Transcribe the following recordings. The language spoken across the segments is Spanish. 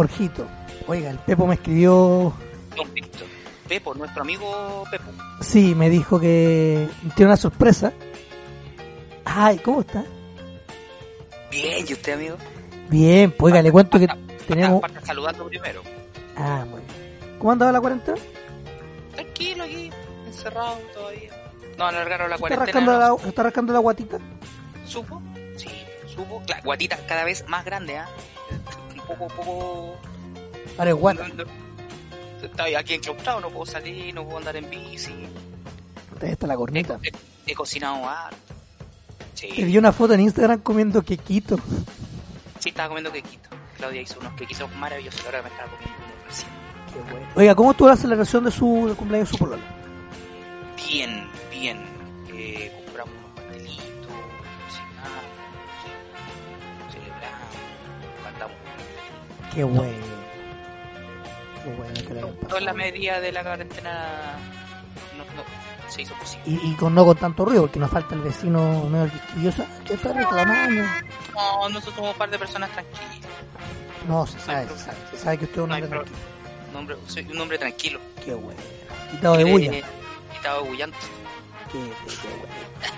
Jorgito. Oiga, el Pepo me escribió. Víctor. Pepo, nuestro amigo Pepo. Sí, me dijo que tiene una sorpresa. Ay, ¿cómo está? Bien, ¿y usted, amigo? Bien, pues oiga, le cuento que tenemos. Saludando primero. Ah, muy bien. ¿Cómo andaba la cuarentena? Tranquilo aquí, encerrado todavía. No alargaron la ¿Está cuarentena. rascando, no. la, ¿Está rascando la guatita? ¿Supo? Sí, supo. La guatita cada vez más grande, ¿ah? Poco, poco. Guata. Estoy aquí enclaustrado, no puedo salir, no puedo andar en bici. Ahí está la He, corneta. he- he cocinado harto. Te Sí, vi una foto en Instagram comiendo quequito. sí, estaba comiendo quequitos. Claudia hizo unos quequitos maravillosos, ahora me estaba comiendo recién. Qué bueno. Oiga, ¿cómo estuvo la celebración de su del cumpleaños de su polola? Bien, bien. Qué bueno. Qué bueno que hayan Toda la medida de la cuarentena no, no, se hizo posible. Y, y con no con tanto ruido, porque nos falta el vecino medio quisquilloso. ¿Qué está reclamando? No, nosotros somos un par de personas tranquilas. No, se sabe, se sabe. Se sabe que usted es un No hombre tranquilo. Un hombre, soy un hombre tranquilo. Qué bueno. Quitado de bulla. Eh, Quitado de bullante.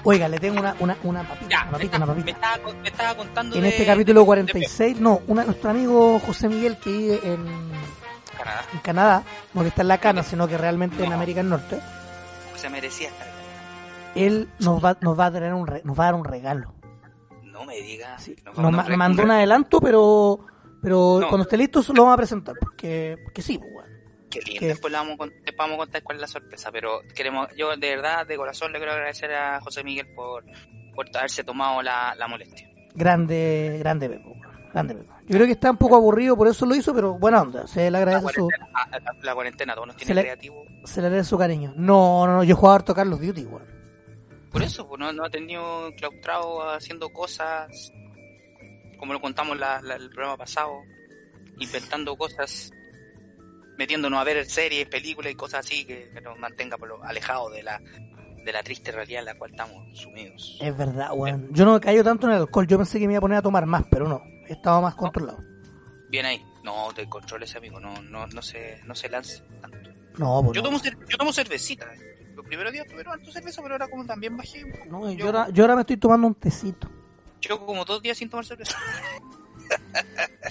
Oiga, le tengo una, una, una papita, Ya, una papita, una me papita. estaba, me estaba contando En de- este capítulo de- 46, no, una, nuestro amigo José Miguel que vive en, de Canadá. en Canadá, no que está en la cana, sino que realmente en. América del Norte, Se merecía estar acá. él nos va, nos va a traer un re- nos va a dar un regalo. No me diga. Sí. Nos mandó un adelanto, pero pero No. cuando esté listo lo vamos a presentar, porque, porque sí, pues. Qué lindo. Después le vamos, después vamos a contar cuál es la sorpresa, pero queremos, yo de verdad, de corazón, le quiero agradecer a José Miguel por, por haberse tomado la, la molestia. Grande, grande Pepo, grande Pepo. Yo creo que está un poco aburrido, por eso lo hizo, pero buena onda, se le La agradece su, ah, la, la cuarentena, todos nos Se tiene le- creativo. se le agradece su cariño. No, no, no, yo jugaba harto Carlos Duty, weón. Por eso, pues, no, no ha tenido claustrado haciendo cosas, como lo contamos la- el programa pasado, inventando cosas, metiéndonos a ver series, películas y cosas así que, que nos mantenga por lo, alejados de la, de la triste realidad en la cual estamos sumidos. Es verdad, weón. Yo no he caído tanto en el alcohol, yo pensé que me iba a poner a tomar más, pero no, estaba más controlado. Bien ahí. No, te controles, amigo. No, no, no se, no se lance tanto. No, pues Yo no. tomo, yo tomo cervecita. Los primeros días tuvieron alto cerveza, pero ahora como también bajé. No, yo, yo, ahora, yo ahora me estoy tomando un tecito. yo como dos días sin tomar cerveza.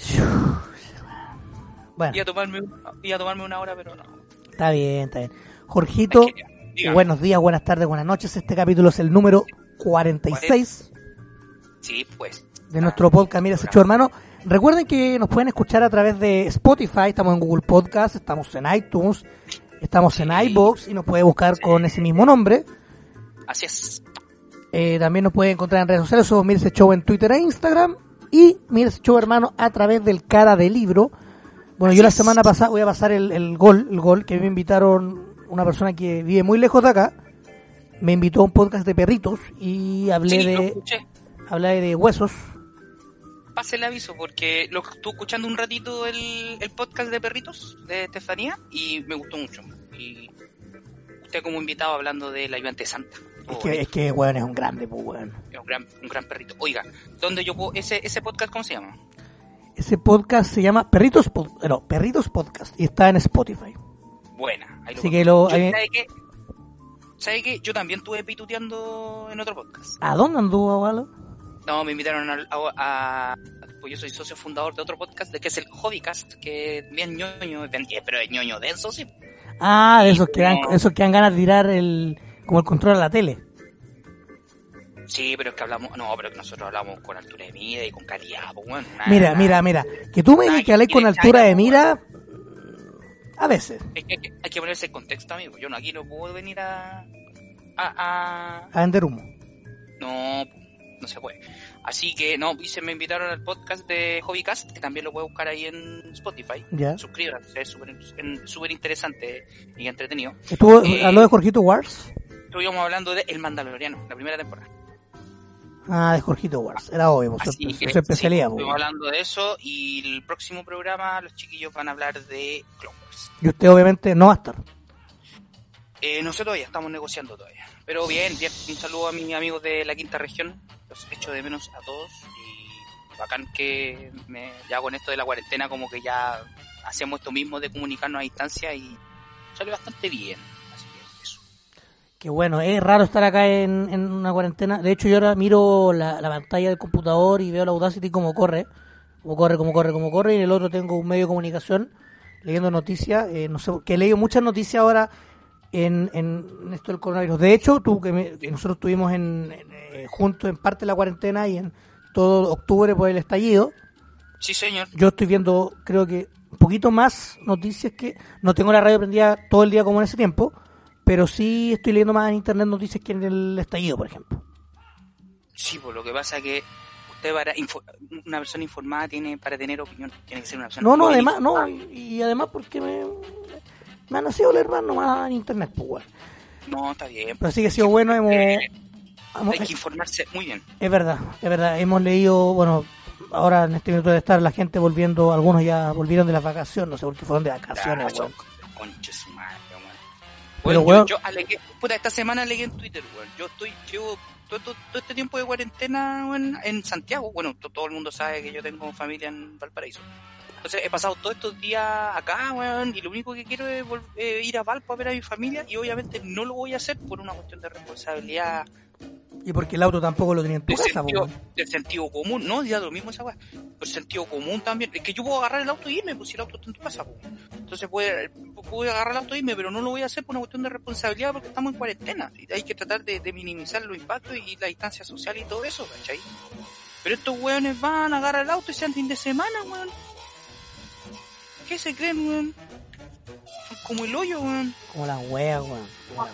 Bueno, Iba a tomarme, iba a tomarme una hora, pero no. está bien, está bien. Jorgito, Es que, dígame. buenos días, buenas tardes, buenas noches. Este capítulo es el número 46 Sí, pues. de nuestro podcast Mira show, hermano. Recuerden que nos pueden escuchar a través de Spotify, estamos en Google Podcast, estamos en iTunes, estamos en Sí. iBox y nos puede buscar con ese mismo nombre. Así es. Eh, también nos puede encontrar en redes sociales, somos Mira ese show en Twitter e Instagram y Mira ese show, hermano, a través del cara de libro. Bueno, yo la semana pasada voy a pasar el, el gol, el gol que me invitaron una persona que vive muy lejos de acá. Me invitó a un podcast de perritos y hablé Sí, de hablé de huesos. Pase el aviso porque lo estuve escuchando un ratito el, el podcast de perritos de Estefanía y me gustó mucho. Y usted como invitado hablando de la ayudante santa. Es Oh, que, es que, weón, es un grande, pues, weón. es un gran, un gran perrito. Oiga, ¿dónde yo puedo, ese, ese podcast cómo se llama? Ese podcast se llama Perritos, Pod- no, Perritos Podcast y está en Spotify. Buena. Ahí Así lo que lo- Yo- ahí- ¿Sabe qué? ¿Sabe qué? Yo también estuve pituteando en otro podcast. ¿A dónde anduvo, Walo? No, me invitaron a, a- a- Pues yo soy socio fundador de otro podcast, de que es el Hobbycast, que es bien ñoño, eh, pero es ñoño denso, sí. Ah, de esos que dan, esos que dan ganas de tirar el, como el control a la tele. Sí, pero es que hablamos, no, pero que nosotros hablamos con altura de mira y con calidad, pues bueno. nada, Mira, mira, mira. Que tú me digas que que con altura de mira. A veces. Hay, que hay que ponerse en contexto, amigo. Yo no, aquí no puedo venir a. a, a- A vender humo. no, no se puede. Así que, no, y se me invitaron al podcast de Hobbycast, que también lo puedes buscar ahí en Spotify. Ya. Suscríbanse, es súper interesante y entretenido. Estuvo, Eh, habló de Jorgito Wars. Estuvimos hablando de El Mandaloriano, la primera temporada. Ah, de Jorgito Wars. Era obvio, pues, Así su, que, su especialidad. sí, pues. estuvimos hablando de eso y el próximo programa los chiquillos van a hablar de Clone Wars. Y usted obviamente no va a estar. Eh, no sé todavía, estamos negociando todavía. Pero bien, bien, un saludo a mis amigos de la quinta región. Los echo de menos a todos. Y bacán que me, ya con esto de la cuarentena como que ya hacemos esto mismo de comunicarnos a distancia y salió bastante bien. Que bueno, es raro estar acá en, en una cuarentena. De hecho, yo ahora miro la, la pantalla del computador y veo la Audacity como corre. Como corre, como corre, como corre. Y en el otro tengo un medio de comunicación leyendo noticias. eh, no sé, que he leído muchas noticias ahora en, en esto del coronavirus. De hecho, tú que, me- que nosotros estuvimos en, en, eh, juntos en parte de la cuarentena y en todo octubre por el estallido. Sí, señor. Yo estoy viendo, creo que un poquito más noticias que. No tengo la radio prendida todo el día como en ese tiempo, pero sí estoy leyendo más en internet noticias que en el estallido, por ejemplo. Sí, pues lo que pasa es que usted para una persona informada tiene para tener opinión, tiene que ser una persona No, no, además, no, informada. y, y además porque me, me han nacido leer más nomás en internet, pues, weón. No, está bien. Pero sí que ha sido bueno, hemos. hemos- Hay que informarse muy bien. es verdad, es verdad, hemos leído, bueno, ahora en este minuto de estar la gente volviendo, algunos ya volvieron de las vacaciones, no sé por qué fueron de Ah, vacaciones, son weón. Weón. Pero, yo, yo alegué, puta, esta semana alegué en Twitter, weón. Yo estoy, llevo todo, todo- todo este tiempo de cuarentena weón, en Santiago. Bueno, to- todo el mundo sabe que yo tengo familia en Valparaíso. Entonces he pasado todos estos días acá, weón, y lo único que quiero es eh, ir a Valpo a ver a mi familia y obviamente no lo voy a hacer por una cuestión de responsabilidad Y porque el auto tampoco lo tenía en tu casa, sentido, de sentido común, no, ya lo mismo esa weá, pero sentido común también, es que yo puedo agarrar el auto y irme, pues si el auto está en tu casa, pues. entonces puede, puedo agarrar el auto y irme, pero no lo voy a hacer por una cuestión de responsabilidad porque estamos en cuarentena, y hay que tratar de, de minimizar los impactos y la distancia social y todo eso, ¿cachai? Pero estos weones van, agarrar el auto y sean fin de semana, weón. ¿Qué se creen, weón? Como el hoyo, weón. Como la wea, weón.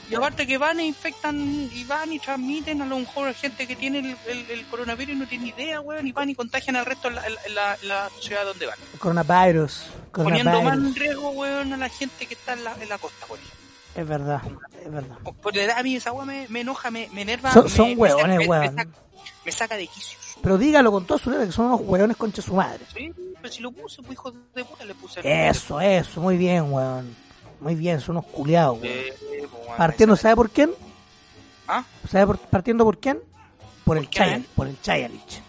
Y aparte que van e infectan y van y transmiten a lo mejor gente que tiene el, el- el coronavirus y no tiene idea, weón, y van y contagian al resto en la, ciudad donde van. Coronavirus. Poniendo más en riesgo, weón, a la gente que está en la, en la costa, ejemplo. Es verdad, es verdad. Por la edad a mí esa weá me, me enoja, me, me enerva. Son- me- son me- me- me weón. saca- Me saca de quicios. Pero dígalo con toda su letra que son unos hueones concha su madre. Sí, pero si lo puse, pues hijo de puta, le puse. el- Eso, eso, muy bien, weón. Muy bien, son unos culiados, weón. Eh, weón, Partiendo, ¿sabe por quién? ¿Ah? ¿Sabe por- partiendo por quién? Por el. Chayal, por el Chayalich.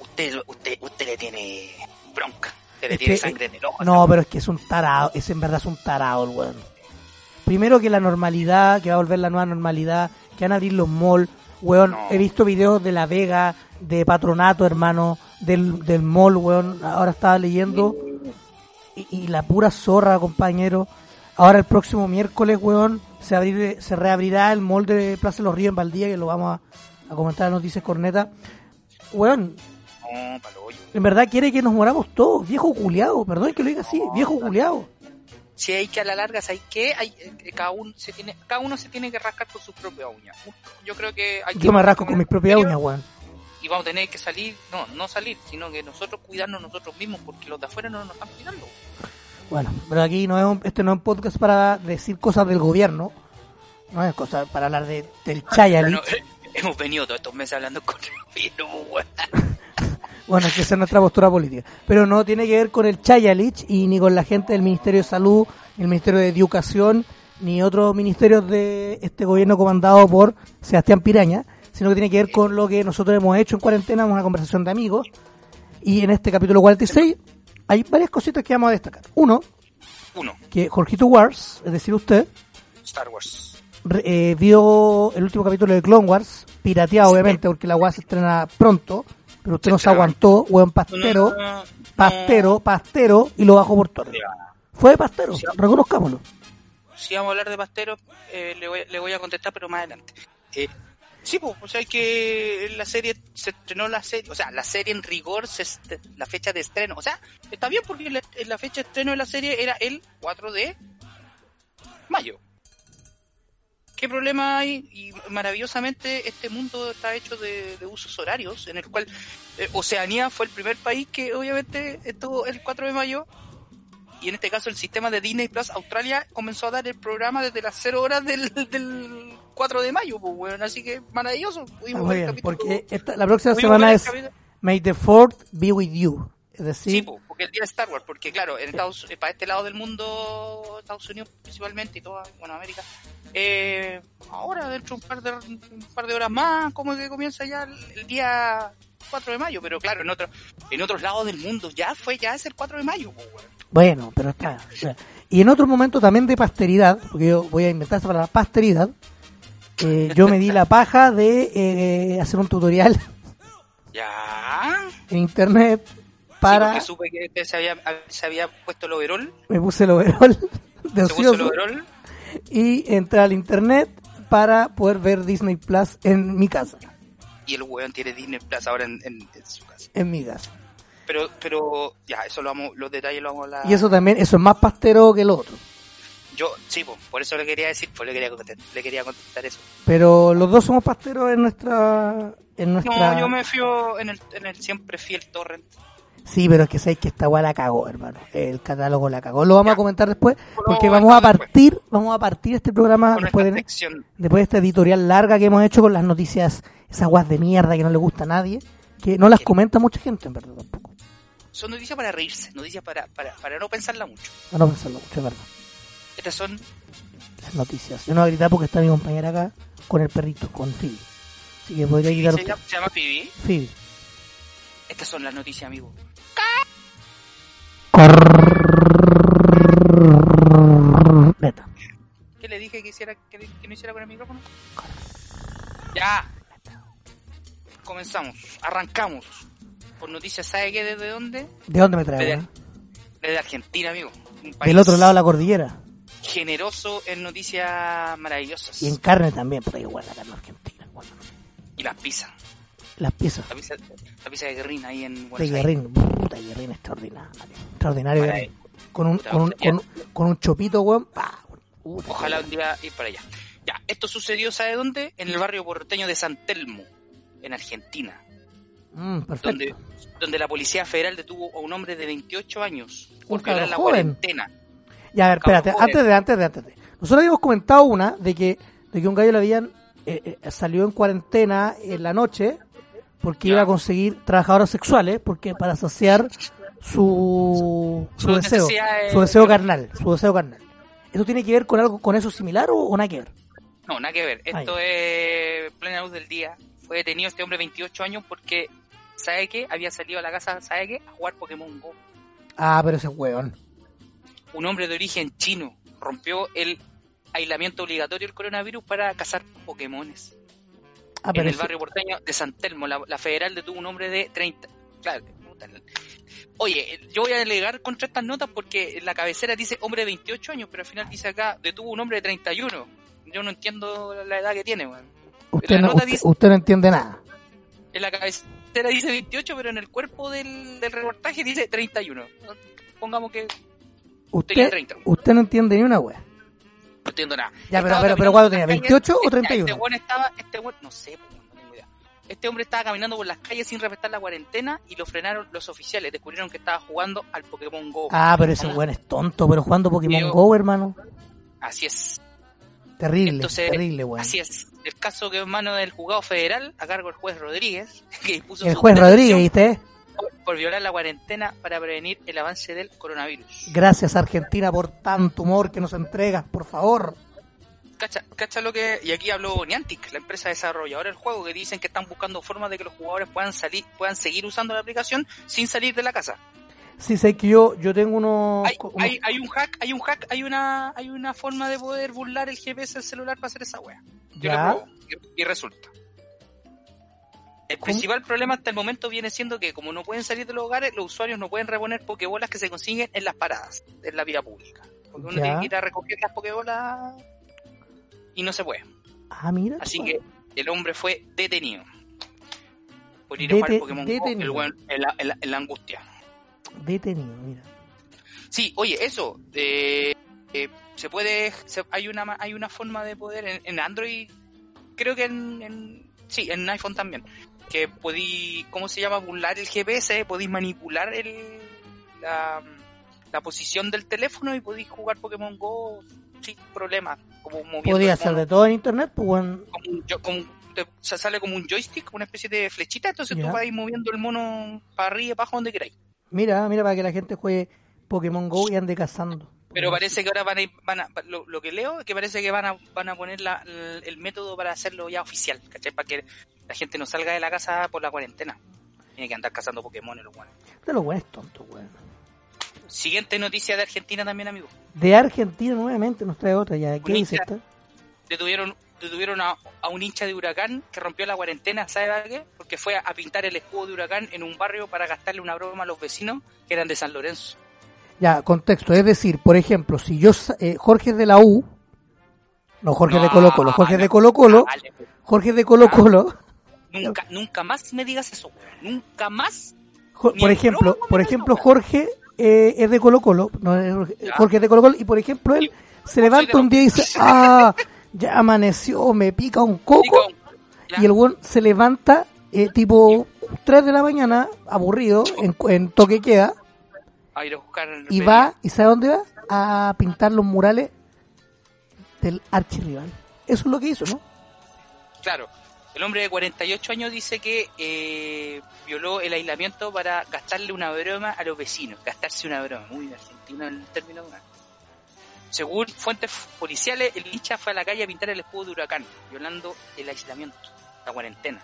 Usted, usted, usted le tiene bronca. Usted le Es tiene que- sangre en el ojo. No, pero es que es un tarado, es en verdad es un tarado el weón. Primero que la normalidad, que va a volver la nueva normalidad, que van a abrir los malls, weón. No. He visto videos de La Vega, de Patronato, hermano, del, del mall, weón. Ahora estaba leyendo. Y, y la pura zorra, compañero. Ahora el próximo miércoles, weón, se, abrir, se reabrirá el mall de Plaza de los Ríos en Valdía, que lo vamos a, a comentar en Noticias Corneta. Weón, No, en verdad quiere que nos moramos todos, viejo culiado, perdón que lo diga así, viejo culiado. Si hay que a la larga, hay que hay, eh, cada uno se tiene cada uno se tiene que rascar con sus propias uñas. Yo creo que hay que Yo me rasco con mis propias uñas, weón. y vamos a tener que salir, no, no salir, sino que nosotros cuidarnos nosotros mismos porque los de afuera no nos están cuidando. Bueno, pero aquí no es un, este no es un podcast para decir cosas del gobierno, no es cosa para hablar de, del Chayalich. Bueno, eh, hemos venido todos estos meses hablando con el virus, weón. Bueno, que esa es nuestra postura política. Pero no tiene que ver con el Chayalich y ni con la gente del Ministerio de Salud, ni el Ministerio de Educación, ni otros ministerios de este gobierno comandado por Sebastián Piraña, sino que tiene que ver con lo que nosotros hemos hecho en cuarentena, una conversación de amigos. Y en este capítulo 46 hay varias cositas que vamos a destacar. Uno, Uno, que Jorgito Wars, es decir, usted, Star Wars. eh, vio el último capítulo de Clone Wars, pirateado obviamente, porque la weá se estrena pronto, pero usted no se aguantó, weón pastero, No, no, pastero, pastero, y lo bajó por torre. Fue pastero, Sí. reconozcámoslo. Si vamos a hablar de pasteros, eh, le, voy, le voy a contestar, pero más adelante. Eh, sí, pues, o sea, que la serie se estrenó la serie, o sea, la serie en rigor, se est- la fecha de estreno, o sea, está bien porque la, la fecha de estreno de la serie era el 4 de mayo. ¿Qué problema hay? Y maravillosamente este mundo está hecho de, de usos horarios, en el cual eh, Oceanía fue el primer país que obviamente estuvo el 4 de mayo y en este caso el sistema de Disney Plus Australia comenzó a dar el programa desde las 0 horas del, del 4 de mayo, pues, weón. Así que maravilloso. Pudimos Ah, ver muy el capítulo- porque esta- la próxima semana es May the Fourth be with you. Es Sí, decir, porque el día de Star Wars, porque claro, en Estados, eh, para este lado del mundo, Estados Unidos principalmente y toda, bueno, América, eh, ahora dentro de un par de, un par de horas más, como que comienza ya el, el día 4 de mayo, pero claro, en otro, en otros lados del mundo ya fue, ya es el 4 de mayo, weón. bueno, pero está. y en otro momento también de pasteridad, porque yo voy a inventar esta palabra, pasteridad, eh, yo me di la paja de eh, hacer un tutorial Ya. en internet para... porque supe que este se había, se había puesto el overall, me puse el overall de el ocioso overall, y entré al internet para poder ver Disney Plus en mi casa. y el weón tiene Disney Plus ahora en, en- en su casa. En mi casa. Pero, pero, ya, eso lo vamos, los detalles lo vamos a hablar. Y eso también, eso es más pastero que el otro. Yo, sí, po, por eso le quería decir, pues le quería contestar, le quería contestar eso. Pero los dos somos pasteros en nuestra... En nuestra... No, yo me fío en el, en el siempre fiel torrent. Sí, pero es que sabéis que esta weá la cagó, hermano. El catálogo la cagó. Lo vamos Ya. a comentar después, porque vamos a partir, vamos a partir este programa después de, después de esta editorial larga que hemos hecho con las noticias, esas guas de mierda que no le gusta a nadie, que no las comenta mucha gente, en verdad, tampoco. Son noticias para reírse, noticias para, para, para no pensarla mucho. Para no pensarlo mucho, es verdad. Estas son, Las noticias. Yo no voy a gritar porque está mi compañera acá con el perrito, con Phoebe. Así que podría gritar se llama Phoebe. Phoebe. Estas son las noticias, amigo. ¿Qué le dije que hiciera que, que no hiciera con el micrófono? Ya. Comenzamos, arrancamos. Por noticias, ¿sabe qué? ¿Desde dónde? ¿De dónde me trae, Desde, desde Argentina, amigo. Un país Del otro lado de la cordillera. generoso en noticias maravillosas. Y en carne también, puta igual la carne argentina. Bueno, Y las pizzas. las piezas La pizza, la pizza de Guerrín ahí en de Buenos Aires. Guerrín. Puta, Guerrín extraordinario. Extraordinario, Guerrín. Con un, con un, con, con un chopito, weón. pa, Ojalá un día ir para allá. Ya, esto sucedió, ¿sabe dónde? En el barrio porteño de San Telmo, en Argentina, Mm, perfecto. donde, donde la Policía Federal detuvo a un hombre de 28 años por violar la joven. cuarentena. Ya, a ver, espérate, joder. antes de, antes de, antes de. Nosotros habíamos comentado una de que, de que un gallo le habían, eh, eh, salió en cuarentena en la noche porque iba a conseguir trabajadoras sexuales, porque para saciar su, deseo, su deseo carnal, su deseo carnal. ¿Eso tiene que ver con algo, con eso similar o, o nada que ver? No, nada que ver. Esto es plena luz del día. Fue detenido este hombre de 28 años porque, ¿sabe qué? Había salido a la casa, ¿sabe qué? A jugar Pokémon Go. Ah, pero ese es weón. Un hombre de origen chino rompió el aislamiento obligatorio del coronavirus para cazar Pokémones. Ah, en el barrio porteño de San Telmo. La, la federal detuvo un hombre de 30. Claro, puta, Oye, yo voy a delegar contra estas notas porque la cabecera dice hombre de 28 años, pero al final dice acá detuvo un hombre de 31. Yo no entiendo la edad que tiene, weón. usted, no, nota usted, dice- usted no entiende nada. En la cabecera dice 28, pero en el cuerpo del, del reportaje dice 31. Pongamos que no tenía Usted, 30. usted no entiende ni una wea. No entiendo nada. Ya, pero- pero- pero ¿cuándo tenía? calles, 28 o este- 31? Este weón estaba, este weón, no sé, no tengo idea. Este hombre estaba caminando por las calles sin respetar la cuarentena y lo frenaron los oficiales. Descubrieron que estaba jugando al Pokémon Go. Ah, pero ese Vamos. weón es tonto, pero jugando Pokémon Yo- Go, hermano. Así es, Terrible, Entonces, terrible, weón. así es. El caso que en mano del juzgado federal, a cargo del juez Rodríguez, que dispuso El juez Rodríguez, ¿viste? Por, por violar la cuarentena para prevenir el avance del coronavirus. Gracias, Argentina, por tanto humor que nos entregas, por favor. Cacha, cacha lo que. Y aquí habló Niantic, la empresa desarrolladora del juego, que dicen que están buscando formas de que los jugadores puedan salir, puedan seguir usando la aplicación sin salir de la casa. Sí, sé que yo, yo tengo unos... Hay, unos- hay, hay un hack, hay un hack, hay una, hay una forma de poder burlar el GPS del celular para hacer esa wea. Yo Ya. lo y resulta. El principal problema hasta el momento viene siendo que como no pueden salir de los hogares, los usuarios no pueden reponer pokebolas que se consiguen en las paradas, en la vía pública. Porque uno Ya. tiene que ir a recoger las pokebolas y no se puede. Ah, mira. Así que el hombre fue detenido por ir a jugar Pokémon Go, detenido. el weón en la, en la- en la angustia. Detenido, mira. Sí, oye, eso, eh, eh, se puede, se- hay una hay una forma de poder en, en Android, creo que en, en- sí, en iPhone también, que podí, ¿cómo se llama? Burlar el GPS, podéis manipular el, la, la posición del teléfono y podéis jugar Pokémon Go sin problema, como Podía hacer de todo en internet, pues bueno, como te- sea, sale como un joystick, una especie de flechita, entonces Ya. tú vas a ir moviendo el mono para arriba y para abajo donde queráis. mira, mira para que la gente juegue Pokémon Go y ande cazando. Pero parece que ahora van a, ir- van a lo, lo que leo es que parece que van a, van a poner la, el, método para hacerlo ya oficial, ¿cachai? Para que la gente no salga de la casa por la cuarentena. Tiene que andar cazando Pokémon los buenos. De lo bueno es tonto, weón. Siguiente noticia de Argentina también, amigo. De Argentina nuevamente nos trae otra ya. ¿Qué dice esta? Detuvieron, detuvieron a, a un hincha de Huracán que rompió la cuarentena, ¿sabe para qué? Porque fue a, a pintar el escudo de Huracán en un barrio para gastarle una broma a los vecinos que eran de San Lorenzo. Ya, contexto. Es decir, por ejemplo, si yo, eh, Jorge es de la U, no Jorge de Colo Colo, Jorge de. Colo Colo, Ah. Jorge de Colo Colo, Nunca, nunca más me digas eso. Nunca más. Jo- por ejemplo, por ejemplo, Jorge eh, es de Colo Colo, no, Jorge- es de Colo Colo, y por ejemplo él se levanta un día y dice, ah, ya amaneció, me pica un coco, y el buen se levanta eh, tipo 3 de la mañana, aburrido, en, en toque queda, a ir a buscar y va, ¿y sabe dónde va? A pintar los murales del archirrival. Eso es lo que hizo, ¿no? Claro. El hombre de 48 años dice que eh, violó el aislamiento para gastarle una broma a los vecinos. Gastarse una broma. Muy argentino el término. ¿no? Según fuentes policiales, el hincha fue a la calle a pintar el escudo de huracán, violando el aislamiento, la cuarentena.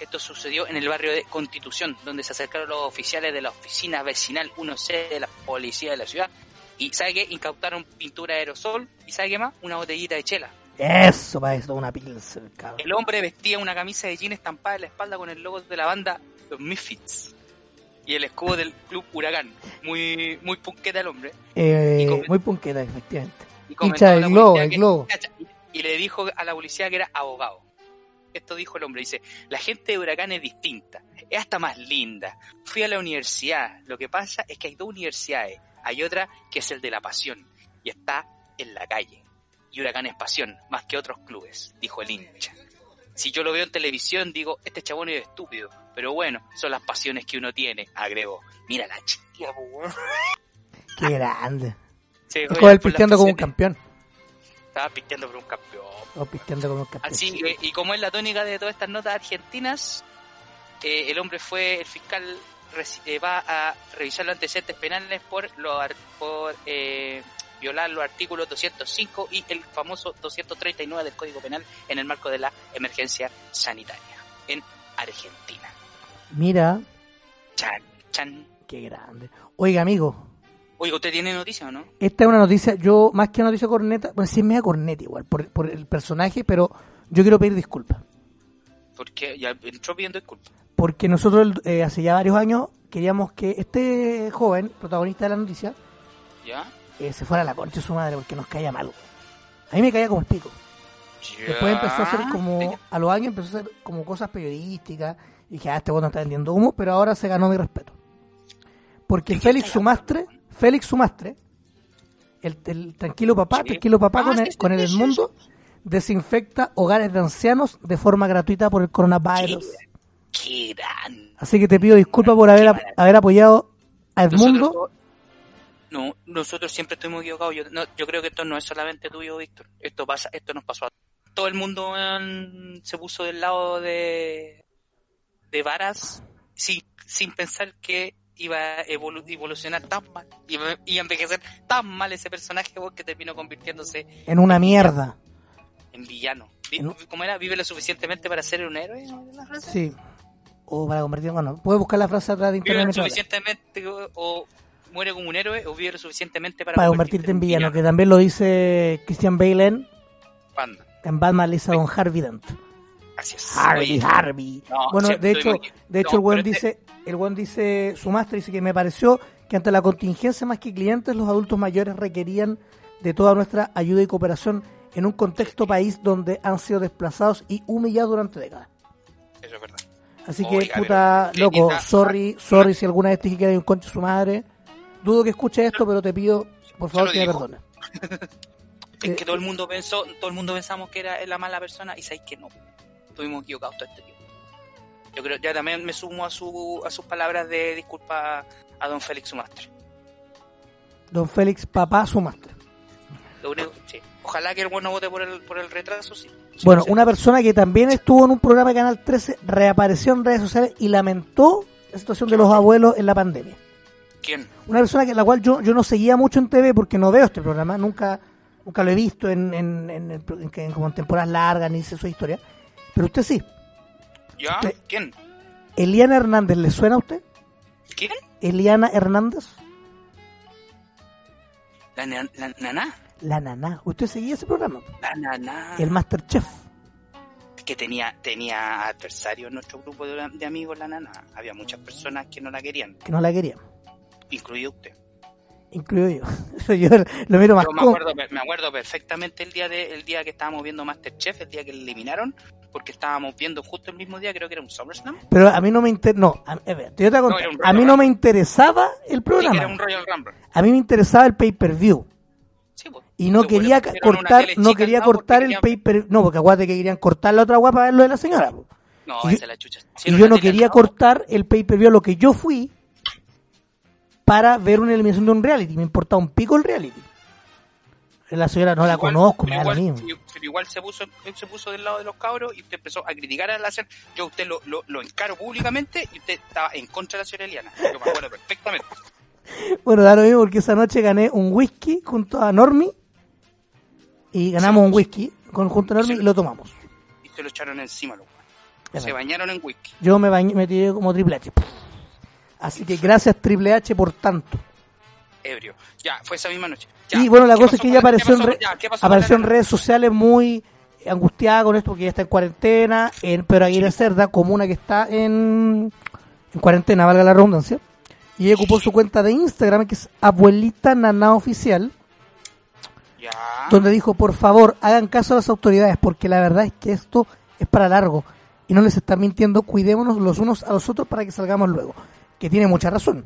Esto sucedió en el barrio de Constitución, donde se acercaron los oficiales de la oficina vecinal 1C de la policía de la ciudad. Y ¿sabe qué? Incautaron pintura de aerosol y ¿sabe qué más? Una botellita de chela. Eso, para eso, una pilsen, cabrón. El hombre vestía una camisa de jean estampada en la espalda con el logo de la banda Los Misfits y el escudo del club Huracán. Muy muy punqueta el hombre. Eh, Y comen- muy punqueta, efectivamente. Y comentó la globo, el que- globo. Y le dijo a la policía que era abogado. Esto dijo el hombre, dice, la gente de Huracán es distinta, es hasta más linda. Fui a la universidad, lo que pasa es que hay dos universidades, hay otra que es el de la pasión y está en la calle. Y Huracán es pasión, más que otros clubes, dijo el hincha. Si yo lo veo en televisión, digo, este chabón es estúpido. Pero bueno, son las pasiones que uno tiene, agregó. Mira la chica. Qué grande. Se Es como él por las pisteando como un campeón. Estaba pisteando por un campeón. O pisteando como un campeón. Así que, y como es la tónica de todas estas notas argentinas, eh, el hombre fue, el fiscal eh, va a revisar los antecedentes penales por, lo por eh, violar los artículos 205 y el famoso 239 del Código Penal en el marco de la emergencia sanitaria en Argentina. Mira, Chan, chan. qué grande. Oiga, amigo, Oiga, ¿usted tiene noticia o no? esta es una noticia, yo, más que una noticia corneta, bueno, sí es media corneta igual, por, por el personaje, pero yo quiero pedir disculpas. Porque ya entró pidiendo disculpas. Porque nosotros eh, hace ya varios años queríamos que este joven, protagonista de la noticia, ¿Ya? eh, se fuera a la concha de su madre porque nos caía mal. A mí me caía como el pico. Después empezó a hacer como, a los años empezó a hacer como cosas periodísticas y dije, ah, este bueno está vendiendo humo, pero ahora se ganó mi respeto. Porque ¿De qué Félix Sumastre, Félix Sumastre, el, el tranquilo papá, Sí. tranquilo papá Ah, con, el, con el sí, sí, mundo, desinfecta hogares de ancianos de forma gratuita por el coronavirus. Qué. Así que te pido disculpas por haber, haber apoyado a Edmundo. Nosotros, no, nosotros siempre estuvimos equivocados. Yo, no, yo creo que esto no es solamente tuyo, Víctor. Esto pasa, esto nos pasó a todo el mundo. se puso del lado de de varas sin, sin pensar que iba a evolu- evolucionar tan mal iba, iba a envejecer tan mal ese personaje weón, que terminó convirtiéndose En una mierda. en villano. Vi- En ¿Cómo era? ¿Vive lo suficientemente para ser un héroe? ¿La frase? Sí. O para convertir bueno, puedes buscar la frase atrás de Vive lo internet. mientras hablas. suficientemente o, o muere como un héroe o vive lo suficientemente para, Para convertirte en villano, que también lo dice Christian Bale en, Panda. en Batman Lisa Harvey Dent. Es. Harvey, Harvey. No, bueno, de hecho, muy- de hecho no, el buen este- dice, el buen dice, su máster dice que me pareció que ante la contingencia más que clientes, los adultos mayores requerían de toda nuestra ayuda y cooperación en un contexto país donde han sido desplazados y humillados durante décadas. Eso es verdad. Así que, Oiga, puta, pero, loco, sorry, sorry si alguna vez te dije que un concho su madre, dudo que escuche esto, pero te pido, por favor, que me perdones. Es Eh, que todo el mundo pensó, todo el mundo pensamos que era la mala persona y sabéis que no. Estuvimos equivocados todo este tiempo. Yo creo, ya también me sumo a su, a sus palabras de disculpa a don Félix Sumastre. Don Félix, papá, su máster. Lo único, sí. Ojalá que el bueno vote por el, por el retraso, sí. Sí, Bueno, una persona que también estuvo en un programa de Canal 13 reapareció en redes sociales y lamentó la situación de los abuelos en la pandemia. ¿Quién? Una persona que la cual yo, yo no seguía mucho en TV porque no veo este programa, nunca nunca lo he visto en, en, en, en- en- en- como en temporadas largas ni sé su historia. Pero usted sí. ¿Ya? Usted- ¿Quién? Eliana Hernández, ¿le suena a usted? ¿Quién? Eliana Hernández. La, na- la naná. La naná. ¿Usted seguía ese programa? La naná. El Masterchef. que tenía tenía adversarios en nuestro grupo de, de amigos la nana. Había muchas personas que no la querían, Que no la quería. incluido usted. Incluido yo. Yo lo miro más Yo me acuerdo, me acuerdo perfectamente el día de el día que estábamos viendo Masterchef, el día que le eliminaron, porque estábamos viendo justo el mismo día, creo que era un SummerSlam, Pero a mí no me inter... No, a, a ver, yo te voy a contar. era un a mí no me interesaba el programa. era un Royal Rumble. A mí me interesaba el pay-per-view. Sí, pues. Y no quería cortar, no quería cortar el pay-per... No, porque acuérdate que querían cortar la otra guapa para ver lo de la señora. po. No, y yo- esa es la chucha. Si Y yo no quería cortar el pay-per-view lo que yo fui para ver una eliminación de un reality. Me importaba un pico el reality. La señora no la igual- conozco, me pero da lo igual, mismo. pero- igual se puso, él se puso del lado de los cabros y usted empezó a criticar a la señora. Yo usted lo, lo, lo encaro públicamente y usted estaba en contra de la señora Eliana. Yo me acuerdo perfectamente. Bueno, da lo mismo porque esa noche gané un whisky junto a Normi y ganamos un whisky con, junto a Normi y lo tomamos. Y se lo echaron encima los Se bañaron en whisky. Yo me, bañé, me tiré como Triple H. Así que gracias Triple H por tanto. ebrio. Ya, fue esa misma noche. Ya, y bueno, la ¿qué cosa es que ella apareció, en, re- ya, ¿qué pasó con apareció en redes sociales muy angustiada con esto porque ella está en cuarentena, en Pero Aguirre Cerda, comuna que está en, en cuarentena, valga la redundancia. Y ella ocupó su cuenta de Instagram, que es Abuelita Naná Oficial, Ya. donde dijo, por favor, hagan caso a las autoridades, porque la verdad es que esto es para largo. Y no les están mintiendo, cuidémonos los unos a los otros para que salgamos luego. Que tiene mucha razón.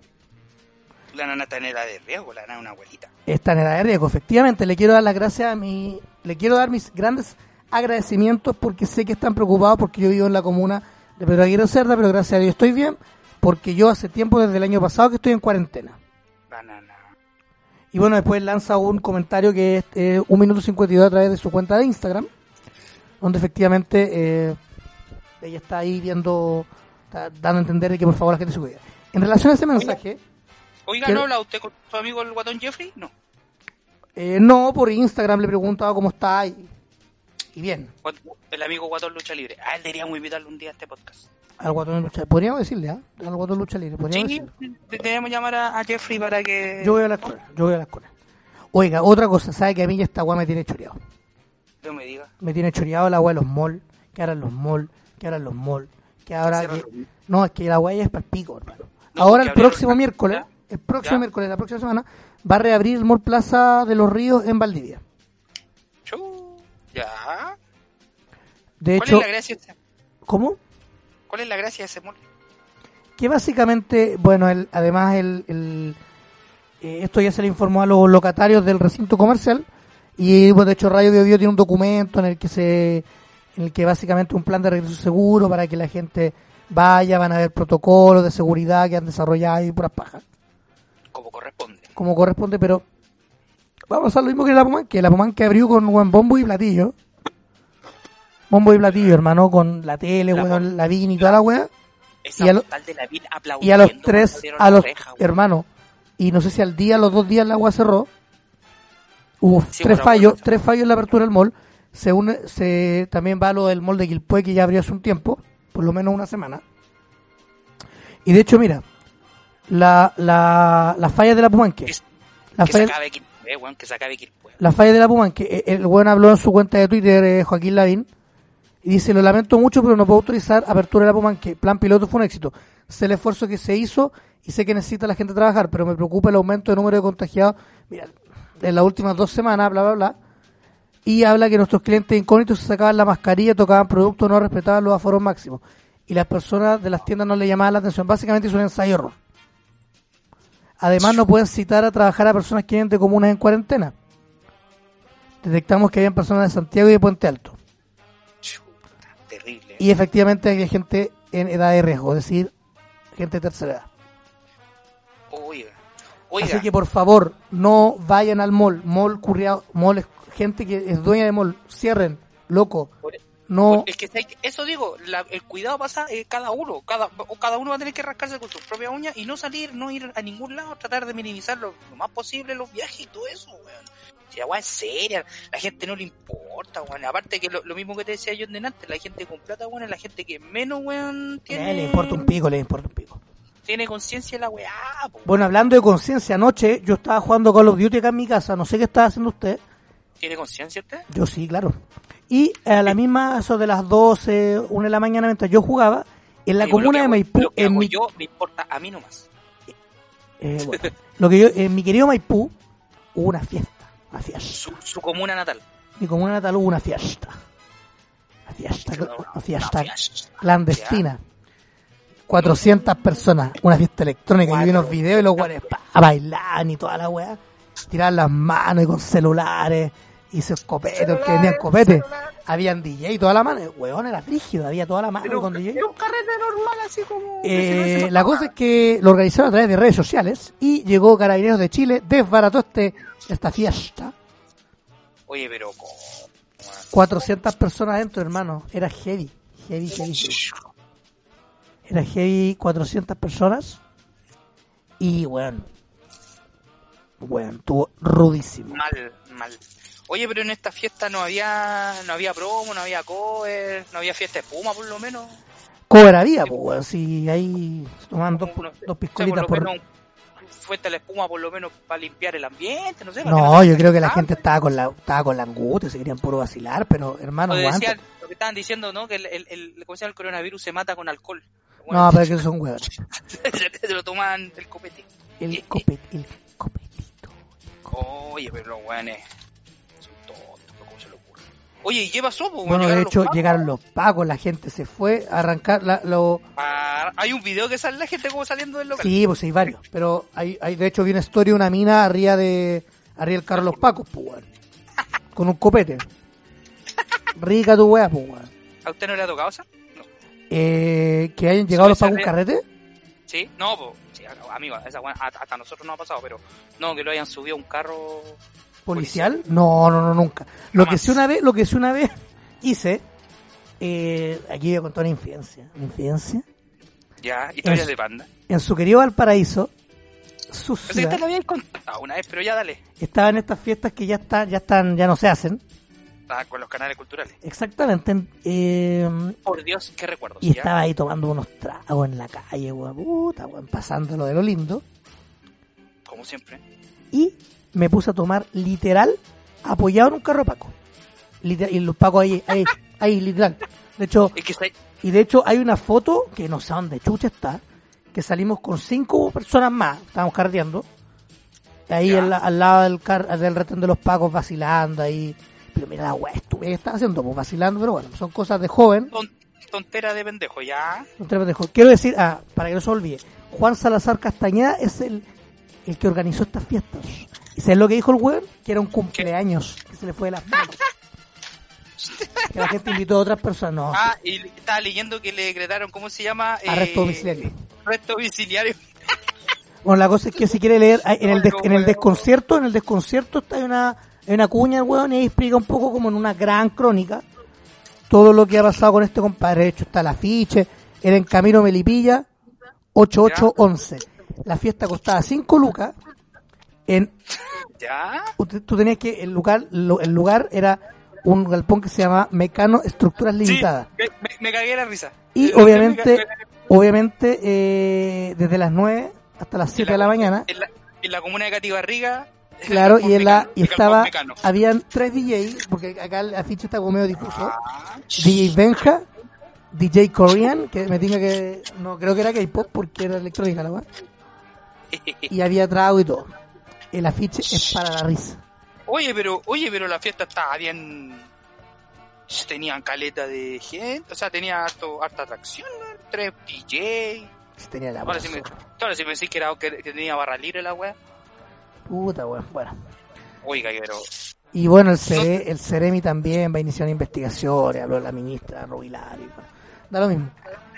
La nana está en edad de riesgo, la nana es una abuelita. está en edad de riesgo. Efectivamente, le quiero dar las gracias a mi, le quiero dar mis grandes agradecimientos porque sé que están preocupados porque yo vivo en la comuna de Pedro Aguirre Cerda, pero gracias a Dios estoy bien porque yo hace tiempo, desde el año pasado, que estoy en cuarentena. La nana. Y bueno, después lanza un comentario que es eh, un minuto 52 a través de su cuenta de Instagram, donde efectivamente eh, ella está ahí viendo, está dando a entender de que por favor la gente se cuide. En relación a ese mensaje, Oiga. ¿no habla usted con su amigo el guatón Jeffrey? No. eh, no, por Instagram le preguntaba cómo está y, y bien. El amigo guatón lucha libre. Ah, él deberíamos invitarlo un día a este podcast. Al guatón lucha Podríamos decirle, ¿ah? Al guatón lucha libre. Podríamos Sí, debemos llamar a, a Jeffrey para que... Yo voy a la escuela. Yo voy a la escuela. Oiga, otra cosa, ¿sabe que a mí ya esta weá me tiene choreado? No me diga. Me tiene choreado la weá de los malls, que ahora los malls, que ahora los malls, que ahora que... No, es que la ya es para el pico, hermano. No, ahora el próximo miércoles, ¿Ya? el próximo ¿Ya? miércoles, la próxima semana, va a reabrir el mall Plaza de los Ríos en Valdivia. Ya. De ¿Cuál hecho, es la gracia de ese, ¿cómo? ¿Cuál es la gracia de ese mall? que básicamente, bueno, el, además el, el- eh, esto ya se le informó a los locatarios del recinto comercial y pues, de hecho Radio Bio Bio tiene un documento en el que se en el que básicamente un plan de regreso seguro para que la gente vaya, van a haber protocolos de seguridad que han desarrollado y puras pajas, Como corresponde. como corresponde, pero vamos a hacer lo mismo que la Pumán, que la Pumán que abrió con buen bombo y platillo. Bombo y platillo, hermano, con la tele, La weón, la VIN y toda la weá. Y a lo- postal de la vida Y a los tres, a los hermanos, y no sé si al día, a los dos días la agua cerró, hubo Sí, tres fallos, tres fallos en la apertura del mall, se une, se también va lo del mall de Quilpue que ya abrió hace un tiempo, por lo menos una semana. Y de hecho, mira, la, la, la falla de la Pumanque, la que se falla, acabe weón, que se acabe Quilpué. la falla de la Pumanque, eh, el buen habló en su cuenta de Twitter, eh, Joaquín Lavín, y dice, lo lamento mucho, pero no puedo autorizar apertura de la Pumanque. Plan piloto fue un éxito. Sé el esfuerzo que se hizo y sé que necesita la gente trabajar, pero me preocupa el aumento de número de contagiados. Mira, en las últimas dos semanas, bla, bla, bla. Y habla que nuestros clientes incógnitos se sacaban la mascarilla, tocaban productos, no respetaban los aforos máximos. Y las personas de las tiendas no le llamaban la atención. Básicamente es un ensayo error. Además, no pueden citar a trabajar a personas que viven de comunas en cuarentena. Detectamos que habían personas de Santiago y de Puente Alto. Chuta, terrible. Y efectivamente había gente en edad de riesgo, es decir, gente de tercera edad. Oiga. Oiga. Así que por favor, no vayan al mall. Mall, curriado, mall es gente que es dueña de mall. Cierren, loco. Por- No, Es que eso digo, la- el cuidado pasa eh, cada uno, cada, o cada uno va a tener que rascarse con sus propias uñas y no salir, no ir a ningún lado, tratar de minimizar lo, lo más posible los viajes y todo eso, weón. Si la weá es seria, la gente no le importa, weón. Aparte que lo, lo mismo que te decía yo delante, la gente con plata, weón, es la gente que menos, weón, tiene, eh, le importa un pico, le importa un pico. tiene conciencia la weá, po. Bueno, hablando de conciencia, anoche yo estaba jugando Call of Duty acá en mi casa, no sé qué estaba haciendo usted. ¿Tiene conciencia usted? Yo sí, claro. Y a la misma, eso de las 12, 1 de la mañana, mientras yo jugaba, en la Digo, comuna de Maipú, Lo que en hago mi, yo me importa a mí nomás. eh, bueno, lo que yo, en mi querido Maipú, hubo una fiesta, una fiesta. Su, su comuna natal. Mi comuna natal hubo una fiesta. Una fiesta, una fiesta clandestina. 400 personas, una fiesta electrónica. Yo vi unos videos y los guanes pa, bailaban y toda la weá. Tiraban las manos y con celulares. Y se escopetes, que vendían copete. Habían DJ y toda la mano. Weón, era rígido, había toda la mano Pero con DJ. era un carrete normal así como... Eh, la cosa es que lo organizaron a través de redes sociales y llegó Carabineros de Chile, desbarató este, esta fiesta. Oye, pero... ¿cómo? 400 personas adentro, hermano. Era heavy, heavy, heavy. heavy. Era heavy 400 personas. Y, bueno, bueno, estuvo rudísimo. Mal, mal. Oye, pero en esta fiesta no había no había promo, no había cover, no había fiesta de espuma por lo menos. Cover había, pues, weón. Si ahí se tomaban dos, Uno- dos piscolitas por de la espuma por lo menos para limpiar el ambiente, no sé. No, yo creo que la gente estaba con la, estaba con la angustia, se querían puro vacilar, pero, hermano, decían, lo que estaban diciendo, ¿no? Que el, el, el, ¿cómo se llama? el coronavirus se mata con alcohol. No, pero es que son huevos. se lo toman del copete. El copet, el copetito. Oye, pero los weones Oye, ¿y qué pasó? po? Bueno, de ¿Llegaron los hecho, llegaron los pacos, la gente se fue a arrancar la, lo... Ah, hay un video que sale la gente como saliendo del local. Sí, pues hay varios, pero hay, hay de hecho vi una historia de una mina arriba de arriba del carro de los pacos, pues, weón. Con un copete. Rica tu weá, pues, weón. ¿A usted no le ha tocado esa? No. Eh, que hayan llegado los pacos de- carrete. ¿Sí? No, pues, sí, amigo, esa hasta nosotros no ha pasado, pero no, que lo hayan subido a un carro. Policial no no no nunca lo que Jamás. sí una vez lo que sí una vez hice eh, aquí voy a contar una infidencia una infidencia Ya, historias de panda. en su querido Valparaíso su que te ciudad lo habían contado una vez, pero ya dale. estaba en estas fiestas que ya están ya están ya no se hacen Ah, con los canales culturales. exactamente en- eh, Por Dios, qué recuerdos. y ¿ya? estaba ahí tomando unos tragos en la calle weón, puta, weón, pasándolo de lo lindo Como siempre. y me puse a tomar literal apoyado en un carro Paco Literal, y los Pacos ahí ahí ahí literal de hecho Es que está Y de hecho hay una foto, que no sé dónde chucha está, que salimos con cinco personas más, estábamos carreteando, ahí al, la- al lado del, car del retén de los pacos vacilando ahí. Pero mira la weá estúpida que están haciendo, pues vacilando, pero bueno, son cosas de joven. ton- tontera de pendejo, ya. no te pendejo. Quiero decir, ah, para que no se olvide, Juan Salazar Castañeda es el, el que organizó estas fiestas. ¿Y sabes lo que dijo el weón? Que era un cumpleaños, que se le fue de las manos. que la gente invitó a otras personas, no, Ah, y estaba leyendo que le decretaron, ¿cómo se llama? arresto Eh, domiciliario. Arresto domiciliario. Bueno, la cosa es que si quiere leer, hay- en el, des- en el desconcierto, en el desconcierto está una, una cuña, weón, y ahí explica un poco como en una gran crónica todo lo que ha pasado con este compadre. De hecho, está el afiche, era en Camino Melipilla, 8811. La fiesta costaba 5 lucas. En, Ya. tú tenías que, el lugar, lo- el lugar era un galpón que se llama Mecano Estructuras Limitadas. me, me- me cagué la risa. Y me obviamente, obviamente, eh, desde las 9 hasta las 7 de la mañana, En la, en la comuna de Catibarriga. Claro, y, en la, y estaba, habían tres DJs, porque acá el afiche está como medio difuso. Ah, DJ Benja, DJ Korean, que me diga que no creo que era K-pop porque era electrónica la weá. Y había trago y todo. El afiche es para la risa. Oye, pero, oye, pero la fiesta estaba bien. Tenían caleta de gente, o sea, tenía harto, harta atracción, ¿no? tres DJ, tenía la Ahora si me, ahora si me decís que, era, que, que tenía barra libre la weá. Puta, weón. Bueno. Oiga, pero. Y bueno, el, Cere- el Ceremi también va a iniciar investigaciones, habló la ministra Rubilar y bueno, da lo mismo.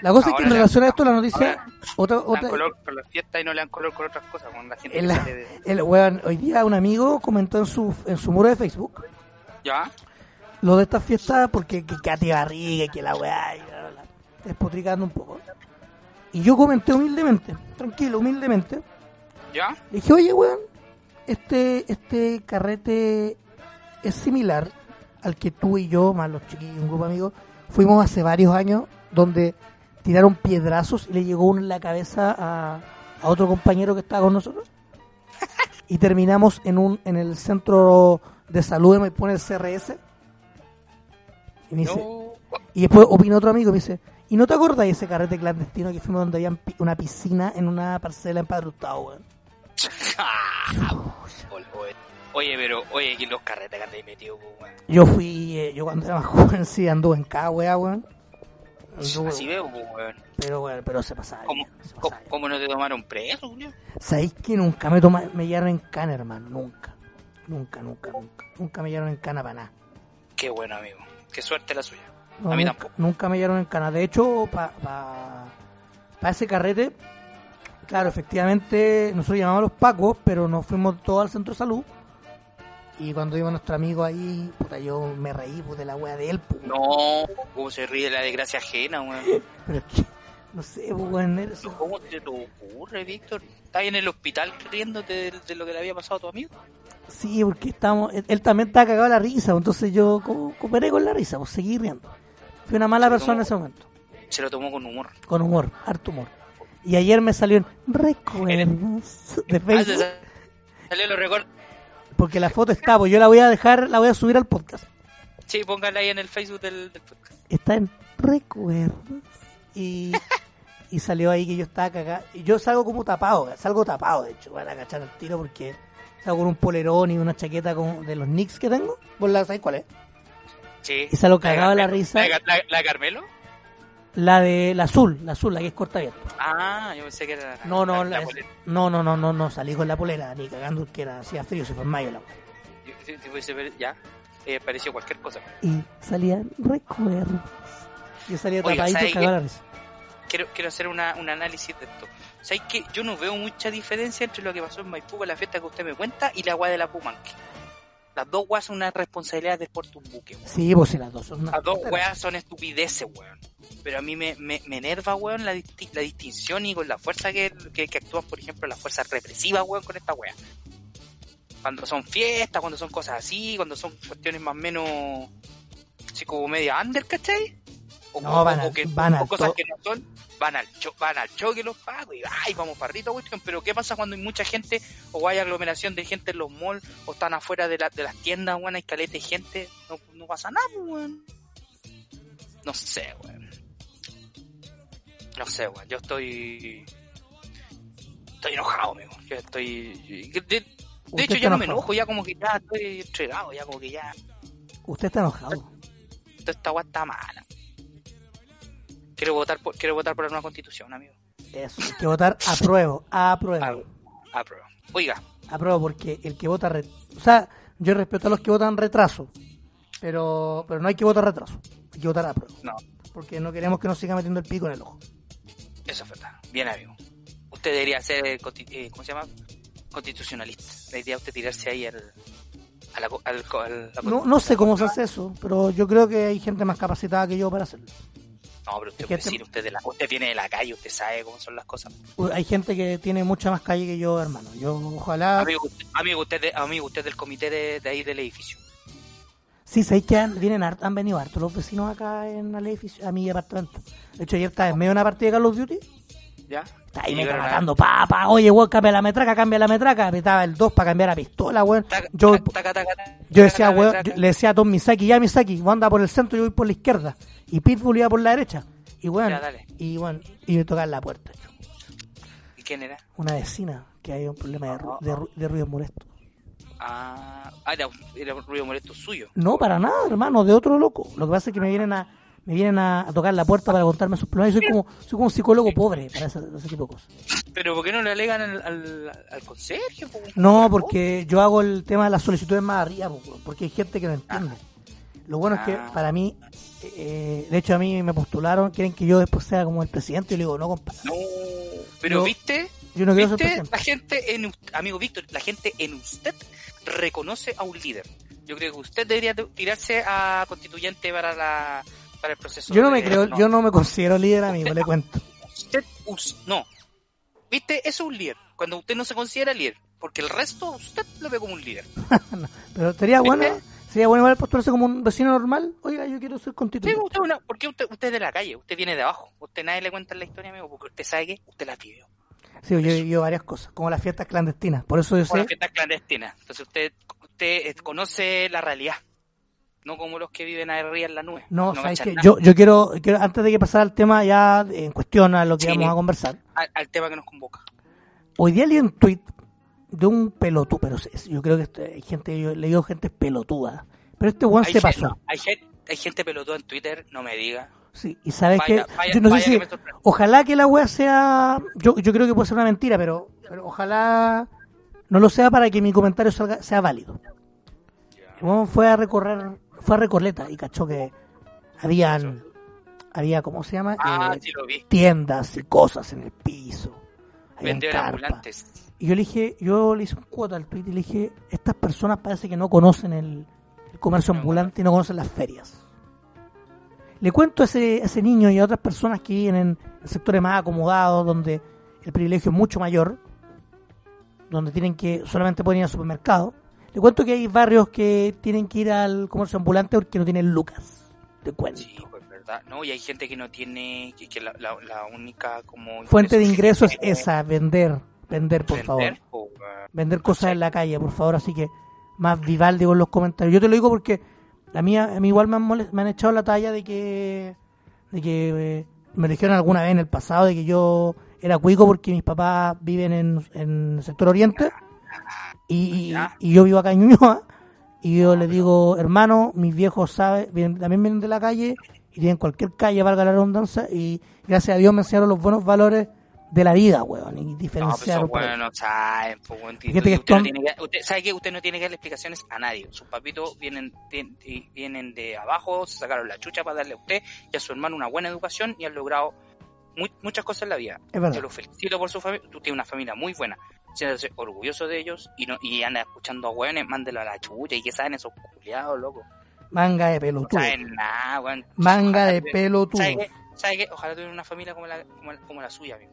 La cosa es que en relación a esto, la noticia, ahora otra, otra, color con las fiestas y no le dan color con otras cosas. Con la gente el, de. el weón, hoy día un amigo comentó en su, en su muro de Facebook ¿Ya? lo de estas fiestas porque que Katy Barriga y que la weá despotricando un poco. Y yo comenté humildemente, tranquilo, humildemente, ¿Ya? Le dije, oye, weón, este, este carrete es similar al que tú y yo, más los chiquillos, un grupo de amigos, fuimos hace varios años donde tiraron piedrazos y le llegó uno en la cabeza a, a otro compañero que estaba con nosotros. Y terminamos en un en el centro de salud de Maipú, en el CRS. Y, me dice, No. y después opina otro amigo y me dice, ¿y no te acuerdas de ese carrete clandestino que fuimos donde había una piscina en una parcela en Padre Hurtado, weón? Oye, pero, oye, que los carretes que andáis metidos, pues, weón. Yo fui, eh, yo cuando era más joven sí anduve en cada weá, weón. Anduve, Así veo, weón. pero bueno, pero se pasaba ¿Cómo, bien, se cómo, pasaba bien. cómo no te tomaron preso, Julio? ¿Sabéis que nunca me toma, me llevaron en cana, hermano? Nunca. Nunca, nunca, nunca. Nunca me llevaron en cana para nada. Qué bueno, amigo. Qué suerte la suya. No, A mí nunca, tampoco. nunca me llevaron en cana. De hecho, para pa, pa ese carrete, claro, efectivamente, nosotros llamamos a los pacos, pero nos fuimos todos al centro de salud. Y cuando iba nuestro amigo ahí, puta, yo me reí pues, de la wea de él. pues. No, cómo se ríe de la desgracia ajena, weón. Pero es que, no sé, pues, weón, ¿Cómo te lo ocurre, Víctor? ¿Estás en el hospital riéndote de, de lo que le había pasado a tu amigo? Sí, porque estábamos, él, él también estaba cagado de la risa, entonces yo co- cooperé con la risa, pues seguí riendo. Fui una mala persona en ese momento, Se lo tomó con humor. con humor, harto humor. Y ayer me salió en recuerdos de Ah, Facebook, sa- salió los recortes. Porque la foto está, pues yo la voy a dejar, la voy a subir al podcast. Sí, póngala ahí en el Facebook del, del podcast. Está en recuerdos y, y salió ahí que yo estaba cagado. Y yo salgo como tapado, salgo tapado de hecho, van a cachar el tiro porque salgo con un polerón y una chaqueta con, de los Knicks que tengo. ¿Vos la sabés cuál es? Sí. Y se lo ¿La la risa. ¿La, la- la de Carmelo? La de la azul, la azul, la que es corta abierta. Ah, yo pensé que era No, no, la, la- no, no, no, no, no, salí con la polera, ni cagando que era, hacía frío, se fue en mayo la ya, eh, pareció cualquier cosa. Y salían recuerdos. Yo salía tapadito, la risa. Quiero, quiero hacer una, un análisis de esto. ¿Sabes que Yo no veo mucha diferencia entre lo que pasó en Maipú con la fiesta que usted me cuenta y la guay de la Pumanque. Las dos weas son una responsabilidad de Sport un buque, weón. Sí, pues sí, las dos son una Las dos weas son estupideces, weón. Pero a mí me, me, me enerva, weón, la, disti- la distinción y con la fuerza que, que, que actúan, por ejemplo, las fuerzas represivas, weón, con esta wea. Cuando son fiestas, cuando son cosas así, cuando son cuestiones más o menos así como media under, ¿cachai? O, No, van o al- que, van o cosas que no son, van al, cho- van al choque los pagos y ay, vamos para arriba, cuestión. Pero ¿qué pasa cuando hay mucha gente o hay aglomeración de gente en los malls o están afuera de, la- de las tiendas, weón, hay caleta de gente? No, no pasa nada, pues, weón. No sé, weón. No sé, weón. Yo estoy. Estoy enojado, amigo. Yo estoy. De, hecho, ya no me enojo, ya como que ya estoy entregado, ya como que ya. Usted está enojado. Esta agua está mala. Quiero votar por, quiero votar por la nueva constitución, amigo. Eso, hay que votar apruebo, apruebo. Apruebo. Oiga, Apruebo porque el que vota... re- O sea, yo respeto a los que votan retraso, pero pero no hay que votar retraso, hay que votar apruebo. no, Porque no queremos que nos siga metiendo el pico en el ojo. eso es verdad. Bien, amigo. Usted debería ser, eh, ¿cómo se llama? Constitucionalista. La idea es usted tirarse ahí al... A la, al, al- la No, no sé cómo se hace eso, pero yo creo que hay gente más capacitada que yo para hacerlo. No, pero usted, Es puede este- decir, usted, de la, usted viene de la calle, usted sabe cómo son las cosas. Hay gente que tiene mucha más calle que yo, hermano. Yo ojalá... Amigo, usted, amigo, usted, de- amigo, usted del comité de, de ahí del edificio. Sí, sabéis que han, vienen han venido hartos los vecinos acá en el edificio, a mi apartamento. De hecho, ayer estaba en medio de una partida de Call of Duty. ¿Ya? Está ahí me matando, pa, pa, oye, weón, cambia la metraca, cambia la metraca. Apretaba el 2 para cambiar a pistola, weón. Yo, yo decía, weón, le decía a Tom Misaki, ya Misaki, vos anda por el centro, yo voy por la izquierda. Y Pitbull iba por la derecha. Y weón, Ya, y bueno, y me tocaban la puerta. ¿Y quién era? Una vecina que había un problema de, ru- de, ru- de ruido molesto. Ah, ah, era, era ruido molesto suyo. No, para nada, hermano, de otro loco. Lo que pasa es que me vienen a, me vienen a, a tocar la puerta para contarme sus problemas. Yo soy como, soy como un psicólogo pobre para ese, ese tipo de cosas. Pero ¿por qué no le alegan al, al, al conserje? po? No, porque yo hago el tema de las solicitudes más arriba, po, porque hay gente que no entiende. Lo bueno es que Ah. para mí, eh, de hecho a mí me postularon, quieren que yo después sea como el presidente, y le digo, no, compadre, No, pero Yo- viste, yo no quiero viste, la gente en amigo Víctor, la gente en usted reconoce a un líder. Yo creo que usted debería de- tirarse a constituyente para la el proceso. Yo no me de- creo, yo no me considero líder, amigo, le cuento. Usted, us- no. ¿Viste? Eso es un líder. Cuando usted no se considera líder. Porque el resto usted lo ve como un líder. Pero sería bueno, sería bueno igual postularse como un vecino normal. Oiga, yo quiero ser Sí, constituyente. usted, una, porque usted, usted es de la calle, usted viene de abajo. Usted nadie le cuenta la historia, amigo, porque usted sabe que usted la vivió. Sí, yo he vivido varias cosas, como las fiestas clandestinas. Por eso yo Como sé, las fiestas clandestinas. Entonces usted, usted conoce la realidad. No como los que viven arriba en la nube. no, sabes cachan que yo, yo quiero, quiero, antes de que pasara al tema ya en cuestión a lo que Sí. vamos a conversar, al, al tema que nos convoca. hoy día leí un tweet de un pelotudo, pero yo creo que este- hay gente, yo he leído gente pelotuda, pero este Hay se gente- pasó. hay, gente, hay gente pelotuda en Twitter, no me diga. Sí, y sabes Vaya, que, vaya, yo no sé si, que ojalá que la wea sea, yo, yo creo que puede ser una mentira, pero, pero ojalá no lo sea para que mi comentario salga, sea válido. El weón fue a recorrer, fue a Recoleta y cachó que habían, había, ¿cómo se llama? Ah, Eh, sí lo vi. tiendas y cosas en el piso. Vendedores carpas. ambulantes. Y yo le dije, yo le hice un cuota al tweet y le dije, estas personas parece que no conocen el, el comercio No, ambulante y no conocen las ferias. Le cuento a ese, a ese niño y a otras personas que viven en sectores más acomodados, donde el privilegio es mucho mayor, donde tienen que solamente pueden ir al supermercado. Le cuento que hay barrios que tienen que ir al comercio ambulante porque no tienen lucas. Te cuento. Sí, pues verdad. No, y hay gente que no tiene, que, que la, la, la única como... Fuente de ingreso ingreso es esa, vender, vender, por favor. vender, po, weón. vender cosas en la calle, por favor, así que más Vivaldi con los comentarios. Yo te lo digo porque la mía, a mí igual me han, molest- me han echado la talla de que, de que eh, me dijeron alguna vez en el pasado de que yo era cuico porque mis papás viven en, en el sector oriente y, Ya. y yo vivo acá en Ñuñoa y yo le digo, hermano, mis viejos saben, vienen- también vienen de la calle y tienen cualquier calle, valga la redundancia, y gracias a Dios me enseñaron los buenos valores de la vida, weón, y No, pues diferenciar. esos weones no saben, po, weón. Que usted, no tiene que, usted sabe que usted no tiene que darle explicaciones a nadie. Sus papitos vienen, tien- vienen de abajo, se sacaron la chucha para darle a usted y a su hermano una buena educación y han logrado mu- muchas cosas en la vida. Es verdad. Yo lo felicito por su familia. Tú tienes una familia muy buena. Siéntase orgulloso de ellos y no y anda escuchando a hueones, mándelo a la chucha. ¿Y qué saben esos culiados, loco? Manga de No pelotudo. saben nada, weón. Manga Ojalá de tuviera- pelotudo. ¿Sabe qué? ¿Sabe qué? Ojalá tuviera una familia como la, como, la- como la suya, amigo.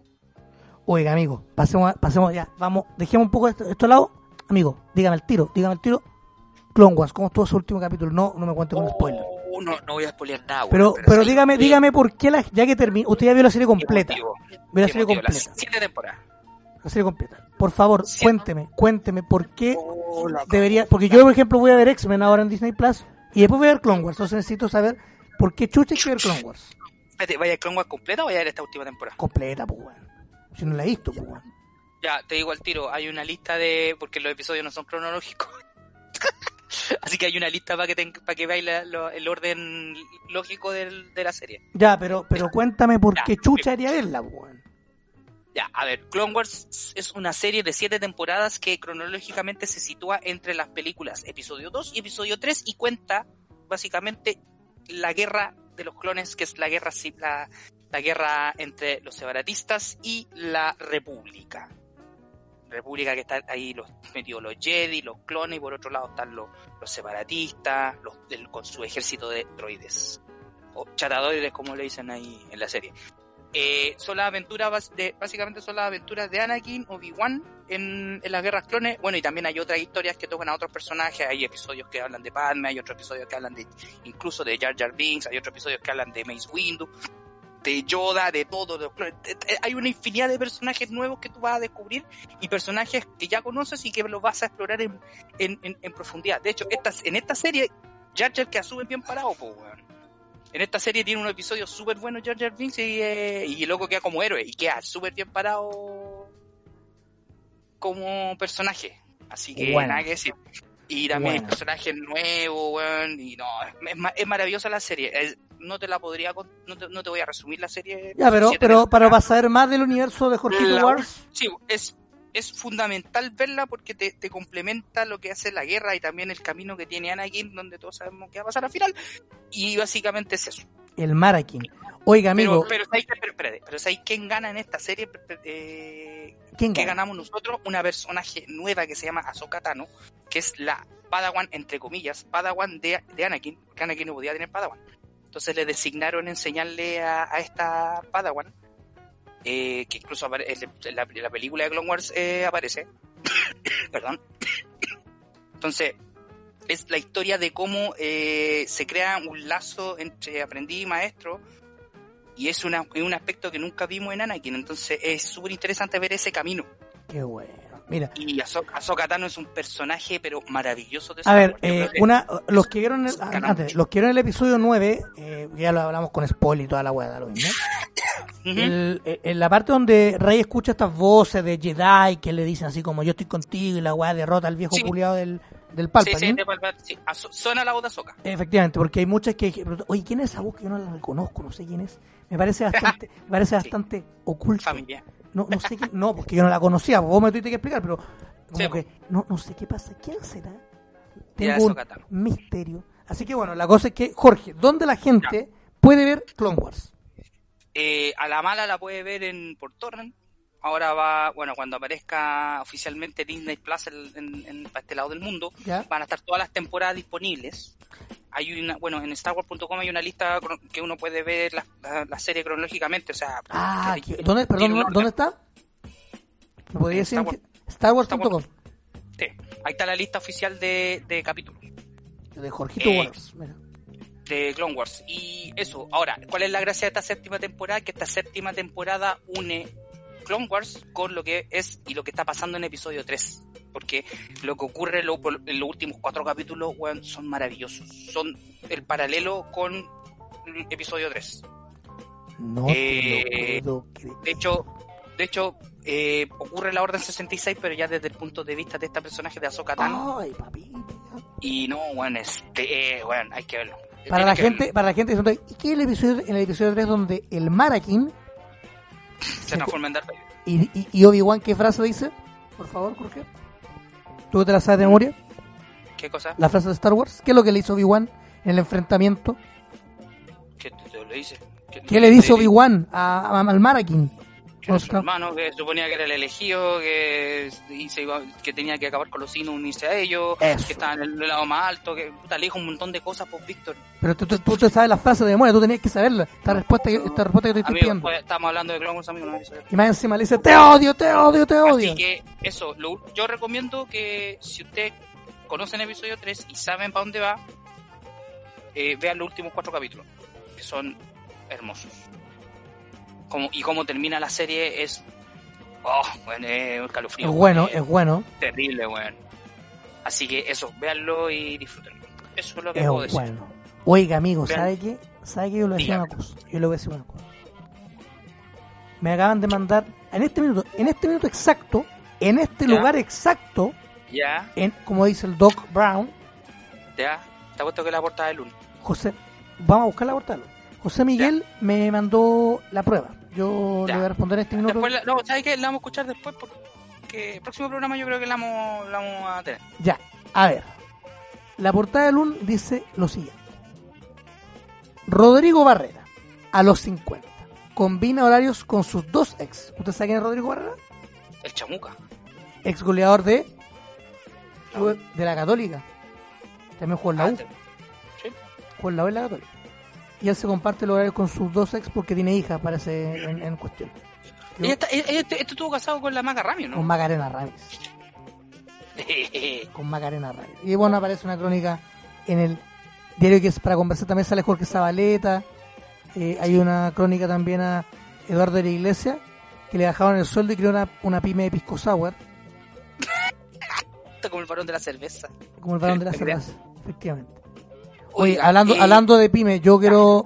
Oiga, amigo, pasemos, a- pasemos ya. Vamos, dejemos un poco esto, esto al lado. Amigo, dígame el tiro, dígame el tiro. Clone Wars, ¿cómo estuvo su último capítulo? No, no me cuente con spoiler. Oh, no, no voy a spoilear nada, Pero, pero ¿sabes dígame, dígame por qué la, ya que terminó, usted ya vio la serie completa. Emotivo. Vio la serie Emotivo, completa. Las siete temporadas. La serie completa. Por favor, Sí. cuénteme, cuénteme por qué Oh, debería, porque yo por ejemplo voy a ver X-Men ahora en Disney Plus y después voy a ver Clone Wars, entonces necesito saber por qué chucha hay que ver Clone Wars. ¿Vaya a Clone Wars completa o vaya a ver esta última temporada? Completa, pues weón. Si no la he visto, pues weón. Ya, te digo al tiro, hay una lista de... porque los episodios no son cronológicos. Así que hay una lista para que, para que veáis la- lo- el orden lógico del- de la serie. Ya, pero, pero cuéntame por Ya, qué chucha haría verla, pues, weón. Ya, a ver, Clone Wars es una serie de siete temporadas que cronológicamente se sitúa entre las películas episodio 2 y episodio 3 y cuenta básicamente la guerra de los clones, que es la guerra, la, la guerra entre los separatistas y la República. República que está ahí los metidos los Jedi, los clones, y por otro lado están los, los separatistas, los, del- con su ejército de droides. O chatadores, como le dicen ahí en la serie. Eh, son las aventuras de, básicamente son las aventuras de Anakin, Obi-Wan en, en las guerras clones. Bueno, y también hay otras historias que tocan a otros personajes. Hay episodios que hablan de Padme, hay otros episodios que hablan de incluso de Jar Jar Binks, hay otros episodios que hablan de Mace Windu, de Yoda, de todos los clones. Eh, eh, Hay una infinidad de personajes nuevos que tú vas a descubrir y personajes que ya conoces y que los vas a explorar en, en, en- profundidad. De hecho, estas, en esta serie, Jar Jar queda súper bien parado, po, weón. En esta serie tiene un episodio súper bueno Jar Binks y, eh, y el loco queda como héroe y queda súper bien parado como personaje. Así que Bueno. nada que decir. Y también Bueno. personajes nuevos, weón, y no, es, es ma- es maravillosa la serie. Es- no te la podría, no te, no te voy a resumir la serie. Ya, pero, pero para saber más del universo de Jorgito La- Wars, Sí, es, es fundamental verla porque te, te complementa lo que hace la guerra y también el camino que tiene Anakin, donde todos sabemos qué va a pasar al final. Y básicamente es eso. el Marakin. Oiga, amigo, Pero, pero, pero, pero ¿sabéis quién gana en esta serie? Eh, ¿quién que gana? ganamos nosotros? Una personaje nueva que se llama Ahsoka Tano, que es la Padawan, entre comillas, Padawan de, de Anakin, porque Anakin no podía tener Padawan. Entonces le designaron enseñarle a, a esta Padawan, eh, que incluso en la, película de Clone Wars eh, aparece. Perdón. Entonces, es la historia de cómo eh, se crea un lazo entre aprendiz y maestro. Y es, una, es un aspecto que nunca vimos en Anakin. Entonces es súper interesante ver ese camino. Qué bueno. Mira, Y Ahsoka Ahsoka Tano es un personaje, pero maravilloso de a ver, eh, una, los que vieron el, antes, mucho. los que vieron el episodio 9, eh, ya lo hablamos con spoil y toda la hueá, da lo mismo. El- eh, en la parte donde Rey escucha estas voces de Jedi que le dicen así como yo estoy contigo y la weá derrota al viejo Sí. culiado del, del Sí, Palpatine. sí, de Palpatine, sí. Suena la voz de Ahsoka. Efectivamente, porque hay muchas que oye, ¿quién es esa voz que yo no la reconozco? No sé quién es. Me parece bastante, me parece Sí. bastante oculta. Familia. No, no sé quién, no, porque yo no la conocía, vos me tuviste que explicar, pero como Sí, que no, no sé qué pasa, ¿quién será? Tengo un misterio. Así que bueno, la cosa es que, Jorge, ¿dónde la gente puede ver Clone Wars? Eh, a la mala la puede ver en por torrent. Ahora va, bueno, cuando aparezca oficialmente Disney Plus en, en- en- para este lado del mundo, ¿Ya? van a estar todas las temporadas disponibles. Hay una, bueno, en StarWars.com hay una lista que uno puede ver la, la- la serie cronológicamente, o sea, Ah, que- ¿qué- ¿dónde, perdón, ¿dónde, está? ¿Me podría decir? Star en qué? StarWars.com. Sí, ahí está la lista oficial de, de capítulos De Jorgito Eh, Wars. mira. De Clone Wars. Y eso, ahora, ¿cuál es la gracia de esta séptima temporada? Que esta séptima temporada une Clone Wars con lo que es y lo que está pasando en episodio 3. Porque lo que ocurre en, lo- en los últimos cuatro capítulos, weón, son maravillosos. Son el paralelo con episodio 3. No eh, puedo. De hecho, de hecho eh, ocurre la Orden 66, pero ya desde el punto de vista de este personaje de Ahsoka Tano. Ay, papito. Y no, weón, este, eh, weón, hay que verlo. Para Tiene la gente, para la gente, ¿y qué es el episodio, en el episodio 3 donde el Marakin se transforma en Darth Vader. y, y, y Obi-Wan qué frase dice? Por favor, Jorge. ¿Tú te la sabes de memoria? ¿Qué cosa? La frase de Star Wars. ¿Qué es lo que le hizo Obi-Wan en el enfrentamiento? ¿Qué te, te lo dice? ¿Qué le dice Obi-Wan al Marakin? Que era su hermano, que suponía que era el elegido, que, y se iba- que tenía que acabar con los signos, unirse a ellos, Eso. que estaba en el lado más alto, que puta, le dijo un montón de cosas por Víctor. Pero tú, tú- tú te sabes la frase de memoria, tú tenías que saberla. Esta respuesta, que- esta respuesta que te estoy pidiendo. pues, estamos hablando de Clone Wars, amigo, no. Y más encima le dice, te odio, te odio, te odio. Así que eso, lo- yo recomiendo que si usted conocen el episodio 3 y saben para dónde va, eh, vean los últimos cuatro capítulos, que son hermosos. Como, y cómo termina la serie es... Oh, bueno, es un calofrío. es bueno, es bueno, terrible, weón. Así que eso, véanlo y disfrútenlo. Eso es lo que es puedo decir. bueno. Oiga, amigo, Vean. ¿sabe qué? ¿Sabe qué? Yo le voy a decir una cosa. Yo le voy a decir una cosa. Me acaban de mandar, en este minuto, en este minuto exacto, en este Ya. lugar exacto, Ya, en, como dice el Doc Brown, ya, te ha puesto que la portada del lunes. José, vamos a buscar la portada. José Miguel me mandó la prueba. Yo Ya. le voy a responder en este minuto. Después, la- no, ¿sabes qué? La vamos a escuchar después porque el próximo programa yo creo que la vamos, la vamos a tener. Ya, a ver. La portada de Lun dice lo siguiente. Rodrigo Barrera, a los 50, combina horarios con sus dos ex. ¿Usted sabe quién es Rodrigo Barrera? El chamuca. Ex goleador de, de la Católica. También jugó en la U. Sí. Jugó en la U en la Católica. Y él se comparte los horarios con sus dos ex porque tiene hija, parece en, en cuestión. Ella está- ella- ella- este estuvo casado con la Maca Con ¿no? Macarena Ramírez. con Macarena Radio. Y bueno, aparece una crónica en el diario que es para conversar también sale Jorge Zabaleta. Eh, hay una crónica también a Eduardo de la Iglesia que le bajaron el sueldo y creó una, una pyme de pisco sour, como el varón de la cerveza. como el varón de la cerveza, efectivamente. Oye, hablando, eh, hablando de pyme, yo quiero,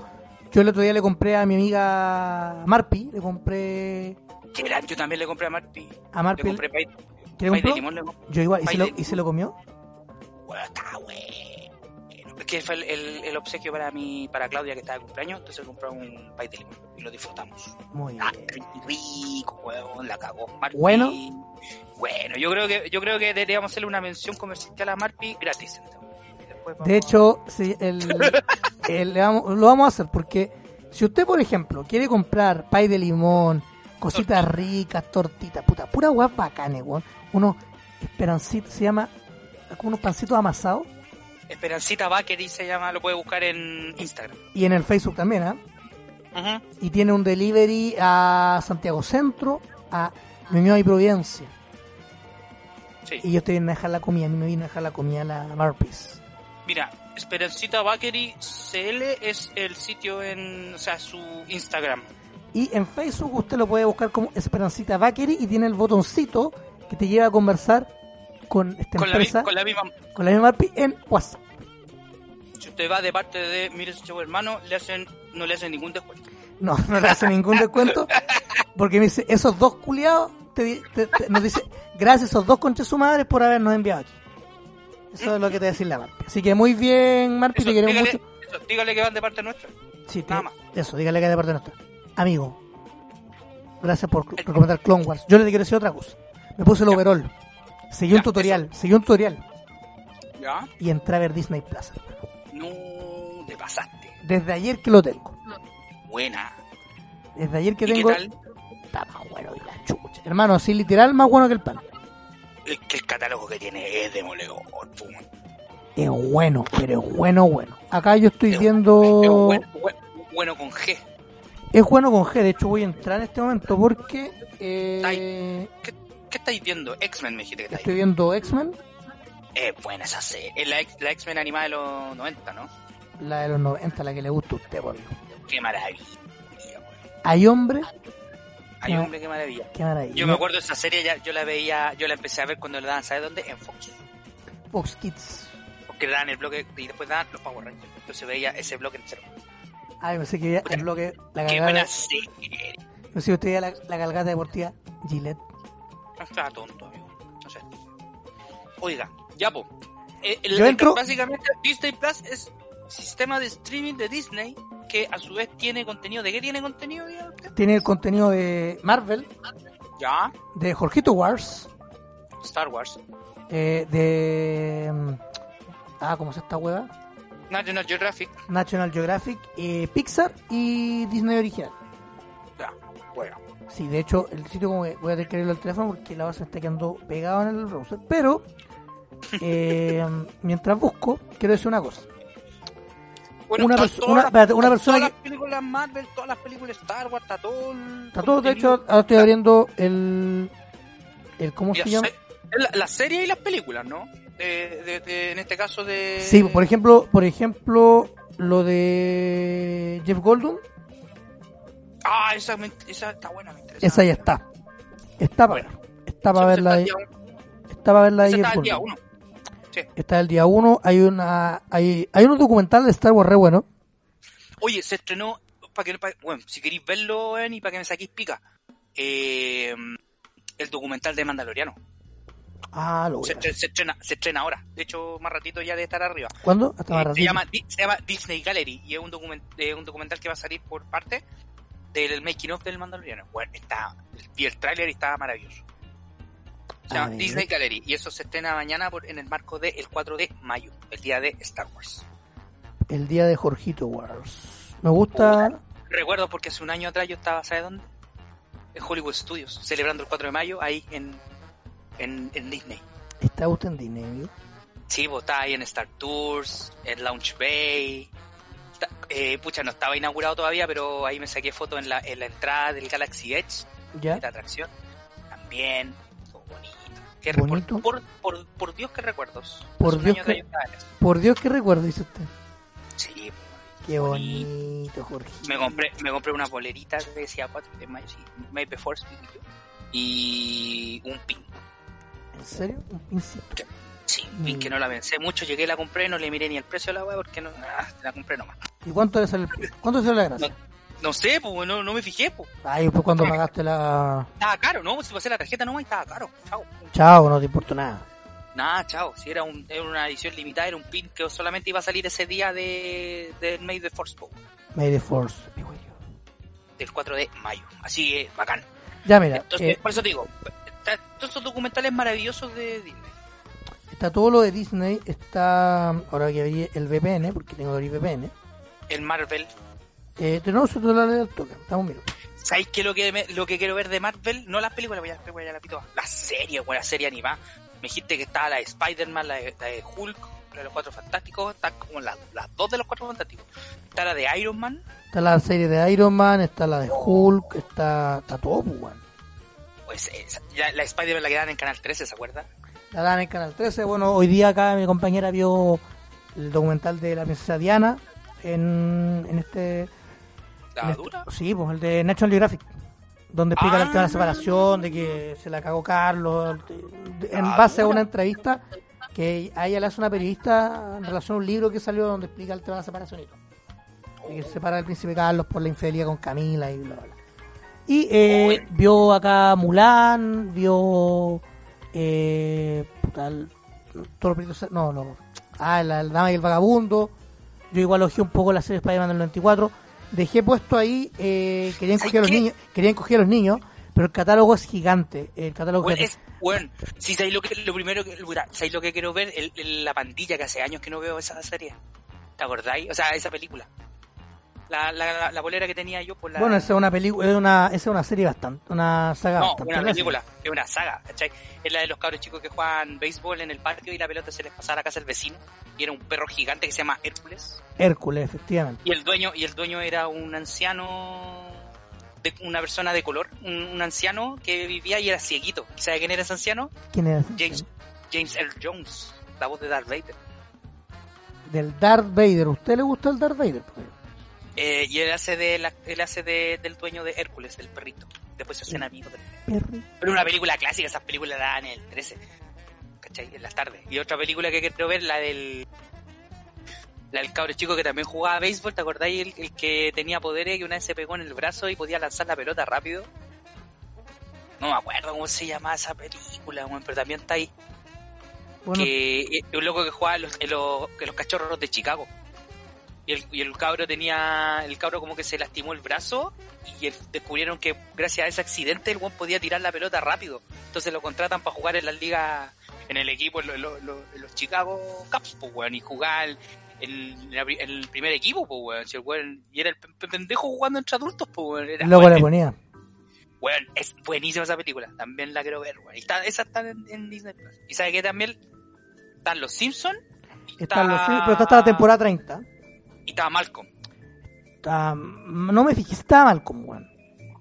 yo el otro día le compré a mi amiga Marpi, le compré yo también le compré a Marpi. a Le Marpi, compré pay, ¿qué le pay de limón. Le compré. Yo igual, ¿y se, lo, ¿y se lo comió? Bueno, está bueno. porque fue el, el- el obsequio para mi, para Claudia que estaba de cumpleaños, entonces compró un pay de limón y lo disfrutamos. Muy Ah, bien. rico, weón, la cagó. Marpi. Bueno. Bueno, yo creo que yo creo que deberíamos hacerle una mención comercial a Marpi gratis. Vamos- De hecho, sí, el- lo vamos a hacer porque si usted, por ejemplo, quiere comprar pay de limón, cositas ricas, tortitas, puta, pura guap bacanes, weón. Unos esperancitos, se llama, unos pancitos amasados. Esperancita Bakery se llama, lo puede buscar en Instagram. Y en el Facebook también, ¿ah? Ujú. Y tiene un delivery a Santiago Centro, a Ñuñoa y Providencia. Sí. Y yo estoy a dejar la comida, a mí me vino a dejar la comida la Marpis. Mira, Esperancita Bakery CL es el sitio en, o sea, su Instagram. Y en Facebook usted lo puede buscar como Esperancita Bakery y tiene el botoncito que te lleva a conversar con esta Con la, empresa, con la misma, con la misma en WhatsApp. si usted va de parte de Mire su chavo hermano, le hacen, no le hacen ningún descuento. No, no le hace ningún descuento porque me dice, esos dos culiados, te, di- te- te- nos dice, gracias a esos dos conches su madre por habernos enviado aquí. Eso es lo que te va a decir la Marpi. Así que muy bien, Marpi, Eso, te queremos dígale, mucho. eso, dígale que van de parte nuestra. Sí, te- nada más. eso, dígale que es de parte nuestra. Amigo, gracias por recomendar Clone Wars. Yo le quiero decir otra cosa. Me puse el overall. Seguí un tutorial, seguí un tutorial ¿Ya? y entré a ver Disney Plus. No, te pasaste. Desde ayer que lo tengo. Buena. Desde ayer que ¿Y qué tengo. tal? Está más bueno que la chucha. Hermano, así literal, más bueno que el pan. Que el catálogo que tiene es demoledor. pum. Es bueno, pero es bueno, bueno. Acá yo estoy Es- viendo. es bueno, bueno- bueno con G. Es bueno con G. De hecho, voy a entrar en este momento porque. eh, ¿Qué, qué estáis viendo? X-Men me dijiste que estáis estoy viendo X-Men, Es buena esa serie. Es la, la X-Men animada de los 90, ¿no? la de los 90, la que le gusta a usted, por. Qué maravilla. Hay hombre, Ay, Ah. hombre, qué maravilla. qué maravilla. Yo me acuerdo de esa serie, ya, yo la veía, yo la empecé a ver cuando la daban, ¿sabes dónde? En Fox. Fox Kids. Porque daban el bloque y después daban los Power Rangers. Entonces veía ese bloque entero. Ay, pensé que veía el bloque, la Qué buena serie. No sé si usted veía la, la galgada deportiva Gillette. No estaba tonto, amigo. No sé. Oiga, ya, po. Eh, el- Yo el- entro- Básicamente, Disney Plus es sistema de streaming de Disney que a su vez tiene contenido. ¿De qué tiene contenido? Tiene el contenido de Marvel, Ya, de Jorgito Wars, Star Wars. eh, de. mm, Ah, ¿cómo se esta hueva? National Geographic. National Geographic, eh, Pixar y Disney Original. Ya, bueno. Sí, de hecho, el sitio como que voy a tener que abrirlo al teléfono porque la base está quedando pegado en el browser. Pero, eh, mientras busco, quiero decir una cosa. Bueno, Una perso- todas una- las- espérate, una persona todas que- las películas Marvel, todas las películas Star Wars, está todo. el Está todo, de hecho, ahora estoy abriendo el. el ¿Cómo se llama? la, la serie y las películas, ¿no? De, de- de- en este caso de. Sí, por ejemplo, por ejemplo, lo de Jeff Goldblum, Ah, esa, esa está buena, me interesa. esa ya está. Está para, Bueno. está para verla está. Está para verla. Esa Jeff Goldblum. Sí. Está el día 1. Hay una hay, hay unos documentales de Star Wars re bueno. Oye, se estrenó, para que, bueno, si queréis verlo, y para que me saquéis pica, eh, el documental de Mandaloriano. Ah, lo voy Se, a estrena, se estrena ahora. De hecho, más ratito ya debe estar arriba. ¿Cuándo? Hasta más Eh, se, llama, se llama Disney Gallery y es un, document, eh, un documental que va a salir por parte del making of del Mandaloriano. Bueno, está, vi el tráiler y estaba maravilloso. Se Ah, llama bien. Disney Gallery y eso se estrena mañana por, en el marco del 4 de mayo, el día de Star Wars. El día de Jorgito Wars. Me gusta. Recuerdo porque hace un año atrás yo estaba, ¿sabes dónde? En Hollywood Studios, celebrando el 4 de mayo ahí en, en, en Disney. Está usted en Disney? Sí, pues estaba ahí en Star Tours, en Launch Bay. Está- eh, pucha, no estaba inaugurado todavía, pero ahí me saqué foto en la, en la entrada del Galaxy Edge, ¿Ya? esta atracción. También. Qué Bonito. Por, por, por Dios, qué recuerdos. Por Dios que-. Por Dios que recuerdo, dice usted. Sí, Qué bonito, Jorge. me compré, me compré una bolerita que decía 4 de mayo, sí, May Before Speak You. y un pin. ¿En serio? Un pincito. Sí, un pin Mm. que no la pensé mucho, llegué, la compré, no le miré ni el precio a la weá porque no, ah, la compré nomás. ¿Y cuánto le sale, el- cuánto sale la gracia? No sé, pues no, no me fijé, pues. Ay, pues cuando pagaste la... Estaba caro, ¿no? Si pasé la tarjeta nomás estaba caro. Chao. Chao, no te importa nada. Nada, chao. Si era, un, era una edición limitada, era un pin que solamente iba a salir ese día de, de May the Force Bowl, May the Force del 4 de mayo. Así que bacán. Ya mira, Entonces, eh, por eso te digo, está- todos esos documentales maravillosos de Disney. está todo lo de Disney, está, ahora que abrí el VPN, porque tengo que abrir VPN, El Marvel. Eh, de nuevo se te lo leo al toque, un minuto. ¿Sabéis qué es lo que, me- lo que quiero ver de Marvel? No las películas, voy a, voy a la pito. La serie, buena serie animada. Me dijiste que estaba la de Spider-Man, la de, la de Hulk, la de los Cuatro Fantásticos. Está como las las dos de los Cuatro Fantásticos. Está la de Iron Man. Está la serie de Iron Man, está la de Hulk, está, está todo, pues, weón. Pues esa- ya la Spider-Man la que dan en Canal 13, ¿se acuerda? La dan en Canal 13. Bueno, hoy día acá mi compañera vio el documental de la princesa Diana en, en este... ¿La en dura? sí, pues el de National Geographic. Donde explica Ah. el tema de la separación, de que se la cagó Carlos, de- de- en Ah, base a una entrevista que a ella le hace una periodista en relación a un libro que salió donde explica el tema de la separación y todo. Y que se separa del príncipe Carlos por la infidelidad con Camila y bla, bla. Y eh, vio acá Mulan, vio. Eh, puta, el- No, no. Ah, la, la Dama y el Vagabundo. Yo igual elogié un poco la serie Spider-Man del 94. Dejé puesto ahí. Eh, querían ¿Sabes coger a los qué? niños. Querían coger a los niños. Pero el catálogo es gigante. El catálogo Bueno, es bueno, si sabéis lo que, lo primero que, sabéis lo que quiero ver, el, el- la pandilla que hace años que no veo esa serie. ¿Te acordáis? O sea, esa película. La, la, bolera que tenía yo por la... Bueno, esa es una película, es una, esa es una serie bastante, una saga no, bastante una película, es una saga, ¿cachai? Es la de los cabros chicos que juegan béisbol en el parque y la pelota se les pasaba a la casa del vecino. Y era un perro gigante que se llama Hércules. Hércules, efectivamente. Y el dueño, y el dueño era un anciano, de, una persona de color, un, un anciano que vivía y era cieguito. ¿Y sabe quién era ese anciano? ¿Quién es? James, James Earl Jones, la voz de Darth Vader. Del Darth Vader. ¿A usted le gusta el Darth Vader? Eh, y él hace, de la- él hace de, del dueño de Hércules, el perrito. Después se hacen amigos. del-. Pero una película clásica, esas películas la dan en el 13. ¿Cachai? En las tardes. Y otra película que quiero ver, la del. La del cabro chico que también jugaba béisbol, ¿te acordáis? El, el que tenía poderes y una vez se pegó en el brazo y podía lanzar la pelota rápido. No me acuerdo cómo se llamaba esa película, pero también está ahí. Bueno, que eh, un loco que jugaba en los, en los, en los cachorros de Chicago. Y el, y el cabro tenía, el cabro como que se lastimó el brazo y el- descubrieron que gracias a ese accidente el buen podía tirar la pelota rápido. Entonces lo contratan para jugar en las ligas, en el equipo, en, lo- lo- lo- en los Chicago Cubs, pues weón, y jugar en, el primer equipo, pues weón. Si el weón- y era el pe- pe- pendejo jugando entre adultos, pues weón. Era, luego weón, le ponía. Weón, es buenísima esa película. También la quiero ver, weón. Y está, esa está en, en Disney Plus. Y sabe que también están los Simpsons. y Están los, pero está hasta la temporada 30. Y está Malcolm. No me fijé, estaba mal como weón.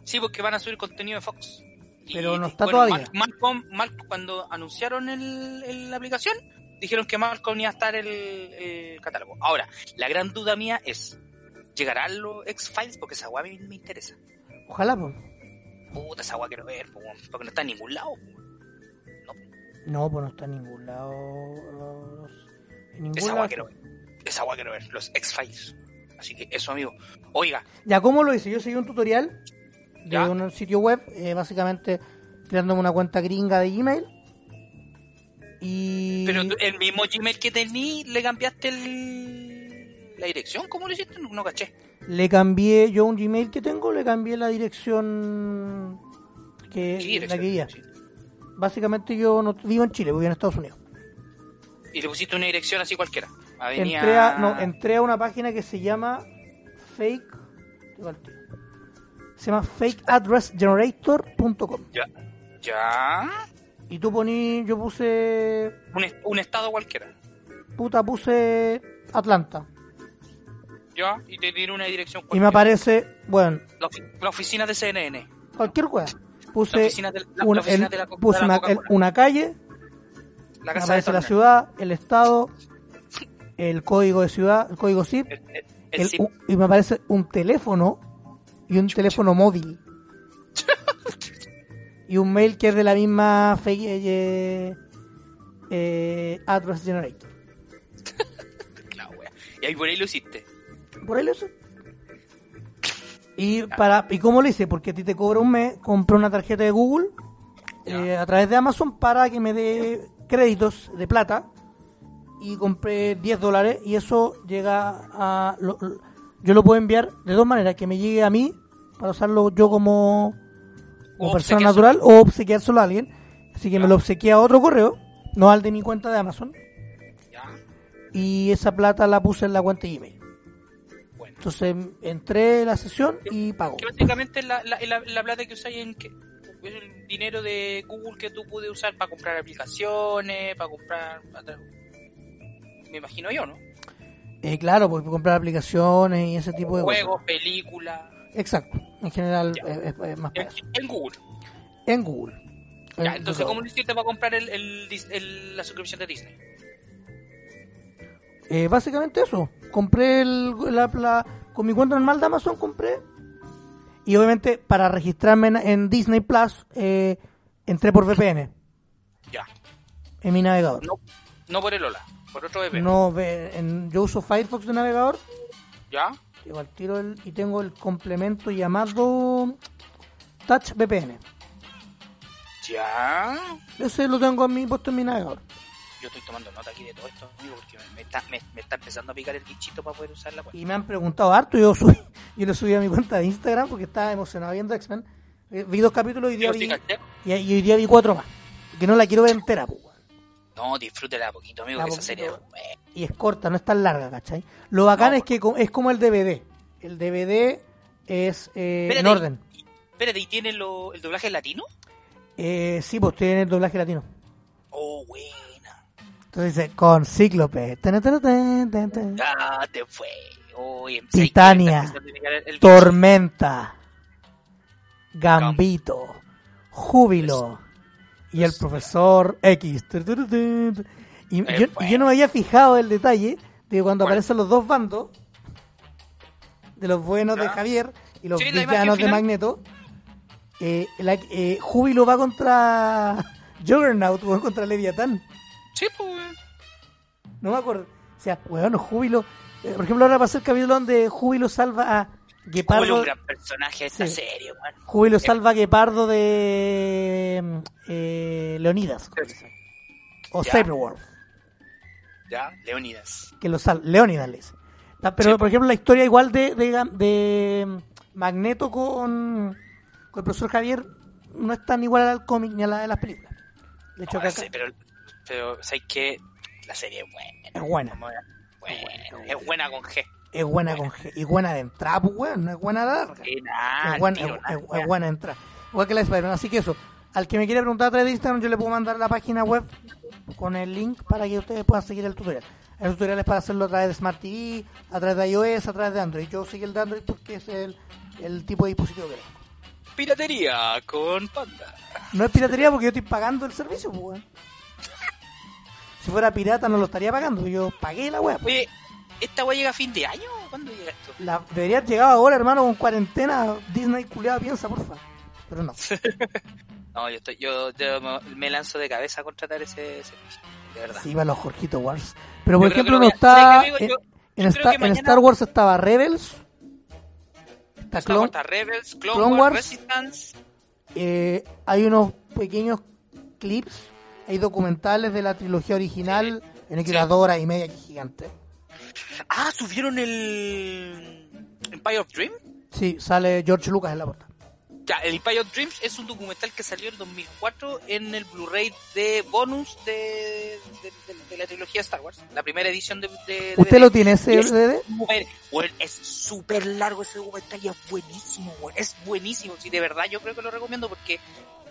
Sí, porque van a subir contenido de Fox. Y, Pero no está bueno, todavía. Mal- Malcolm, Malcolm, cuando anunciaron el, el- la aplicación, dijeron que Malcolm iba a estar el, el catálogo. Ahora, la gran duda mía es, ¿llegarán los X-Files? Porque esa weá me, me interesa. Ojalá, pues. Puta, esa weá quiero ver, po, porque no está en ningún lado. po. No, pues no está en ningún lado. los- En ningún Esa lado. quiero ver. Esa weá quiero ver, los X-Files. Así que eso, amigo. Oiga, Ya, ¿cómo lo hice? Yo seguí un tutorial de Ya. un sitio web, eh, básicamente creándome una cuenta gringa de Gmail. Y. pero el mismo Gmail que tení, ¿le cambiaste el... la dirección? ¿Cómo lo hiciste? No, no caché. Le cambié, yo un Gmail que tengo, le cambié la dirección que, Sí, la que sí. Básicamente yo no vivo en Chile, vivo en Estados Unidos. Y le pusiste una dirección así cualquiera. Avenida... Entré a, no, entré a una página que se llama Fake. Se llama fakeaddressgenerator.com. Ya. Ya. Y tú poní, yo puse, Un, un estado cualquiera. puta, puse Atlanta. Ya. Y te tiene una dirección Y me cualquiera. aparece, bueno, La, ofi- la oficina de CNN. cualquier cosa. Puse, una, la, calle, la me casa de aparece la ciudad, el estado, el código de ciudad, el código zip, El, el- el el- zip. u- y me aparece un teléfono y un teléfono móvil. y un mail que es de la misma fake eh, eh, address generator. La wea. Y ahí por ahí lo hiciste. Por ahí lo hice. Y para y cómo lo hice, porque a ti te cobra un mes, compré una tarjeta de Google eh, a través de Amazon para que me dé créditos de plata y compré 10 dólares y eso llega a... lo- lo- yo lo puedo enviar de dos maneras, que me llegue a mí para usarlo yo como, persona natural o obsequiárselo a alguien. Así que me lo obsequié a otro correo, no al de mi cuenta de Amazon. Ya. Y esa plata la puse en la cuenta de Gmail. Bueno. Entonces entré a la sesión y pago. Que básicamente es la, la, la, la plata que usáis en que es el dinero de Google que tú puedes usar para comprar aplicaciones, para comprar. para- Me imagino yo, ¿no? Eh, claro, porque comprar aplicaciones y ese tipo de Juegos, películas. Exacto. En general es, más En, en Google. En Google. Ya, En entonces, Google. ¿cómo lo hiciste para comprar el, el, Dis- el- la suscripción de Disney? Eh, básicamente eso. Compré el, la, la- con mi cuenta normal de Amazon, compré. Y obviamente para registrarme en, en Disney Plus, eh, entré por VPN Ya. en mi navegador. No, no por el Ola, por otro VPN. No, en- yo uso Firefox de navegador ¿Ya? Tiro el, y tengo el complemento llamado Touch VPN. Ya. Ese lo tengo a mí puesto en mi navegador. Yo estoy tomando nota aquí de todo esto, amigo, porque me, está, me, me está empezando a picar el bichito para poder usar la cuenta. Y me han preguntado harto. Yo subí, yo lo subí a mi cuenta de Instagram porque estaba emocionado viendo X-Men. Eh, Vi dos capítulos y hoy día vi, y, y hoy día vi cuatro más. Que no la quiero ver entera, pues. No, disfrútela poquito, amigo, que esa serie es. Y es corta, no es tan larga, ¿cachai? Lo bacán No. es que es como el DVD. El DVD es eh, en orden. y- Espérate, ¿y tiene lo, el doblaje latino? Eh, sí, pues tiene el doblaje latino. Oh, buena. Entonces dice, con Cíclope. Tan, tan, tan, tan, tan. Ya te fue. Titania. Tormenta, Gambito, Júbilo y el profesor X. Y yo, no me había fijado el detalle de cuando aparecen los dos bandos, de los buenos de. Javier y los Sí, villanos de. Magneto. Eh, la- eh, Júbilo va contra Juggernaut, o contra Leviatán. Sí, pues. No me acuerdo. O sea, bueno, Júbilo. eh, por ejemplo, ahora pasó el capítulo donde Júbilo salva a Guepardo. un gran personaje de esta Sí. serie, weón. Júbilo salva a Guepardo de eh, Leonidas. O Ya. Cyberwolf, Ya, Leonidas. que lo sal Leonidas le dice. Ah, Pero, Sí. por ejemplo, la historia igual de, de, de Magneto con, con el profesor Javier no es tan igual al cómic ni a la de las películas. De hecho, No, que ese- acá pero, pero, ¿sabes qué? La serie es buena. es buena. Bueno, es buena con G. Es buena con G. Y buena de entrada, pues, weón. No es buena de larga. Es, buena, es- es- es buena entrada. Igual que la de Spider-Man. Así que eso. Al que me quiera preguntar a través de Instagram, yo le puedo mandar la página web con el link para que ustedes puedan seguir el tutorial. El tutorial es para hacerlo a través de Smart TV, a través de iOS, a través de Android. Yo seguí el de Android porque es el, el tipo de dispositivo que tengo. Piratería con Panda. No es piratería porque yo estoy pagando el servicio, pues, weón. Si fuera pirata no lo estaría pagando. Yo pagué la web. Oye, ¿esta weá llega a fin de año? ¿Cuándo llega esto? La, debería haber llegado ahora, hermano, con cuarentena. Disney culiada piensa, porfa. Pero no. No, yo, estoy, yo, yo me- lanzo de cabeza a contratar ese servicio. De verdad. Sí, va los Jorgito Wars. Pero por Yo ejemplo, no está. En, Yo- en yo Star, creo que en mañana- Star Wars estaba Rebels. Está Está Clone- contra Rebels, Clone, Clone Wars. Resistance. eh, hay unos pequeños clips. Hay documentales de la trilogía original. En el que Sí. las dos horas y media, que gigante. Ah, subieron el Empire of Dreams. Sí, sale George Lucas en la portada. Ya, el Empire of Dreams es un documental que salió en 2004 en el Blu-ray de bonus de, de, de- de la trilogía Star Wars, la primera edición de, ¿Usted lo tiene ese es DVD? súper- es súper largo ese documental y es buenísimo, bueno, es buenísimo. Sí, de verdad yo creo que lo recomiendo porque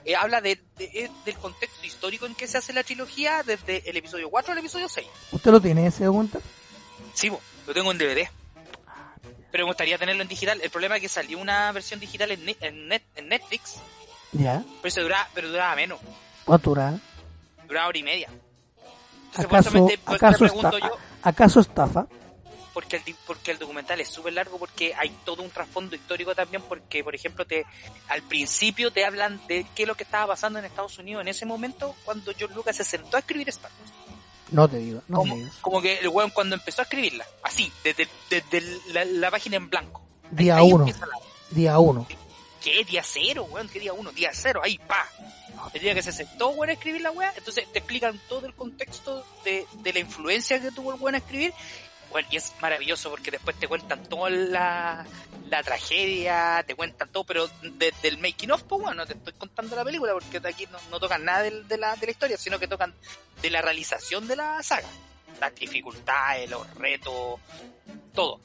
eh, habla de, de- eh, del contexto histórico en que se hace la trilogía desde el episodio 4 al episodio 6. ¿Usted lo tiene ese documental? Sí, bo, lo tengo en DVD. Pero me gustaría tenerlo en digital. El problema es que salió una versión digital en, en, Net- en Netflix, Ya. pero, se duraba, pero duraba menos. ¿Cuánto dura? Duraba hora y media. Entonces, ¿Acaso, me acaso, pregunto esta- yo, ¿Acaso estafa? porque el, porque el documental es súper largo, porque hay todo un trasfondo histórico también, porque, por ejemplo, te al principio te hablan de qué es lo que estaba pasando en Estados Unidos en ese momento, cuando George Lucas se sentó a escribir Star Wars. No te digo, no como, me digas. como que el weón cuando empezó a escribirla, así, desde, desde la, la página en blanco. Día Ahí uno. empieza la- Día uno. ¿qué? Día cero, weón, ¿qué día uno? Día cero, ahí, pa. El día que se sentó, weón, a escribir la weá, entonces te explican todo el contexto de, de la influencia que tuvo el weón a escribir. Bueno, y es maravilloso porque después te cuentan toda la, la tragedia, te cuentan todo, pero desde el making of, pues bueno, no te estoy contando la película porque aquí no, no tocan nada de, de la, de la historia, sino que tocan de la realización de la saga. Las dificultades, los retos, todo.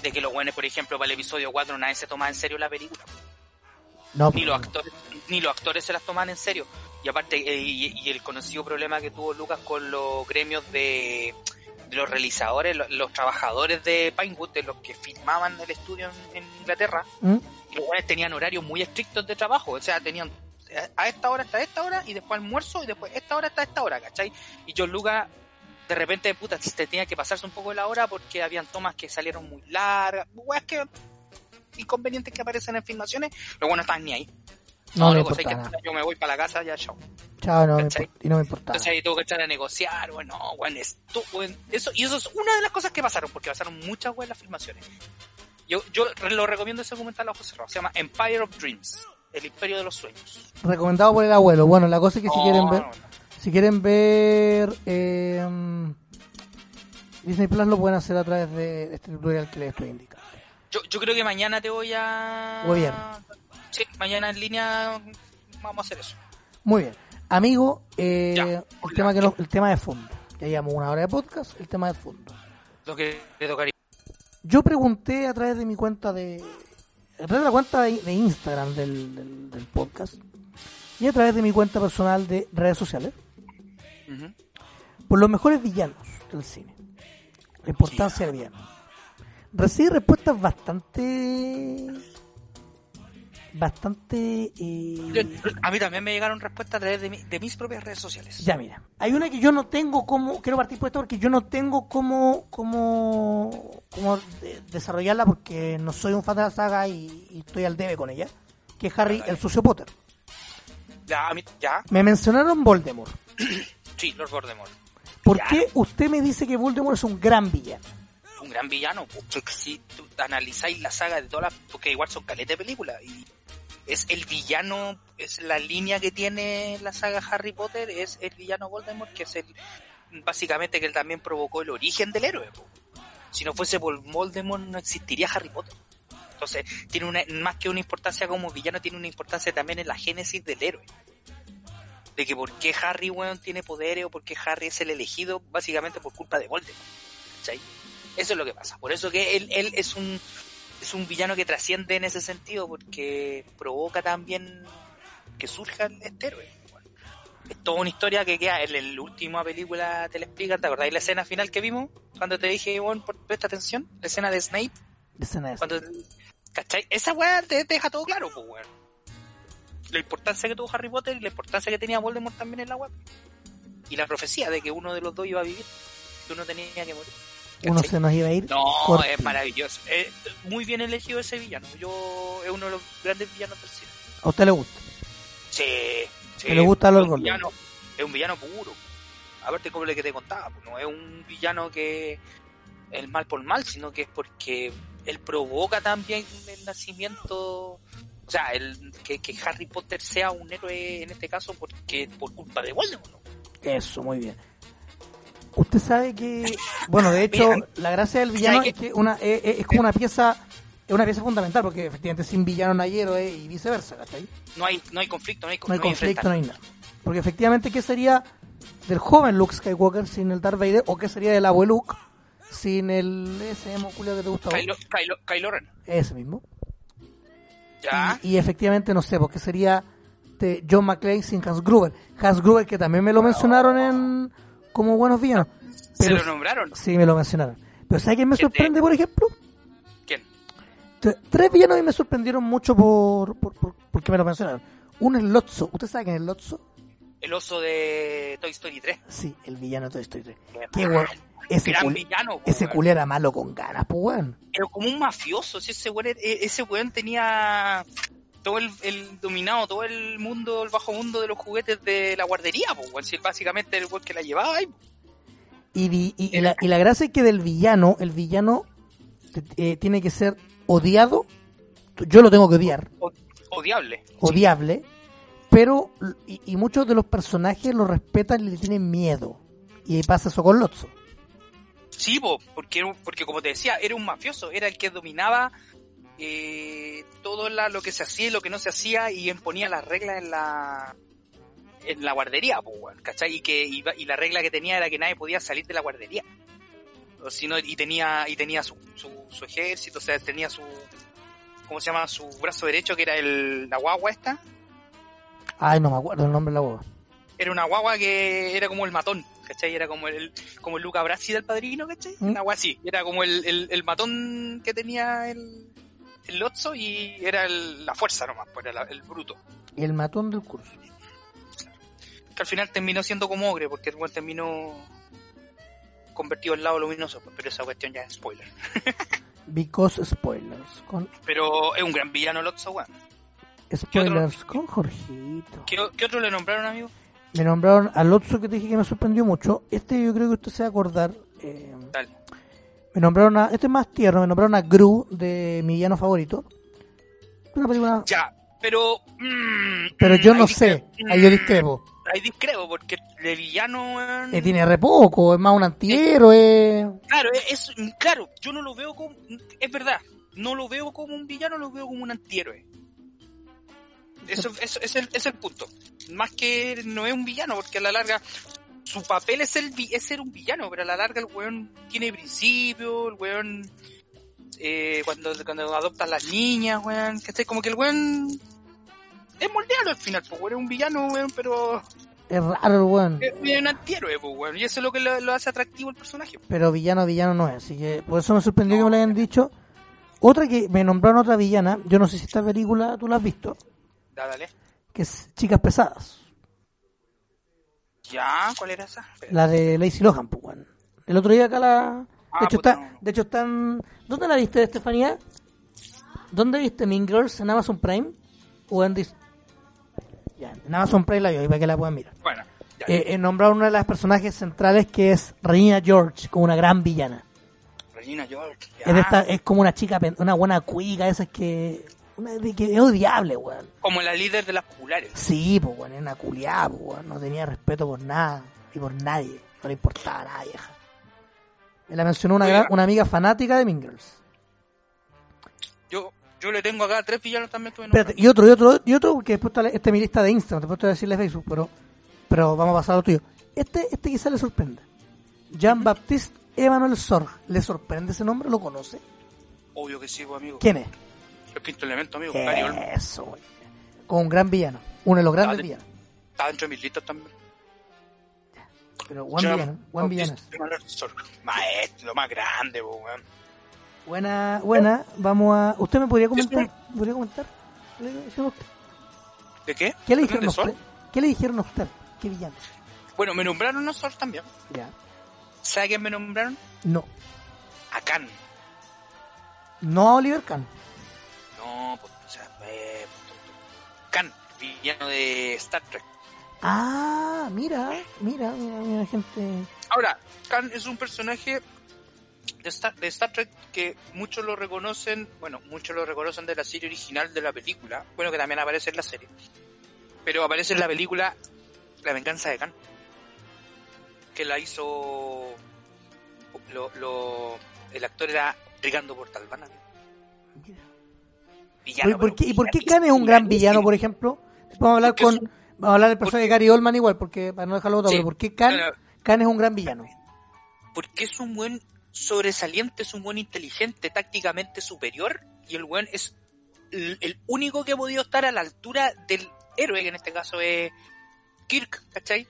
De que los buenos, por ejemplo, para el episodio 4 nadie se toma en serio la película. No, Ni los pues, actores, ni los actores se las toman en serio. Y aparte, eh, y, y el conocido problema que tuvo Lucas con los gremios de, de los realizadores, los, los trabajadores de Pinewood, de los que filmaban el estudio en, en Inglaterra, ¿Mm? los buenos tenían horarios muy estrictos de trabajo, o sea, tenían a esta hora hasta esta hora y después almuerzo y después esta hora hasta esta hora, ¿cachai? Y John Lucas de repente, puta, te tenía que pasarse un poco de la hora porque habían tomas que salieron muy largas, weas que inconvenientes que aparecen en filmaciones, los buenos no estaban ni ahí. No, no sé que nada. yo me voy para la casa, ya chao. Chao, no. Y no me importa. Entonces ahí tuvo que echar a negociar, bueno, bueno, esto, bueno, eso, y eso es una de las cosas que pasaron, porque pasaron muchas weas las filmaciones. Yo, yo lo recomiendo ese documental a ojos cerrados, se llama Empire of Dreams, el imperio de los sueños. Recomendado por el abuelo. Bueno, la cosa es que si quieren ver, no, si quieren ver eh, Disney Plus lo pueden hacer a través de este tutorial que les estoy indicando. Yo, yo creo que mañana te voy a... Viernes. Sí, mañana en línea vamos a hacer eso. Muy bien. Amigo, eh, Ya, el, hola. tema que no- el tema de fondo. Ya llevamos una hora de podcast, el tema de fondo. Lo que le tocaría. Yo pregunté a través de mi cuenta de. A través de la cuenta de, de Instagram del, del, del podcast y a través de mi cuenta personal de redes sociales por los mejores villanos del cine. La importancia del villano. Recibí respuestas bastante. Bastante. eh, A mí también me llegaron respuestas a través de, mi- de mis propias redes sociales. Ya, mira. Hay una que yo no tengo como. Quiero partir por esto porque yo no tengo como. como. como de- desarrollarla porque no soy un fan de la saga y, y estoy al debe con ella. Que es Harry, el sucio Potter. Ya, a mí, ya, Me mencionaron Voldemort. sí, Lord Voldemort. ¿Por Ya. qué usted me dice que Voldemort es un gran villano? un gran villano, porque si tú analizáis la saga de todas las, porque igual son caletas de películas, y es el villano, es la línea que tiene la saga Harry Potter, es el villano Voldemort, que es el, básicamente que él también provocó el origen del héroe. Si no fuese por Voldemort no existiría Harry Potter. Entonces, tiene una, más que una importancia como villano, tiene una importancia también en la génesis del héroe. De que por qué Harry, weón, tiene poderes o por qué Harry es el elegido, básicamente por culpa de Voldemort. ¿Cachai? Eso es lo que pasa. Por eso que él, él es un es un villano que trasciende en ese sentido, porque provoca también que surja este héroe. Bueno, es toda una historia que queda en la última película, te la explican, ¿te acordáis la escena final que vimos? Cuando te dije, bueno, presta atención, la escena de Snape, Escena esa. cuando, ¿cachai? Esa weá te, te deja todo claro, pues weón. La importancia que tuvo Harry Potter y la importancia que tenía Voldemort también en la web. Y la profecía de que uno de los dos iba a vivir, que uno tenía que morir. Uno se nos iba a ir. No, es maravilloso. Es muy bien elegido ese villano. Yo es uno de los grandes villanos del cine. ¿A usted le gusta? Sí, sí. ¿Que le gusta Lord es un Voldemort? villano, Es un villano puro. Aparte como lo que te contaba, pues, no es un villano que el mal por mal, sino que es porque él provoca también el nacimiento, o sea, el, que, que Harry Potter sea un héroe en este caso porque por culpa de Voldemort. Eso, muy bien. Usted sabe que, bueno, de hecho, Mira, la gracia del villano ¿sabe es que una, es, es- es como una pieza, es una pieza fundamental, porque efectivamente sin villano no hay héroe y viceversa, ¿cachai? No hay, no hay conflicto, no hay, No hay conflicto, no hay nada. Porque efectivamente, ¿qué sería del joven Luke Skywalker sin el Darth Vader? ¿O qué sería del abuelo Luke sin el ese emo culiao que te gusta? Kylo, Kylo, Kylo Ren. Ese mismo. Ya. Y, y efectivamente, no sé, porque sería de John McClane sin Hans Gruber. Hans Gruber, que también me lo mencionaron en como buenos villanos. Se Pero lo nombraron. sí, me lo mencionaron. Pero ¿sabes quién me ¿Quién te- sorprende, por ejemplo? ¿Quién? Tres villanos mí me sorprendieron mucho por, por, por- porque me lo mencionaron. Uno es Lotso. ¿Usted sabe quién es Lotso? El oso de Toy Story 3. Sí, el villano de Toy Story 3. Qué weón. Ese, Gran cul- villano. ese culé era malo con ganas, pues weón. Pero como un mafioso, si ese weón, e- ese weón tenía todo el, el dominado, todo el mundo, el bajo mundo de los juguetes de la guardería, pues, básicamente era el weón que la llevaba ahí. Y, vi- y, y la, y la gracia es que del villano, el villano eh, tiene que ser odiado yo lo tengo que odiar, O- odiable. odiable, pero y, y muchos de los personajes lo respetan y le tienen miedo. Y pasa eso con Lotso. Sí, po, porque, porque como te decía, era un mafioso, era el que dominaba eh, todo la- lo que se hacía y lo que no se hacía y imponía las reglas en la en la guardería, ¿cachai? Y, que, y, y la regla que tenía era que nadie podía salir de la guardería. O si no, y tenía, y tenía su, su, su ejército, o sea, tenía su, ¿cómo se llama? Su brazo derecho, que era el, la guagua esta. Ay, no me acuerdo el nombre de la boba. Era una guagua que era como el matón, ¿cachai? Era como el, como el Luca Brasi del padrino, ¿cachai? ¿Mm? Una guagua así. Era como el, el, el matón que tenía el, el Lotso y era el- la fuerza nomás, pues era la- el bruto. Y el matón del curso. Que al final terminó siendo como ogre, porque el terminó convertido al lado luminoso, pues, pero esa cuestión ya es spoiler. Because spoilers. Con Pero es un gran villano Lotso, weón. spoilers con Jorgito. ¿Qué, ¿Qué otro le nombraron, amigo? Me nombraron al Otso que te dije que me sorprendió mucho. Este yo creo que usted se va a acordar. eh, Dale. Me nombraron a. Este es más tierno. Me nombraron a Gru de mi villano favorito. Una película. Ya, pero... mm, Pero yo mm, no sé. Ahí yo mm, discrepo. Ahí discrepo, porque el villano... weón, Eh, tiene re poco. Es más un antihéroe. Claro, es, claro, yo no lo veo como, es verdad, no lo veo como un villano, lo veo como un antihéroe. Eso, eso es, el, es el punto. Más que no es un villano, porque a la larga su papel es el es ser un villano, pero a la larga el weón tiene principios, el weón eh, cuando, cuando adopta a las niñas, weón, que como que el weón es moldeado al final, pues weón, es un villano, weón, pero Es raro el weón. es un antihéroe, pues weón, y eso es lo que lo, lo hace atractivo el personaje. Pero villano, villano no es. Así que por eso me sorprendió que me lo hayan dicho. Otra que me nombraron otra villana. Yo no sé si esta película tú la has visto. Dale. Que es Chicas Pesadas. Ya, ¿cuál era esa? La de Lacey Lohan, pues, weón. El otro día acá la... De Ah, hecho, puta, está, no. de hecho están... ¿Dónde la viste, Estefanía? ¿Dónde viste Mean Girls? ¿En Amazon Prime? ¿O en Dis- Ya, en Amazon Prime la vi, para que la puedan mirar. Bueno, ya. Eh, eh, nombraron una de las personajes centrales que es Regina George, como una gran villana. Regina George. ya. Es, de esta- es como una chica, una buena cuica, esa es que... Una de que es odiable, weón. Como la líder de las populares. Sí, pues, weón, era una culiada, pues, weón. No tenía respeto por nada y por nadie. No le importaba nada, vieja. Me la mencionó una, gran- una amiga fanática de Mean Girls. Yo, yo le tengo acá tres villanos también que me Espérate, y otro, y otro, y otro, porque después está esta es mi lista de Instagram, después te voy a decirle Facebook, pero, pero vamos a pasar a lo tuyo. Este, este quizá le sorprenda. Jean-Baptiste Emmanuel Sorg. ¿Le sorprende ese nombre? ¿Lo conoce? Obvio que sí, pues, amigo. ¿Quién es? El quinto elemento, amigo. Gary Oldman. Eso, güey. Con un gran villano. Uno de los grandes villanos. Está dentro de mis listas también. Pero Jean villano, buen villano. Maestro, lo más grande, weón. Buena, buena. Vamos a. ¿Usted me podría comentar? Es ¿Podría comentar? ¿Qué le dijeron a usted? ¿De qué? ¿Qué le ¿Perdón, dijeron a usted? ¿Qué le dijeron a usted? ¿Qué villano? Bueno, me nombraron a Sol también. Ya. ¿Sabe quién me nombraron? No. A Khan. No a Oliver Kahn. O sea, eh, Khan, villano de Star Trek. Ah, mira, mira, mira, mira, gente. Ahora, Khan es un personaje de Star, de Star Trek que muchos lo reconocen, bueno, muchos lo reconocen de la serie original de la película, bueno, que también aparece en la serie, pero aparece en la película La venganza de Khan, que la hizo, lo, lo, el actor era Ricardo Portalbán. amigo. Mira. Villano, ¿Por, por pero qué, ¿Y por qué villanísimo, Khan es un gran villano, por ejemplo? Vamos a hablar con. un- Vamos a hablar del personaje de Gary Oldman igual, porque para no dejarlo otro, Sí. pero ¿por qué Khan es un gran villano? porque es un buen sobresaliente, es un buen inteligente, tácticamente superior, y el buen es el, el único que ha podido estar a la altura del héroe, que en este caso es Kirk, ¿cachai?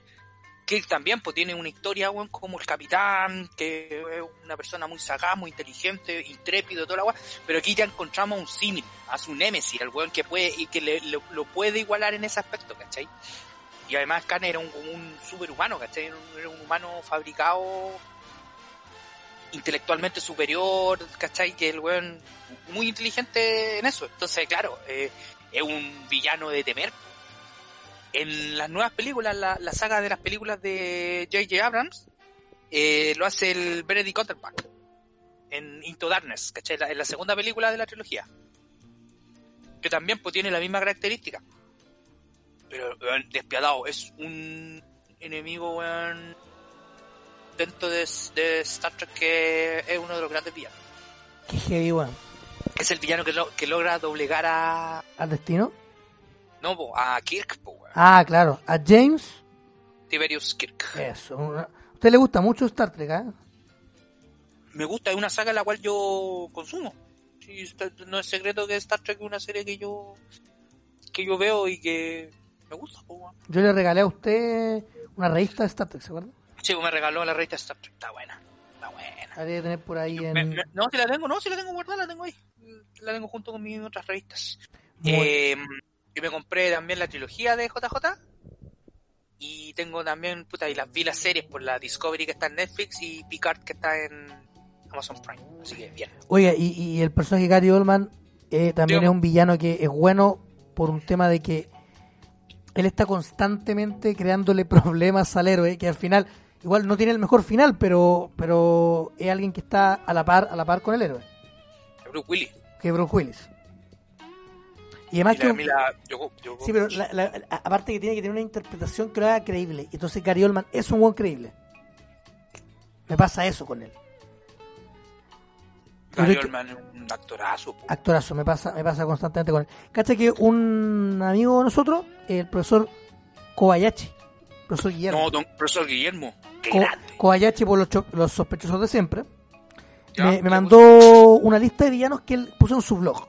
Kirk también pues tiene una historia, weón, como el capitán, que es una persona muy sagaz, muy inteligente, intrépido, toda la weá, pero aquí ya encontramos un símil, a su némesis, el weón que puede, y que le- lo, lo puede igualar en ese aspecto, ¿cachai? Y además Khan era un, un superhumano, ¿cachai? Era un humano fabricado intelectualmente superior, ¿cachai? Que el weón muy inteligente en eso. Entonces, claro, eh, es un villano de temer. En las nuevas películas, la, la saga de las películas de J.J. Abrams, eh, lo hace el Benedict Cumberbatch en Into Darkness, ¿cachai? La- en la segunda película de la trilogía. que también pues tiene la misma característica. Pero, despiadado, es un enemigo, weón, dentro de, de Star Trek que es uno de los grandes villanos. Qué heavy, weón. Es el villano que, lo- que logra doblegar a... ¿Al destino? No, po, a Kirk, po, weón. Ah, claro. A James, Tiberius Kirk. eso. ¿A usted le gusta mucho Star Trek, ah? Me gusta, es una saga la cual yo consumo. Sí, no es secreto que Star Trek es una serie que yo que yo veo y que me gusta, po, weón. Yo le regalé a usted una revista de Star Trek, ¿se acuerda? Sí, me regaló la revista Star Trek. Está buena. Está buena. La debe tener por ahí en... Me- me- no, si la tengo, no, si la tengo guardada, la tengo ahí. La tengo junto con mis otras revistas. Muy- Eh, yo me compré también la trilogía de JJ. Y tengo también, puta, y las vi las series por la Discovery que está en Netflix y Picard que está en Amazon Prime. Así que bien. Oiga, y, y el personaje Gary Oldman eh, también es un villano que es bueno por un tema de que él está constantemente creándole problemas al héroe, que al final igual no tiene el mejor final, pero pero es alguien que está a la par a la par con el héroe, Bruce Willis. que Bruce Willis. Y además Y que la- un- a mí la- yo- yo- sí, pero la- aparte que tiene que tener una interpretación que lo haga creíble. Y Entonces Gary Oldman es un buen creíble. Me pasa eso con él. Gary que- Oldman es un actorazo. po. Actorazo, me pasa, me pasa constantemente con él. Cacha que un amigo de nosotros, el profesor Kobayashi, profesor Guillermo, No, don profesor Guillermo. Qué. Kobayashi por los, los sospechosos de siempre, Ya, me, ¿qué me mandó una lista de villanos que él puso en su blog.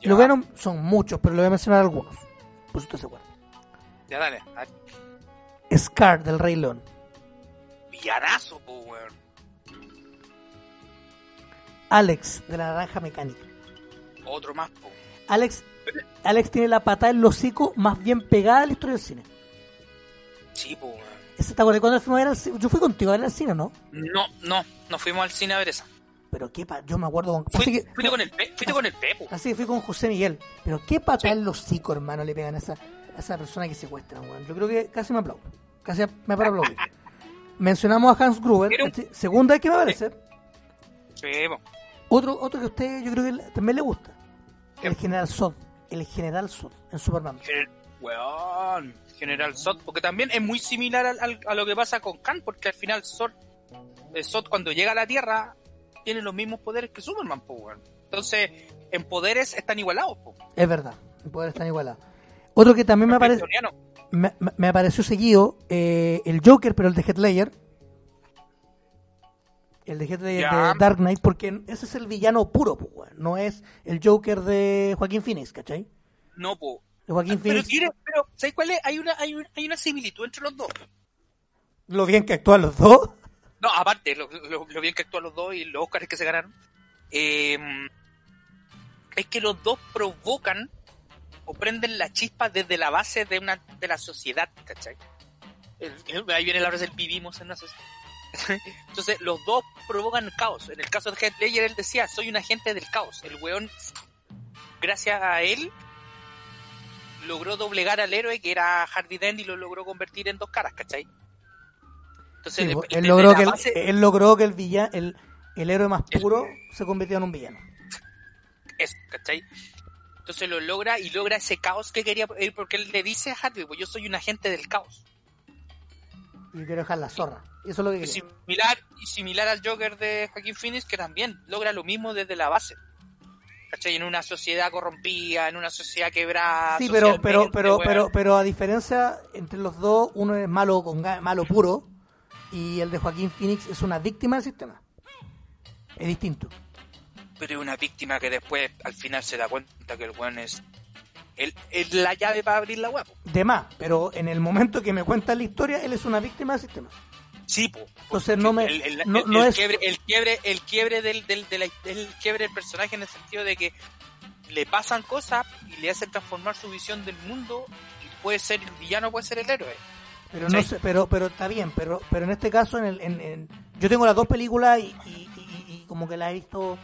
Villanos son muchos, pero le voy a mencionar algunos, por si usted se acuerda. Ya, dale. dale. Scar del Rey León, Villanazo, po, weón. Alex de la Naranja Mecánica. Otro más, po. Alex, Alex tiene la patada en los hocico más bien pegada a la historia del cine. Sí, po, weón. ¿te acuerdas cuando fuimos a ver al cine? Yo fui contigo a ver al cine, ¿no? No, no, no fuimos al cine a ver esa. Pero qué pa... Yo me acuerdo con... Fui- que- fuiste con el Pe- fuiste con el Pepo. Así que fui con José Miguel. Pero qué patada en los hocico, hermano, le pegan a esa, a esa persona que secuestran, weón. Yo creo que casi me aplaudo. Casi me para aplaudir. Mencionamos a Hans Gruber, ¿cachai? segunda vez que me aparece. Sí. Otro, otro que a usted yo creo que también le gusta. El. General Zod. El General Zod en Superman. Gener- Weón, General Zod, porque también es muy similar al- al- a lo que pasa con Khan, porque al final Zod, eh, Zod cuando llega a la Tierra tiene los mismos poderes que Superman, po, weón. Entonces, en poderes están igualados, po. Es verdad. El poder está igualado. Otro que también me, aparece, me, apareció seguido, eh, el Joker, pero el de Heath Ledger. El de Ya. de Dark Knight, porque ese es el villano puro, pues, weón. no es el Joker de Joaquín Phoenix, ¿cachai? No, po. Joaquín Pero, Phoenix, pero ¿sabes cuál es? Hay una, hay, un- hay una similitud entre los dos. lo bien que actúan los dos. No, aparte, lo, lo- lo bien que actúan los dos y los Oscars que se ganaron, eh, es que los dos provocan o prenden la chispa desde la base de una de la sociedad, ¿cachai? Ahí viene la frase del vivimos en una sociedad. Entonces, los dos provocan caos. En el caso de Heath Ledger, él decía, soy un agente del caos. El weón, gracias a él, logró doblegar al héroe que era Harvey Dent y lo logró convertir en dos caras, ¿cachai? Entonces, Sí, de- él, logró que el, él logró que el villano, el, el héroe más El- puro se convirtiera en un villano. eso, ¿cachai? Entonces lo logra y logra ese caos que quería, eh, porque él le dice a Harvey, pues yo soy un agente del caos. Y quiero dejar la zorra. Y eso es lo que similar, y similar al Joker de Joaquin Phoenix, que también logra lo mismo desde la base. ¿Cachai? En una sociedad corrompida, en una sociedad quebrada. Sí, pero, pero, pero, pero, pero a diferencia entre los dos, uno es malo con malo puro y el de Joaquín Phoenix es una víctima del sistema. Es distinto. Pero es una víctima que después, al final, se da cuenta que el weón es, es la llave para abrir la web. De más, pero en el momento que me cuenta la historia, él es una víctima del sistema. Sí, po. Entonces no me el, el- no, el- no el es quiebre, el quiebre, el quiebre del, del, de la- el quiebre del personaje en el sentido de que le pasan cosas y le hacen transformar su visión del mundo y puede ser el villano, puede ser el héroe. Pero no Sí. sé, pero pero está bien, pero pero en este caso en el en, en- yo tengo las dos películas y, y- y- y como que las he visto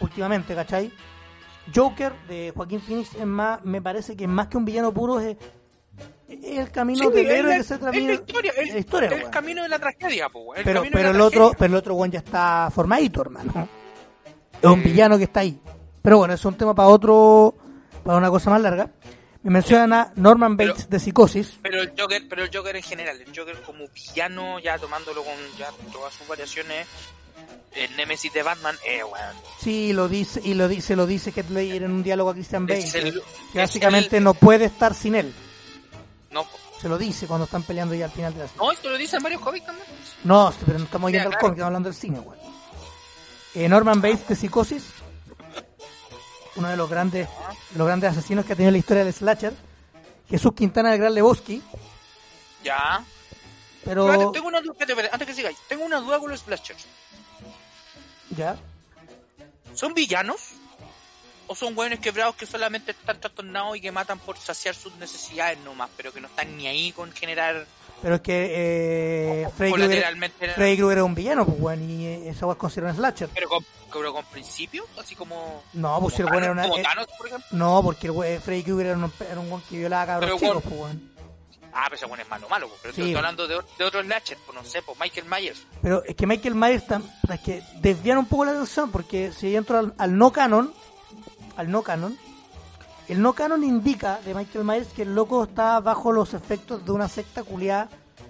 últimamente, ¿cachai? Joker de Joaquín Phoenix es más, me parece que más que un villano puro es, es el camino Sí, del es héroe que se es termina la historia, el, la historia, el weón. camino de la tragedia, po, el pero de pero la el otro pero el otro one ya está formadito hermano es un villano que está ahí pero bueno es un tema para otro para una cosa más larga. Me mencionan a Norman Pero- Bates de Psicosis. Pero el Joker, pero el Joker en general, el Joker como villano, ya tomándolo con ya todas sus variaciones, el Nemesis de Batman, eh, weón. Sí, lo dice, y lo dice, lo dice Heath Ledger en un diálogo a Christian Bale. El- que- básicamente el- no puede estar sin él. No. Se lo dice cuando están peleando ya al final de la serie. no, esto lo dicen varios cómics también. No, pero no estamos yendo al claro. cómic, estamos hablando del cine, güey. Eh, Norman Bates de Psicosis, uno de los grandes, de los grandes asesinos que ha tenido la historia del slasher. Jesús Quintana del Gran Lebowski, Ya. pero Espérate, tengo una duda, antes que sigáis, tengo una duda con los slashers. ya. ¿Son villanos? ¿O son hueones quebrados que solamente están trastornados y que matan por saciar sus necesidades nomás, pero que no están ni ahí con generar Pero es que eh, Freddy Krueger era un villano, pues, güey, y eh, esa güey es considerada un slasher. Pero con, pero con principios, así como... No, pues si el como güey era una... como eh, Thanos, por ejemplo. no, porque el Freddy Krueger era un, era un que violaba a cabros chicos, pues, güey. Ah, pero ese bueno es malo, malo, po. pero Sí. estoy hablando de, de otros slasher, pues no sé, pues Michael Myers. Pero es que Michael Myers es que desvían un poco la atención porque si yo entro al, al no canon, al no canon, el no canon indica de Michael Myers que el loco estaba bajo los efectos de una secta culiada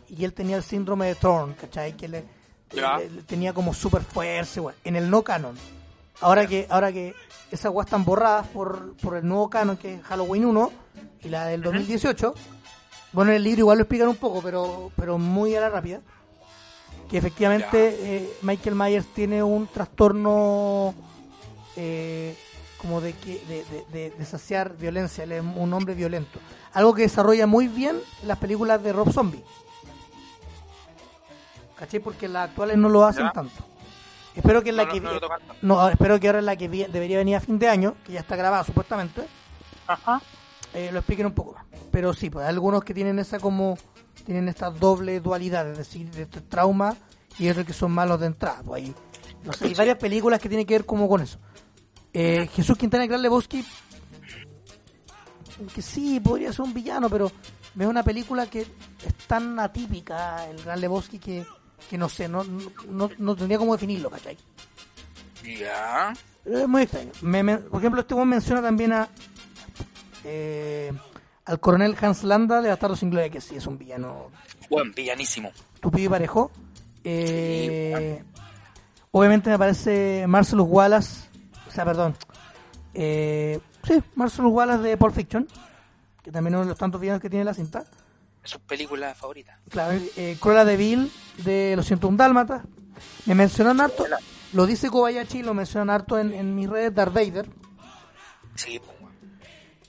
y él tenía el síndrome de Thorn, ¿cachai? Que le, Ya. le- le tenía como super fuerza, güey, en el no canon. Ahora que ahora que esas guas están borradas por, por el nuevo canon que es Halloween 1 y la del 2018, bueno, en el libro igual lo explican un poco, pero, pero muy a la rápida que efectivamente eh, Michael Myers tiene un trastorno eh, como de, que, de, de- saciar violencia, él es un hombre violento. Algo que desarrolla muy bien en las películas de Rob Zombie. ¿Cachai? Porque las actuales no lo hacen Ya. tanto. Espero que en la No, que no, no espero que ahora en la que debería venir a fin de año, que ya está grabada supuestamente, Ajá. eh, lo expliquen un poco más. Pero sí, pues hay algunos que tienen esa como tienen esta doble dualidad, es decir, de este trauma y otros que son malos de entrada. Pues hay, no sé, hay varias películas que tienen que ver como con eso. Eh, Jesús Quintana y Gran Lebowski, que sí, podría ser un villano, pero es una película que es tan atípica, el Gran Lebowski, que, que no sé, no, no, no tendría cómo definirlo, ¿cachai? Ya. Pero es muy extraño. Me- me- por ejemplo, este one menciona también a eh, al coronel Hans Landa de Bastardo sin Gloria, que sí es un villano Buen villanísimo. tupido parejo. Eh, obviamente me parece Marcelus Wallace, o sea, perdón, eh, sí, Marcelus Wallace de Pulp Fiction, que también es uno de los tantos villanos que tiene la cinta. Es su película favorita. Claro, eh, Cruella de Vil de Los 101 Dálmatas. Me mencionan harto, lo dice Kobayashi, lo mencionan harto en, en mis redes, Darth Vader. Sí, pues.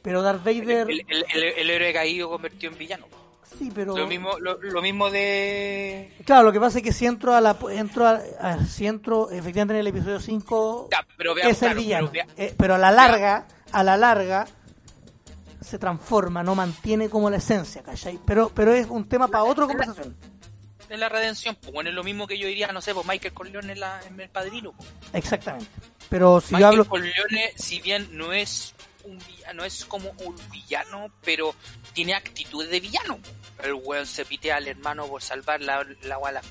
Pero Darth Vader, el, el, el, el héroe caído convertido en villano. Sí, pero... Lo mismo, lo, lo mismo de... Claro, lo que pasa es que si entro a la entro a, a- si entro efectivamente en el episodio 5 Ya, pero veamos, es el claro, villano, pero vea- Eh, pero a la larga, a la larga se transforma, no mantiene como la esencia, ¿cachai? Pero pero es un tema para otra conversación. de la redención, pues bueno, es lo mismo que yo diría, no sé, pues Michael Corleone en, la, en el padrino. pues. Exactamente. Pero si yo Michael hablo Corleone, si bien no es un villano, no es como un villano, pero tiene actitudes de villano. El weón se pitea al hermano por salvar la, la,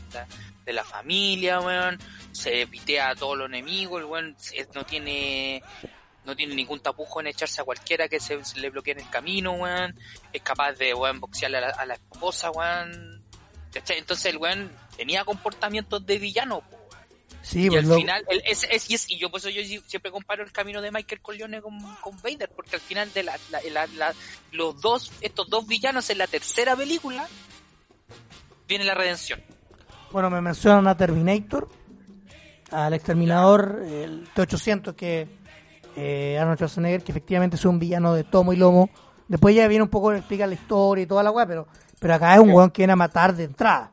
de la familia, weón. Se pitea a todos los enemigos, el weón no tiene no tiene ningún tapujo en echarse a cualquiera que se, le bloquee en el camino, weón. Es capaz de, weón, a la, a la esposa, weón. Entonces el weón tenía comportamientos de villano. Sí, Y pues al lo- final, el- es, es- y, es- y yo por eso yo siempre comparo el camino de Michael Corleone con, con Vader, porque al final de la, la- la- la- los dos, estos dos villanos en la tercera película, viene la redención. bueno, me mencionan a Terminator, al exterminador, el T800 que eh, Arnold Schwarzenegger, que efectivamente es un villano de tomo y lomo. Después ya viene un poco explica la historia y toda la weá, pero pero acá es un weón que viene a matar de entrada.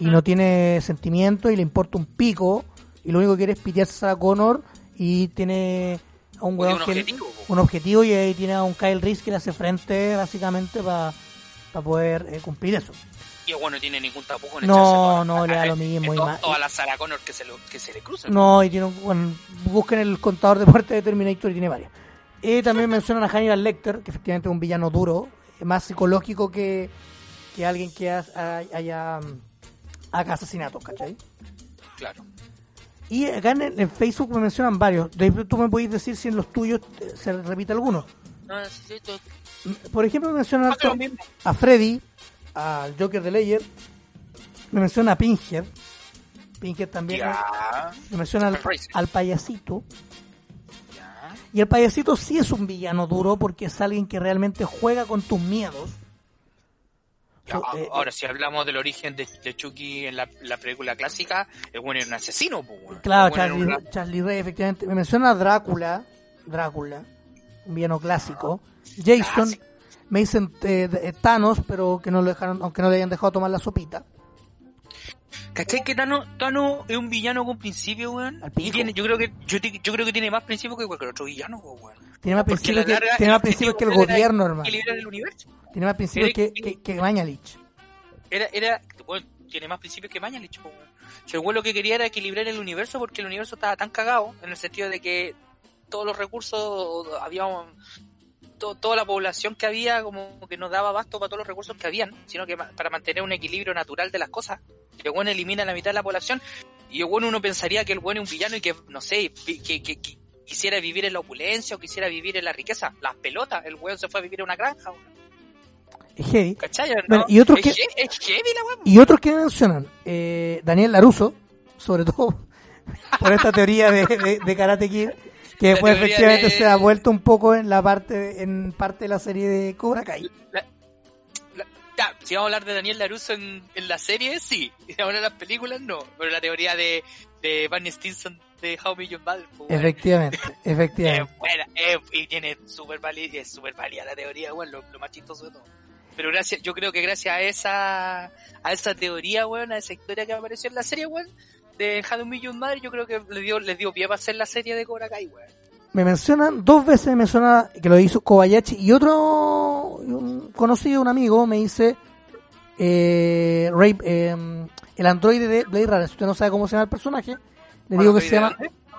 Y no tiene sentimiento y le importa un pico y lo único que quiere es pitearse a Connor y tiene a un weón un que objetivo, un objetivo y ahí tiene a un Kyle Reese que le hace frente básicamente para poder eh, cumplir eso. Y el bueno no tiene ningún tapujo en No, no, le da a- lo a- mismo, a- y más- Toda la Sarah Connor que se, lo, que se le cruza. No, y tiene un, bueno, busquen el contador de muerte de Terminator y tiene varias. Y también mencionan a Hannibal Lecter, que efectivamente es un villano duro, eh, más psicológico que, que alguien que ha- ha- haya haga asesinatos, ¿cachai? Claro. Y acá en, en Facebook me mencionan varios. Tú me podéis decir si en los tuyos eh, se repite alguno. no necesito. Por ejemplo, me mencionan mismo. a Freddy, al Joker de Layer, me menciona a Pinhead, Pinhead también, Ya, me menciona al, al payasito, ya. y el payasito sí es un villano duro porque es alguien que realmente juega con tus miedos. Eh, ahora, si hablamos del origen de, de Chucky en la, la película clásica, el bueno era un asesino, pues. Claro, un Charlie, Charlie Ray, efectivamente. Me menciona a Drácula, Drácula, un villano clásico. Jason, Clásico. me dicen eh, eh, Thanos, pero que no lo dejaron, aunque no le hayan dejado tomar la sopita. ¿Cachai que Tano, Tano es un villano con principio, weón? Y tiene, yo creo que yo, yo creo que tiene más principios que cualquier otro villano, weón. Tiene más Porque principios que, tiene más el principios que el gobierno, hermano. equilibrar el universo. Tiene más principios que, que, que Mañalich. Era, era, bueno, tiene más principios que Mañalich, po, weón. El weón lo que quería era equilibrar el universo porque el universo estaba tan cagado, en el sentido de que todos los recursos, había un- to- toda la población que había como que no daba abasto para todos los recursos que habían, sino que para mantener un equilibrio natural de las cosas. El weón elimina la mitad de la población y el weón uno pensaría que el weón es un villano y que, no sé, que, que- que quisiera vivir en la opulencia o quisiera vivir en la riqueza. Las pelotas, el weón se fue a vivir en una granja. Es heavy. ¿cachai? ¿no? Bueno, y otros es, que- he- es heavy la weón. Y otros que me mencionan, eh, Daniel Laruso, sobre todo por esta teoría de, de, de Karate Kid, que después efectivamente de- se ha vuelto un poco en la parte, en parte de la serie de Cobra Kai. La- ya, si vamos a hablar de Daniel Laruso en, en la serie, sí. Y si vamos a hablar de las películas, no. Pero la teoría de, de Barney Stinson de How Your Mother, pues, bueno, Efectivamente, es efectivamente. buena, es- y tiene súper válida, es súper válida la teoría, bueno, lo, lo más chistoso de todo. Pero gracias, yo creo que gracias a esa, a esa teoría, weón, a esa historia que apareció en la serie, weón, de How I Met Your Mother, yo creo que le dio, les dio pie para hacer la serie de Cobra Kai, weón. Me mencionan, dos veces me menciona que lo hizo Kobayashi y otro un conocido, un amigo, me dice eh, Ray- eh, el androide de Blade Runner. Si usted no sabe cómo se llama el personaje, le digo que se llama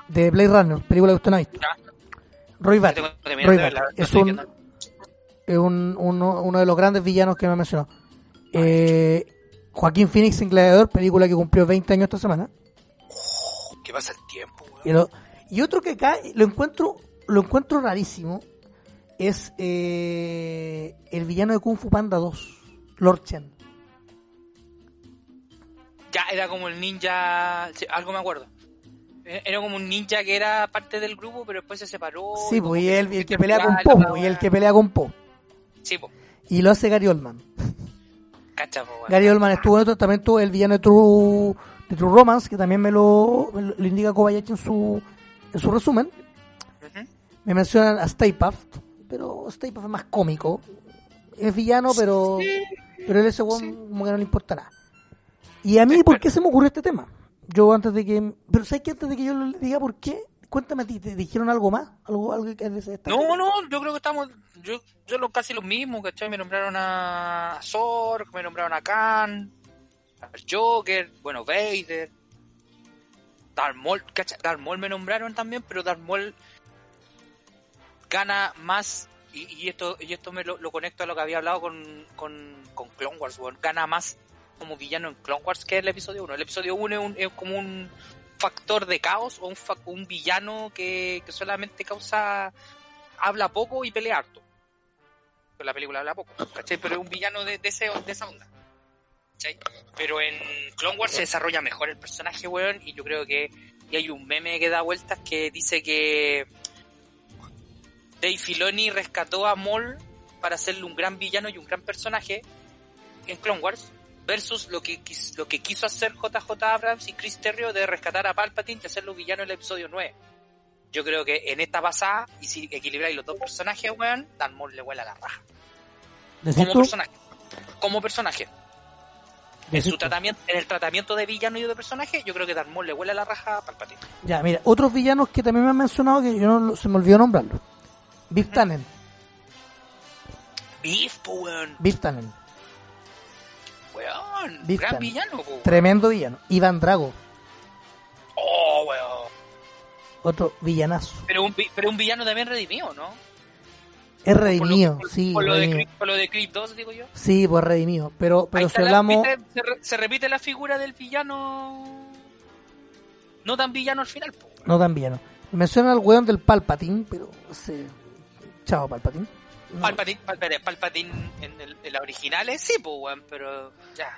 de Blade Runner, película que usted no ha visto. Ya. Roy terminé Roy no Es un, es un, uno, uno de los grandes villanos que me mencionó. Eh, Joaquín Phoenix en Gladiador, película que cumplió 20 años esta semana. ¿Qué pasa el tiempo, weón? Y, lo- y otro que acá lo encuentro, lo encuentro rarísimo es eh, el villano de Kung Fu Panda 2, Lord Chen. Ya, era como el ninja, sí, algo me acuerdo. Eh, Era como un ninja que era parte del grupo, pero después se separó. Sí, como pues, y que el, que pelea con Po, pues, y el que pelea con Po. Sí, pues, Y lo hace Gary Oldman. cacha, pues, weón. Gary Oldman estuvo en otro, también tuvo el villano de True, de True Romance, que también me lo, me lo- indica Kobayashi en su, en su resumen. Me mencionan a Stay Puft, pero Stay Puft es más cómico. Es villano, pero pero él ese weón como que no le importa nada. Y a mí, ¿por qué se me ocurrió este tema? Yo antes de que... Pero ¿sabes que antes de que yo le diga por qué? Cuéntame a ti, ¿te dijeron algo más? ¿Algo, algo que No, no, yo creo que estamos, yo, yo lo, casi lo mismo, ¿cachai? Me nombraron a Zorg, me nombraron a Khan, Joker, bueno, Vader, Darth Maul. Darth Maul me nombraron también, pero Darth Maul gana más, y, y esto y esto me lo, conecto a lo que había hablado con, con, con Clone Wars, gana más como villano en Clone Wars que el episodio 1. El episodio 1 es, un- es como un factor de caos o un, fa- un villano que, que solamente causa habla poco y pelea harto. Pero la película habla poco, ¿cachai? Pero es un villano de, de, ese, de esa onda. Pero en Clone Wars se desarrolla mejor el personaje, weón, y yo creo que y hay un meme que da vueltas que dice que Dave Filoni rescató a Maul para hacerle un gran villano y un gran personaje en Clone Wars versus lo que lo que quiso hacer JJ Abrams y Chris Terrio de rescatar a Palpatine y hacerlo villano en el episodio 9. Yo creo que en esta pasada, y si equilibráis los dos personajes, weón, Dan Maul le vuela la raja. ¿Decís Como tú? personaje. Como personaje. En, ¿Decís su tú? tratamiento, en el tratamiento de villano y de personaje, yo creo que Maul le vuela la raja a Palpatine. Ya, mira, otros villanos que también me han mencionado que yo no, se me olvidó nombrarlo. Biff Tannen. Po, weón. Biff Tannen. Weón. Gran Tannen. villano, weón. Tremendo villano. Iván Drago. Oh, weón. Otro villanazo. Pero un, pero un villano también redimido, ¿no? Es Por lo- redimido, por- sí. Por lo, de, redimido. Por lo de Creed 2, digo yo. Sí, pues redimido. Pero, pero si la- hablamos... se, re- se repite la figura del villano. No tan villano al final, po. No tan villano. Me menciona al weón del Palpatine, pero ese cachado Palpatine. No. Palpatine, Palpatine, Palpatine en, el, en la originales, sí, pues, weón, pero ya.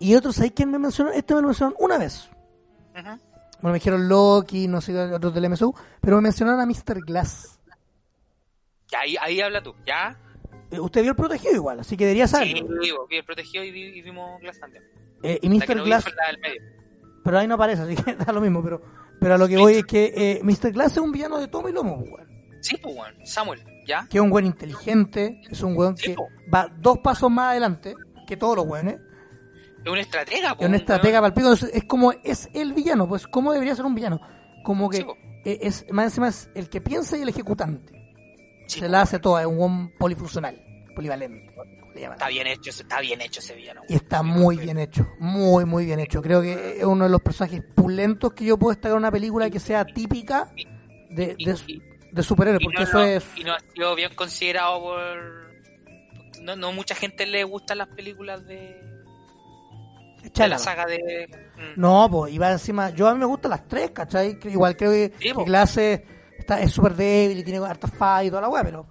Y otros, ¿hay quién me mencionó? Este me lo mencionaron una vez. Bueno, me dijeron Loki, no sé, otros del MSU, pero me mencionaron a Mr. Glass. Ya, ahí, ahí habla tú, ¿ya? Eh, usted vio el protegido igual, así que debería Sí, saberlo. vivo, vi el protegido y, vi- y vimos Glass también. Eh, y Mr. no Glass, medio. pero ahí no aparece, así que da lo mismo. Pero, pero a lo que voy es que eh, Mr. Glass es un villano de tomo y lomo, pues, weón. Sí, pues, weón, Samuel, ¿ya? que es un weón inteligente, es un weón Sí, que po. va dos pasos más adelante que todos los weones. Es una estratega, Es pues. una estratega para el pico, es, es como es el villano, pues cómo debería ser un villano. Como que Sí, po. eh, es más encima es el que piensa y el ejecutante. Se la hace toda, es un weón polifuncional, polivalente. Está bien hecho, está bien hecho ese villano. Y está muy bien hecho, muy muy bien hecho. Creo que es uno de los personajes pulentos que yo puedo destacar en una película que sea típica de, de, superhéroes, y porque no, eso no- es... y no ha sido bien considerado por... No, no mucha gente le gustan las películas de, de la saga de... Mm. No, pues, y va encima. Yo a mí me gustan las tres, ¿cachai? Igual creo que, Sí, que po. clase está, es súper débil y tiene hartas fallas y toda la weá, pero,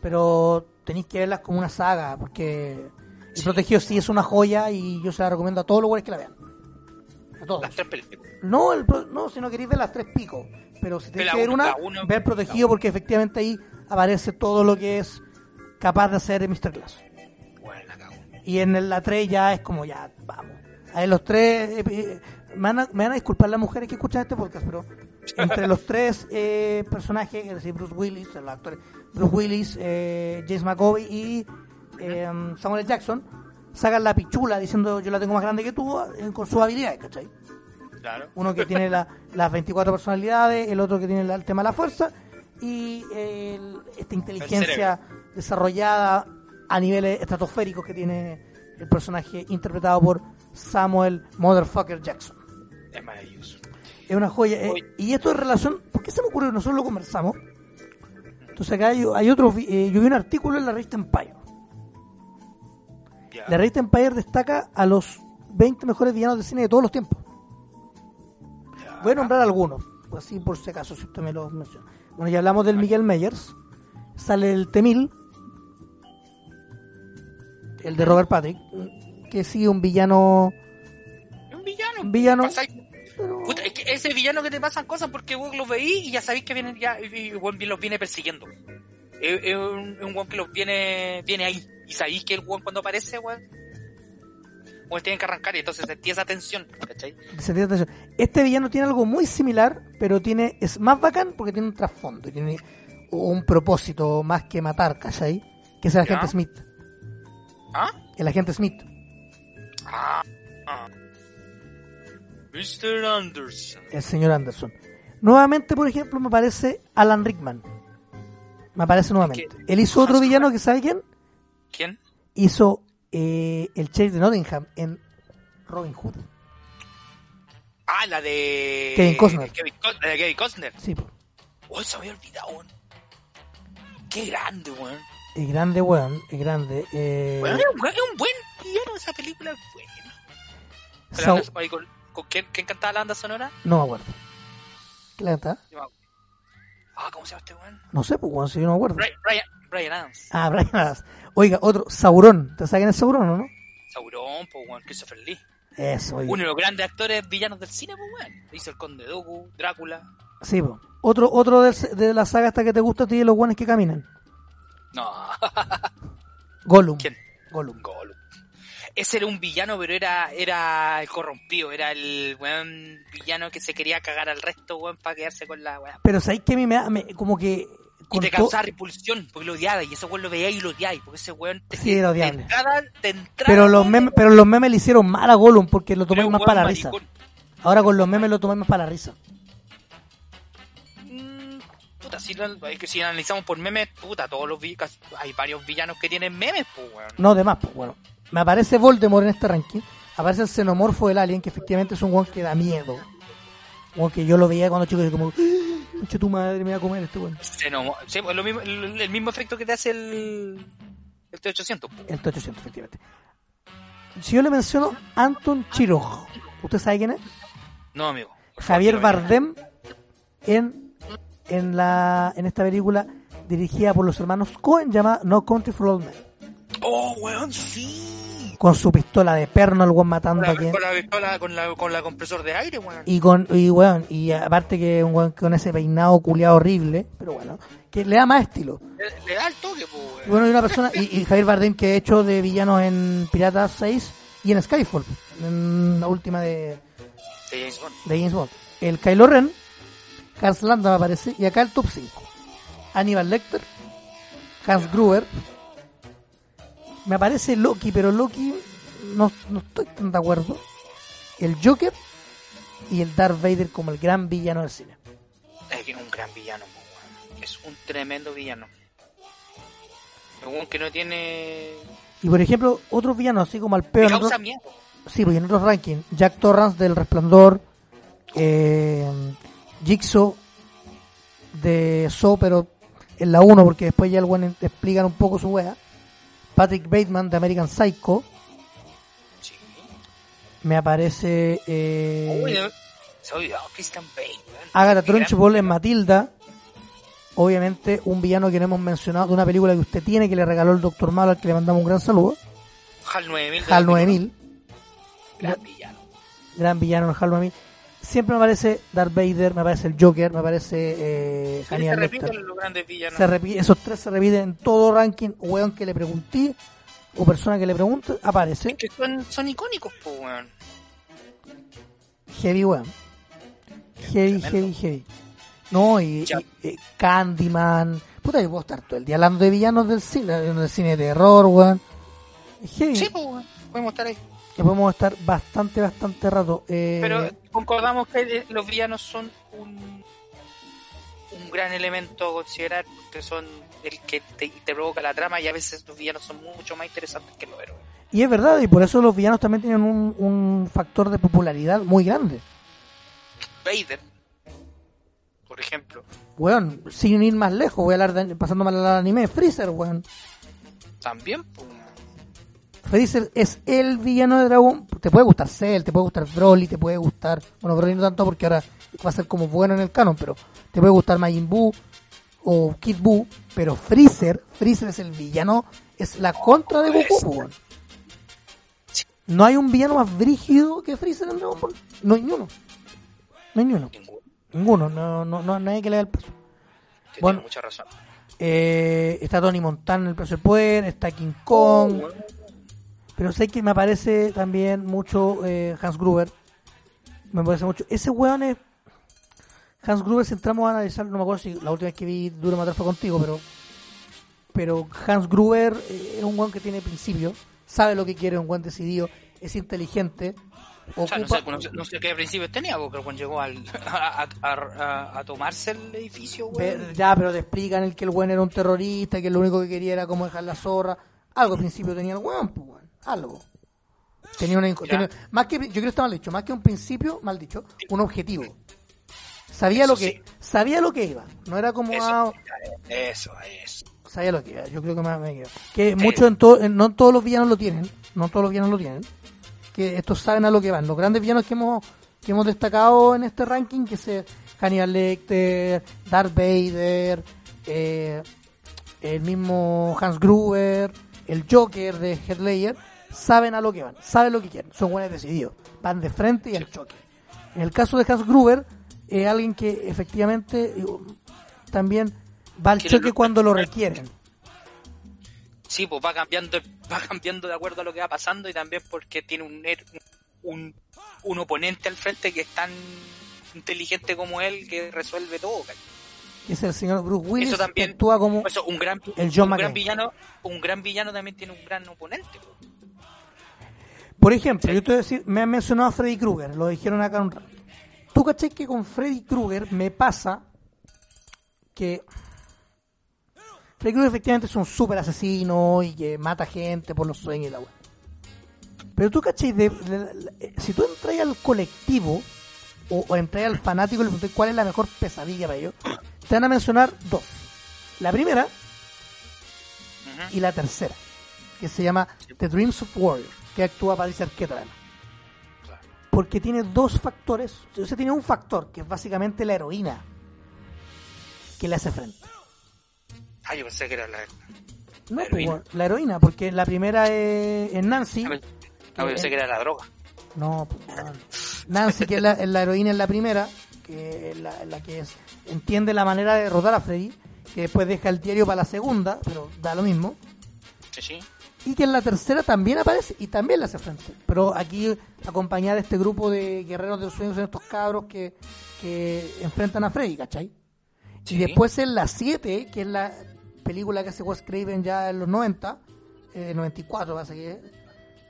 pero tenéis que verlas como una saga, porque El Sí. Protegido sí es una joya y yo se la recomiendo a todos los weones que la vean. A todos. Las tres películas. No, el, no, si no queréis ver las tres picos, pero si tenéis que ver una, ver Protegido porque efectivamente ahí aparece todo lo que es capaz de hacer Mr. Glass. Bueno, la cago. Y en la 3 ya es como, ya, vamos. Ahí los tres, eh, eh, me, van a, me van a disculpar las mujeres que escuchan este podcast, pero entre los tres eh, personajes, es decir, Bruce Willis, los actores, Bruce Willis, eh, James McAvoy y eh, Samuel. Jackson, sacan la pichula diciendo yo la tengo más grande que tú eh, con sus habilidades, ¿cachai? Claro. Uno que tiene la- las 24 personalidades, el otro que tiene la- el tema de la fuerza y el- esta inteligencia desarrollada a niveles estratosféricos que tiene el personaje interpretado por Samuel Motherfucker Jackson. Es maravilloso. Es una joya. eh, y esto en relación, ¿por qué se me ocurrió? Nosotros lo conversamos. Entonces acá hay, hay otro, eh, yo vi un artículo en la revista Empire. La revista Empire destaca a los 20 mejores villanos de cine de todos los tiempos. Voy a nombrar algunos, pues así por si acaso, si usted me los menciona. Bueno, ya hablamos del Miguel Meyers. Sale el Temil, el de Robert Patrick, que sí, un villano. Un villano. Un villano. Pasáis- pero- Puta, es que ese villano que te pasan cosas porque vos los veís y ya sabéis que vienen ya, y los viene persiguiendo. Es, es un, un weón que los viene, viene ahí. Y sabéis que el weón cuando aparece, weón, tienen que arrancar y entonces sentí esa tensión, ¿cachai? sentí atención. Este villano tiene algo muy similar, pero tiene es más bacán porque tiene un trasfondo, tiene un propósito más que matar, ¿cachai? Que es el Ya. agente Smith. ¿Ah? El agente Smith. Ah. ah. Mr. Anderson. el señor Anderson. Nuevamente, por ejemplo, me aparece Alan Rickman. Me aparece nuevamente. ¿Qué? Él hizo otro villano que, ¿sabe quién? ¿Quién? Hizo eh, el sheriff de Nottingham en Robin Hood. Ah, la de... Kevin Costner. Kevin la de Kevin Costner. Sí, po. Oh, se había olvidado, weón. Qué grande, weón. es grande, weón, es grande. Eh, Weón, es un, buen- villano esa película, oye, ¿con, con quién, quién cantaba la banda sonora? no me acuerdo. ¿Qué le canta? Yo me acuerdo. Ah, ¿cómo se llama este weón? No sé, pues, weón, si yo no me acuerdo. Brian, Brian, Brian Adams. Ah, Brian Adams. Oiga, otro, Sauron. ¿Te saben quién es Sauron o no? Sauron, pues weón, Christopher Lee. Eso, oiga. Uno de los grandes actores villanos del cine, pues weón. Hizo el Conde Doku, Drácula. Sí, po. Otro, otro del- de, la saga hasta que te gusta a ti de los guanes que caminan. No, Gollum. ¿quién? Gollum. Gollum. Ese era un villano, pero era, era el corrompido, era el weón villano que se quería cagar al resto, weón, para quedarse con la weón. Pero sabéis que a mí me da, me- como que... Y te causaba repulsión, porque lo odiaba, y ese weón lo veía y lo odiaba, porque ese weón te, Sí, era odiable. entrada, de entrada, Pero los memes, pero los memes le hicieron mal a Gollum porque lo un más para la risa. Ahora con los memes lo tomáis más para la risa. Mm, Puta, si, lo- si analizamos por memes, puta, todos los hay varios villanos que tienen memes, pues, weón. No, de más, pues bueno. Me aparece Voldemort en este ranking. Aparece el xenomorfo del alien, que efectivamente es un weón que da miedo. Un weón que yo lo veía cuando chico y como, mucho tu madre me va a comer este weón. Sí, pues, lo mismo, el, mismo efecto que te hace el, el T-800. pues. El T-800, efectivamente. Si yo le menciono Anton Chiroj, ¿usted sabe quién es? No, amigo. Javier. Bardem en, en, la, en esta película dirigida por los hermanos Cohen llamada No Country for Old Men. Oh, weón, sí. Con su pistola de perno, el weón Con matando la, a quien. con la pistola, con la, con la compresor de aire, weón. Y con, y weón, y aparte que un weón con ese peinado culiado horrible, pero bueno, que le da más estilo. Le, le da el toque, pues, Y weón. bueno, y una persona, y, y Javier Bardem que ha hecho de villanos en Piratas 6 y en Skyfall, en la última de, De James Bond. de James Bond. El Kylo Ren, Hans Landa me parece, y acá el top 5. Aníbal Lecter, Hans Gruber, me aparece Loki, pero Loki no, no estoy tan de acuerdo. El Joker y el Darth Vader como el gran villano del cine. Es que es un gran villano. Es un tremendo villano. Weón que no tiene. Y por ejemplo, otros villanos así como al peor. miedo. Sí, pues en otros rankings, Jack Torrance del Resplandor, eh, Jigsaw de So, pero en la 1, porque después ya el buen explican un poco su wea. Patrick Bateman de American Psycho, Sí. me aparece eh, se ha olvidado Christian Bale, weón. Agatha Trunchbull en Matilda, obviamente un villano que no hemos mencionado de una película que usted tiene, que le regaló el Doctor Malo, al que le mandamos un gran saludo, HAL 9000. de HAL 2001. 9000. Gran villano. gran villano en Halo 9000. Siempre me aparece Darth Vader, me aparece el Joker, me aparece eh, Sí, se repiten los grandes villanos. Se repite- esos tres se repiten en todo ranking, weón que le pregunté o persona que le pregunte, aparece. que son, son icónicos, po, weón. Heavy, weón. Heavy, heavy, heavy. No, y, y- eh, Candyman. Puta, yo puedo estar todo el día hablando de villanos del cine, del cine de terror, weón. Heavy. Sí, po, weón. Podemos estar ahí. Que podemos estar bastante, bastante rato. Eh, Pero concordamos que los villanos son un, un gran elemento a considerar porque son el que te, te provoca la trama y a veces los villanos son mucho más interesantes que los héroes. Y es verdad, y por eso los villanos también tienen un, un factor de popularidad muy grande. Vader, por ejemplo, Weón, sin ir más lejos, voy a hablar de, pasando mal al anime, Freezer, weón. también, Freezer es el villano de Dragon. Te puede gustar Cell, te puede gustar Broly, te puede gustar. Bueno, Broly no tanto porque ahora va a ser como bueno en el canon, pero te puede gustar Majin Buu o Kid Buu. Pero Freezer, Freezer es el villano, es la contra de Goku. No hay un villano más brígido que Freezer en Dragon Ball. No hay ni uno. No hay ni uno. ninguno. Ninguno. No, no, no, no hay que le dé el peso. Que Bueno. tiene mucha razón. Eh, está Tony Montana en el precio del poder, está King Kong. Pero sé que me aparece también mucho eh, Hans Gruber. Me parece mucho. Ese weón es. Hans Gruber, si entramos a analizar, no me acuerdo si la última vez que vi Duro Matar fue contigo, pero. Pero Hans Gruber eh, es un weón que tiene principio, sabe lo que quiere, es un weón decidido, es inteligente. O sea, no ocupa- sé, no, sé, no sé qué principios tenía, porque cuando llegó al, a, a- a- a tomarse el edificio, weón. Ya, pero te explican el que el weón era un terrorista, que lo único que quería era como dejar la zorra. Algo al principio tenía el weón, pues. Algo. Tenía una, tenía- más que, yo creo que está mal dicho, más que un principio, mal dicho, un objetivo. Sabía Eso lo que, sí. sabía lo que iba. No era como, ah, Eso, eso, eso. sabía lo que iba. Yo creo que me, me quedo. Que muchos en todo, en- no todos los villanos lo tienen, no todos los villanos lo tienen. Que estos saben a lo que van. Los grandes villanos que hemos, que hemos destacado en este ranking, que se Hannibal Lecter, Darth Vader, eh, el mismo Hans Gruber, el Joker de Headlayer, saben a lo que van, saben lo que quieren, son buenos decididos, van de frente y al choque. En el caso de Hans Gruber, es alguien que efectivamente eh, también va al choque cuando lo requieren. Sí, pues va cambiando, va cambiando de acuerdo a lo que va pasando y también porque tiene un, her- un, un oponente al frente que es tan inteligente como él que resuelve todo. es el señor Bruce Willis, Eso también- que actúa como eso, un gran, El John un gran villano, un gran villano también tiene un gran oponente. Por ejemplo, yo te voy a decir, me han mencionado a Freddy Krueger, lo dijeron acá un rato. ¿Tú caché que con Freddy Krueger me pasa que Freddy Krueger efectivamente es un super asesino y que mata gente por los sueños y la weá. Pero tú caché, de, de- de- si tú entras al colectivo o, o entras al fanático y le preguntas cuál es la mejor pesadilla para ellos, te van a mencionar dos. La primera y la tercera, que se llama The Dreams of Warrior, que actúa Patricia. Claro. Porque tiene dos factores, o sea, tiene un factor, que es básicamente la heroína, que le hace frente. Ah, yo pensé que era la. No, La pues, heroína. weón, la heroína, porque la primera es, es Nancy. Ah, yo pensé que era la droga. No, pues, weón. Nancy, que es la, es la heroína en la primera, que es la, la que es- entiende la manera de derrotar a Freddy, que después deja el diario para la segunda, pero da lo mismo. Sí, sí. Y que en la tercera también aparece y también le hace frente. Pero aquí acompañada de este grupo de guerreros de los sueños, son estos cabros que, que enfrentan a Freddy, ¿cachai? Sí. Y después en la 7, que es la película que hace Wes Craven ya en los 90, eh, 94 pasa que es,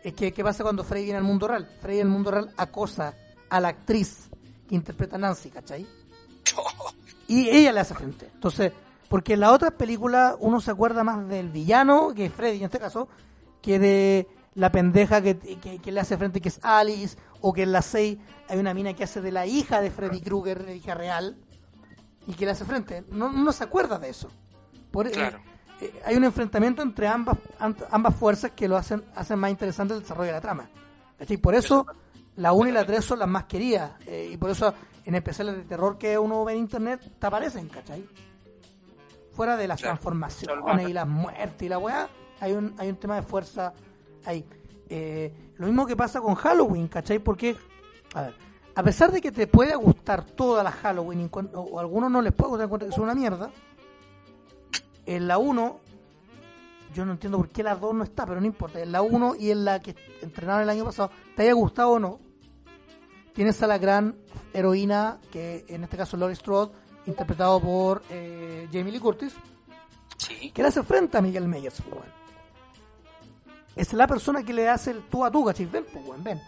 es que ¿qué pasa cuando Freddy viene al mundo real? Freddy en el mundo real acosa a la actriz que interpreta a Nancy, ¿cachai? Y ella le hace frente. Entonces, porque en las otras películas uno se acuerda más del villano, que es Freddy en este caso, que de la pendeja que, que- que le hace frente, que es Alice, o que en la 6 hay una mina que hace de la hija de Freddy Krueger, la hija real, y que le hace frente. No, no se acuerda de eso. Por, eh, Claro. eh, hay un enfrentamiento entre ambas ambas fuerzas que lo hacen hacen más interesante el desarrollo de la trama. ¿Cachai? Por eso la 1 y la 3 son las más queridas. eh, y por eso en especiales de terror que uno ve en internet te aparecen, ¿cachai? Fuera de las Claro. transformaciones y las muertes y la weá, hay un, hay un tema de fuerza ahí. Eh, lo mismo que pasa con Halloween, ¿cachai? Porque, a ver, a pesar de que te puede gustar toda la Halloween, o, o a algunos no les puede gustar, encuentran que son una mierda, en la 1, yo no entiendo por qué la 2 no está, pero no importa, en la 1 y en la que entrenaron el año pasado, te haya gustado o no, tienes a la gran heroína, que en este caso Laurie Strode, interpretado por eh, Jamie Lee Curtis, Sí. que le hace frente a Miguel Meyers, pues. Es la persona que le hace el tú a tú, ¿cachai? Ven, pues, weón, ven.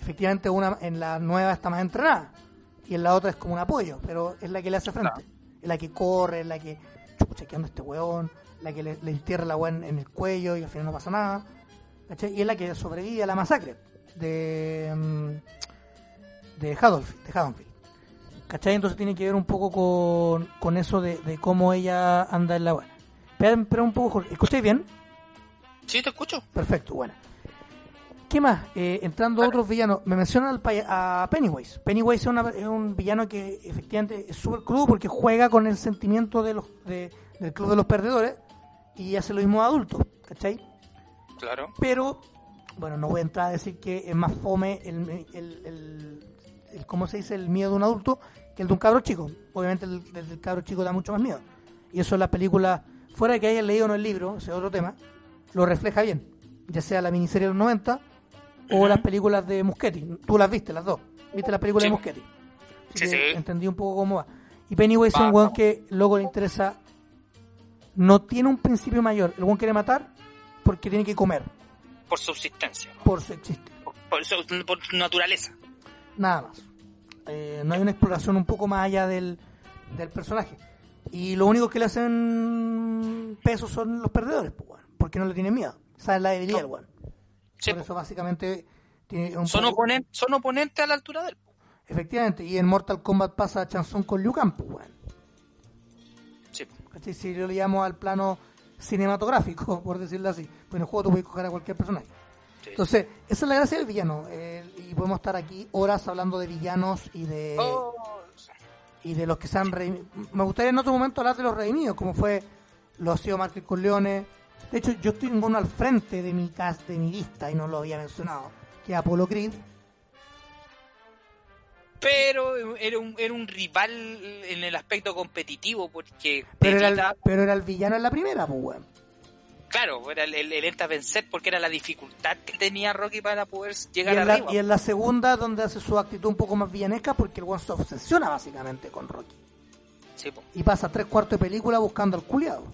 Efectivamente, una en la nueva está más entrenada y en la otra es como un apoyo, pero es la que le hace frente. Claro. Es la que corre, es la que, chucha, ¿qué anda este weón? La que le, le entierra la weón en el cuello y al final no pasa nada. ¿cachai? Y es la que sobrevive a la masacre de, mm, de Haddonfield. De Haddonfield. ¿Cachai? Entonces tiene que ver un poco con, con eso de, de cómo ella anda en la weón. Espera un poco, Jorge. ¿Escucháis bien? Sí, te escucho. Perfecto, bueno. ¿Qué más? Eh, entrando a otros villanos, me mencionan al a Pennywise. Pennywise es, una- es un villano que efectivamente es súper crudo porque juega con el sentimiento de los, de- del club de los perdedores y hace lo mismo a adultos, ¿cachai? Claro. Pero, bueno, no voy a entrar a decir que es más fome el, el, el, el- ¿cómo se dice? El miedo de un adulto que el de un cabro chico. Obviamente el, el del cabro chico da mucho más miedo. Y eso en las películas, fuera de que hayan leído o no el libro, ese es otro tema, lo refleja bien. Ya sea la miniserie de los 90 o las películas de Muschetti. Tú las viste, las dos. ¿Viste las películas Sí. de Muschetti? Así Sí, sí. Entendí un poco cómo va. Y Pennywise es un weón que luego le interesa. No tiene un principio mayor. El weón quiere matar porque tiene que comer. Por subsistencia. ¿no? Por su existe. Por, naturaleza. Nada más. Eh, no hay una exploración un poco más allá del, del personaje. Y lo único que le hacen peso son los perdedores, pues, weón, porque no le tienen miedo. Esa es la debilidad, No. Sí, Por eso básicamente tiene un son, oponen- son oponentes a la altura del. Efectivamente, y en Mortal Kombat pasa Chanson con Liu Kang, pues, weón. Sí. Si yo le llamo al plano cinematográfico, por decirlo así. Pues en el juego tú puedes coger a cualquier personaje. sí. Entonces, esa es la gracia del villano. eh, y podemos estar aquí horas hablando de villanos y de... Oh, y de los que se han redimido. Me gustaría en otro momento hablar de los redimidos, como fue lo ha sido Michael Corleone. De hecho, yo estoy en uno al frente de mi cast, de mi lista, y no lo había mencionado, que es Apollo Creed. pero era un, era un rival en el aspecto competitivo porque Pero era, el, evita- pero era el villano en la primera, pues, weón. claro era el, el, vencer porque era la dificultad que tenía Rocky para poder Y llegar la, arriba y en la segunda, donde hace su actitud un poco más villanesca, porque el weón se obsesiona básicamente con Rocky. Sí, Y pasa tres cuartos de película buscando al culiado.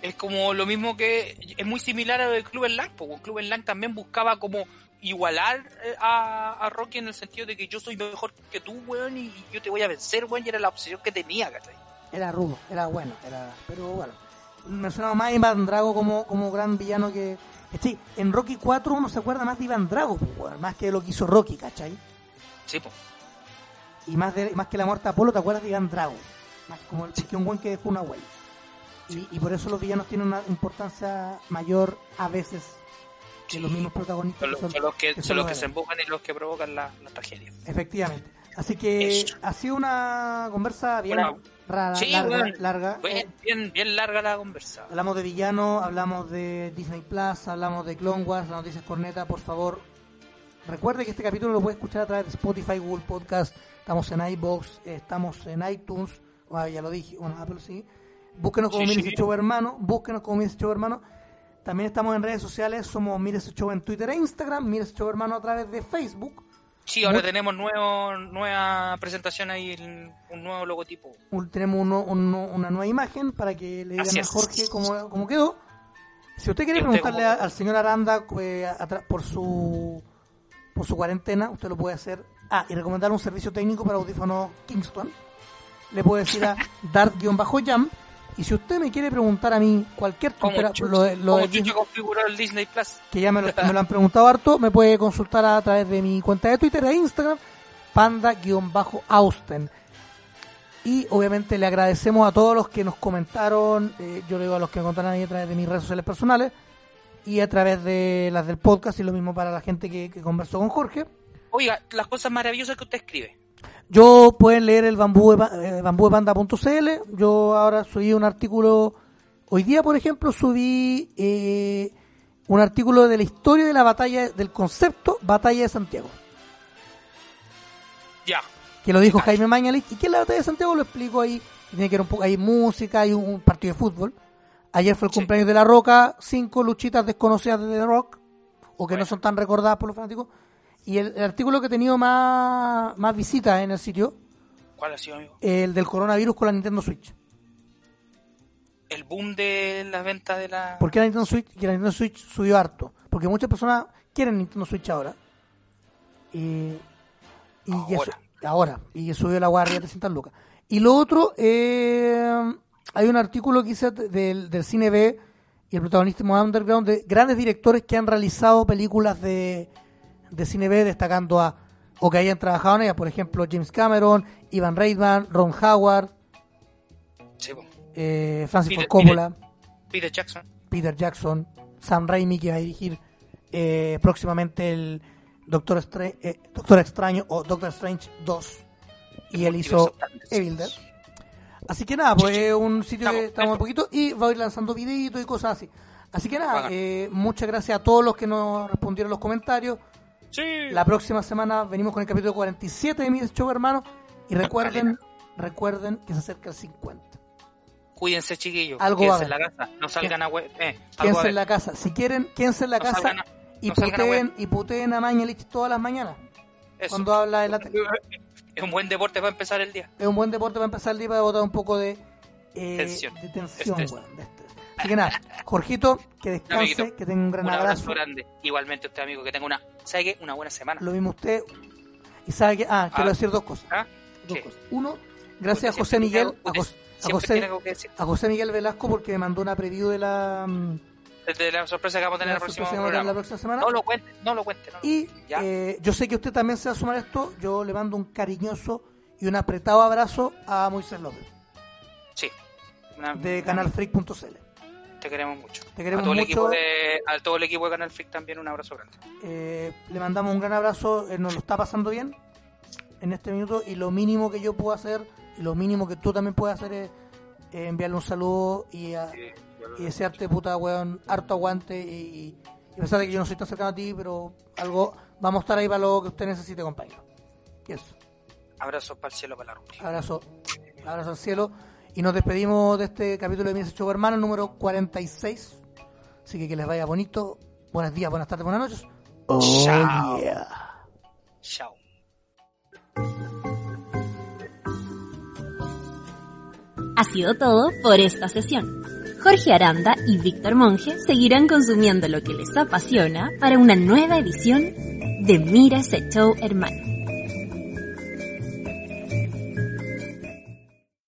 Sí, es como lo mismo que es muy similar al Club en Lang porque el Club en Lang también buscaba como igualar eh, a, a Rocky en el sentido de que yo soy mejor que tú weón y yo te voy a vencer weón y era la obsesión que tenía ¿cachai? Era rudo, era bueno, era pero bueno. Mencionamos más a Iván Drago como, como gran villano que... ¿cachai? En Rocky 4 uno se acuerda más de Iván Drago, pues, weón, más que de lo que hizo Rocky, ¿cachai? sí, po. Y más, de, más que la muerte de Apolo te acuerdas de Iván Drago. Más como el que un buen que dejó una huella. Y, y por eso los villanos tienen una importancia mayor a veces que Sí. los mismos protagonistas. son, los, que son- los que, que son los que los se empujan y los que provocan la, la tragedia Efectivamente. Así que Eso. ha sido una conversa bien rara, Sí, larga, larga. Bien, Eh, bien, bien larga la conversa. hablamos de villano, hablamos de Disney Plus, hablamos de Clone Wars, las noticias corneta, por favor. Recuerde que este capítulo lo puede escuchar a través de Spotify, Google Podcast, estamos en iBox, estamos en iTunes, ah, ya lo dije, bueno, Apple sí. Búsquenos como Sí, Mires sí. Show Hermano, búsquenos como Mires Show Hermano. También estamos en redes sociales, somos Mires Show en Twitter e Instagram, Mires Show Hermano a través de Facebook. Sí, ahora Muy- tenemos nuevo, nueva presentación ahí, un nuevo logotipo. tenemos uno- uno- una nueva imagen para que le digan a. Jorge cómo, cómo quedó. Si usted quiere Y usted preguntarle al señor Aranda eh, por su por su cuarentena, usted lo puede hacer. Ah, y recomendar un servicio técnico para audífonos Kingston. Le puede decir a Dart-Jam. Y si usted me quiere preguntar a mí cualquier ¿Cómo tontera, lo, de- lo de Disney- el Disney Plus? que ya me lo, me lo han preguntado harto, me puede consultar a través de mi cuenta de Twitter e Instagram, panda-austen. Y obviamente le agradecemos a todos los que nos comentaron, eh, yo le digo a los que me contaron ahí a través de mis redes sociales personales y a través de las del podcast y lo mismo para la gente que, que conversó con Jorge. Oiga, las cosas maravillosas que usted escribe. Yo pueden leer el bambú de, eh. Yo ahora subí un artículo. Hoy día, por ejemplo, subí eh, un artículo de la historia de la batalla, del concepto Batalla de Santiago. Ya. Que lo dijo. Jaime Mañalich. ¿Y qué es la batalla de Santiago? Lo explico ahí. Tiene que ver un poco. Hay música, hay un, partido de fútbol. Ayer fue el Sí. cumpleaños de La Roca. Cinco luchitas desconocidas de The Rock. O que no son tan recordadas por los fanáticos. Y el, el artículo que ha tenido más, más visitas en el sitio ¿Cuál ha sido, amigo? el del coronavirus con la Nintendo Switch. El boom de las ventas de la... ¿Por qué la Nintendo Switch? Que la Nintendo Switch subió harto. Porque muchas personas quieren Nintendo Switch ahora. Y, Ahora. Y subió la guardia de 300 lucas. Y lo otro, eh, hay un artículo que hice del, del cine B y el protagonismo underground de grandes directores que han realizado películas de, de cine B, destacando a o que hayan trabajado en ellas, por ejemplo, James Cameron, Ivan Reitman, Ron Howard, Sí, eh, Francis Peter- Ford Coppola. Peter Jackson. Peter Jackson, Sam Raimi que va a dirigir eh, próximamente el Doctor, eh, Doctor Extraño o Doctor Strange 2 y él hizo. Evil Dead. Así que nada, pues es un sitio que Estamos, un poquito y va a ir lanzando videitos y cosas así. Así que nada, eh, muchas gracias a todos los que nos respondieron los comentarios. Sí. La próxima semana venimos con el capítulo 47 de Mires Show, hermano. Y recuerden, recuerden que se acerca el 50. Cuídense, chiquillos. Algo Quédense en la casa. No salgan a... hue- Eh, a Quédense en la casa. Si quieren, quédense en la No casa salgan a- y, no puteen, y puteen a Mañalich todas las mañanas. Eso. Cuando habla de la tele. Es un buen deporte para empezar el día. Es un buen deporte para empezar el día para botar un poco de, eh, Tensión. de tensión, Estrés. weón, de estrés. Así que nada, Jorgito, que descanse, que tenga un gran un abrazo abrazo. grande. Igualmente usted, amigo, que tenga una... ¿Sabe qué? Una buena semana. Lo mismo usted. Y sabe que. Ah, quiero Ah. decir dos cosas. ¿Ah? Dos cosas. Uno, gracias a José Miguel. A, José, a José Miguel Velasco porque me mandó una preview de la. mm, Desde la sorpresa que vamos a tener la el próximo sorpresa que vamos a tener la próxima semana. No lo cuente, no lo cuente. no. Y Ya. eh, yo sé que usted también se va a sumar a esto. Yo le mando un cariñoso y un apretado abrazo a Moisés López Sí. Una- de canalfreak.cl. Te queremos mucho. Te queremos a todo El mucho. equipo de, a todo el equipo de Canal Freak también un abrazo grande. Eh, le mandamos un gran abrazo. Él nos lo está pasando bien en este minuto. Y lo mínimo que yo puedo hacer, y lo mínimo que tú también puedes hacer, es eh, enviarle un saludo y, a- y desearte, puta weón, harto aguante. Y, y a pesar de que yo no soy tan cercano a ti, pero algo, vamos a estar ahí para lo que usted necesite, compañero. Y eso. Abrazos para el cielo, para la rubia. Abrazo, abrazo al cielo. Y nos despedimos de este capítulo de Mi Show Hermano, número 46. Así que que les vaya bonito. Buenos días, buenas tardes, buenas noches. Oh, Chao. yeah. Chao. Ha sido todo por esta sesión. Jorge Aranda y Víctor Monge seguirán consumiendo lo que les apasiona para una nueva edición de Mira ese show hermano.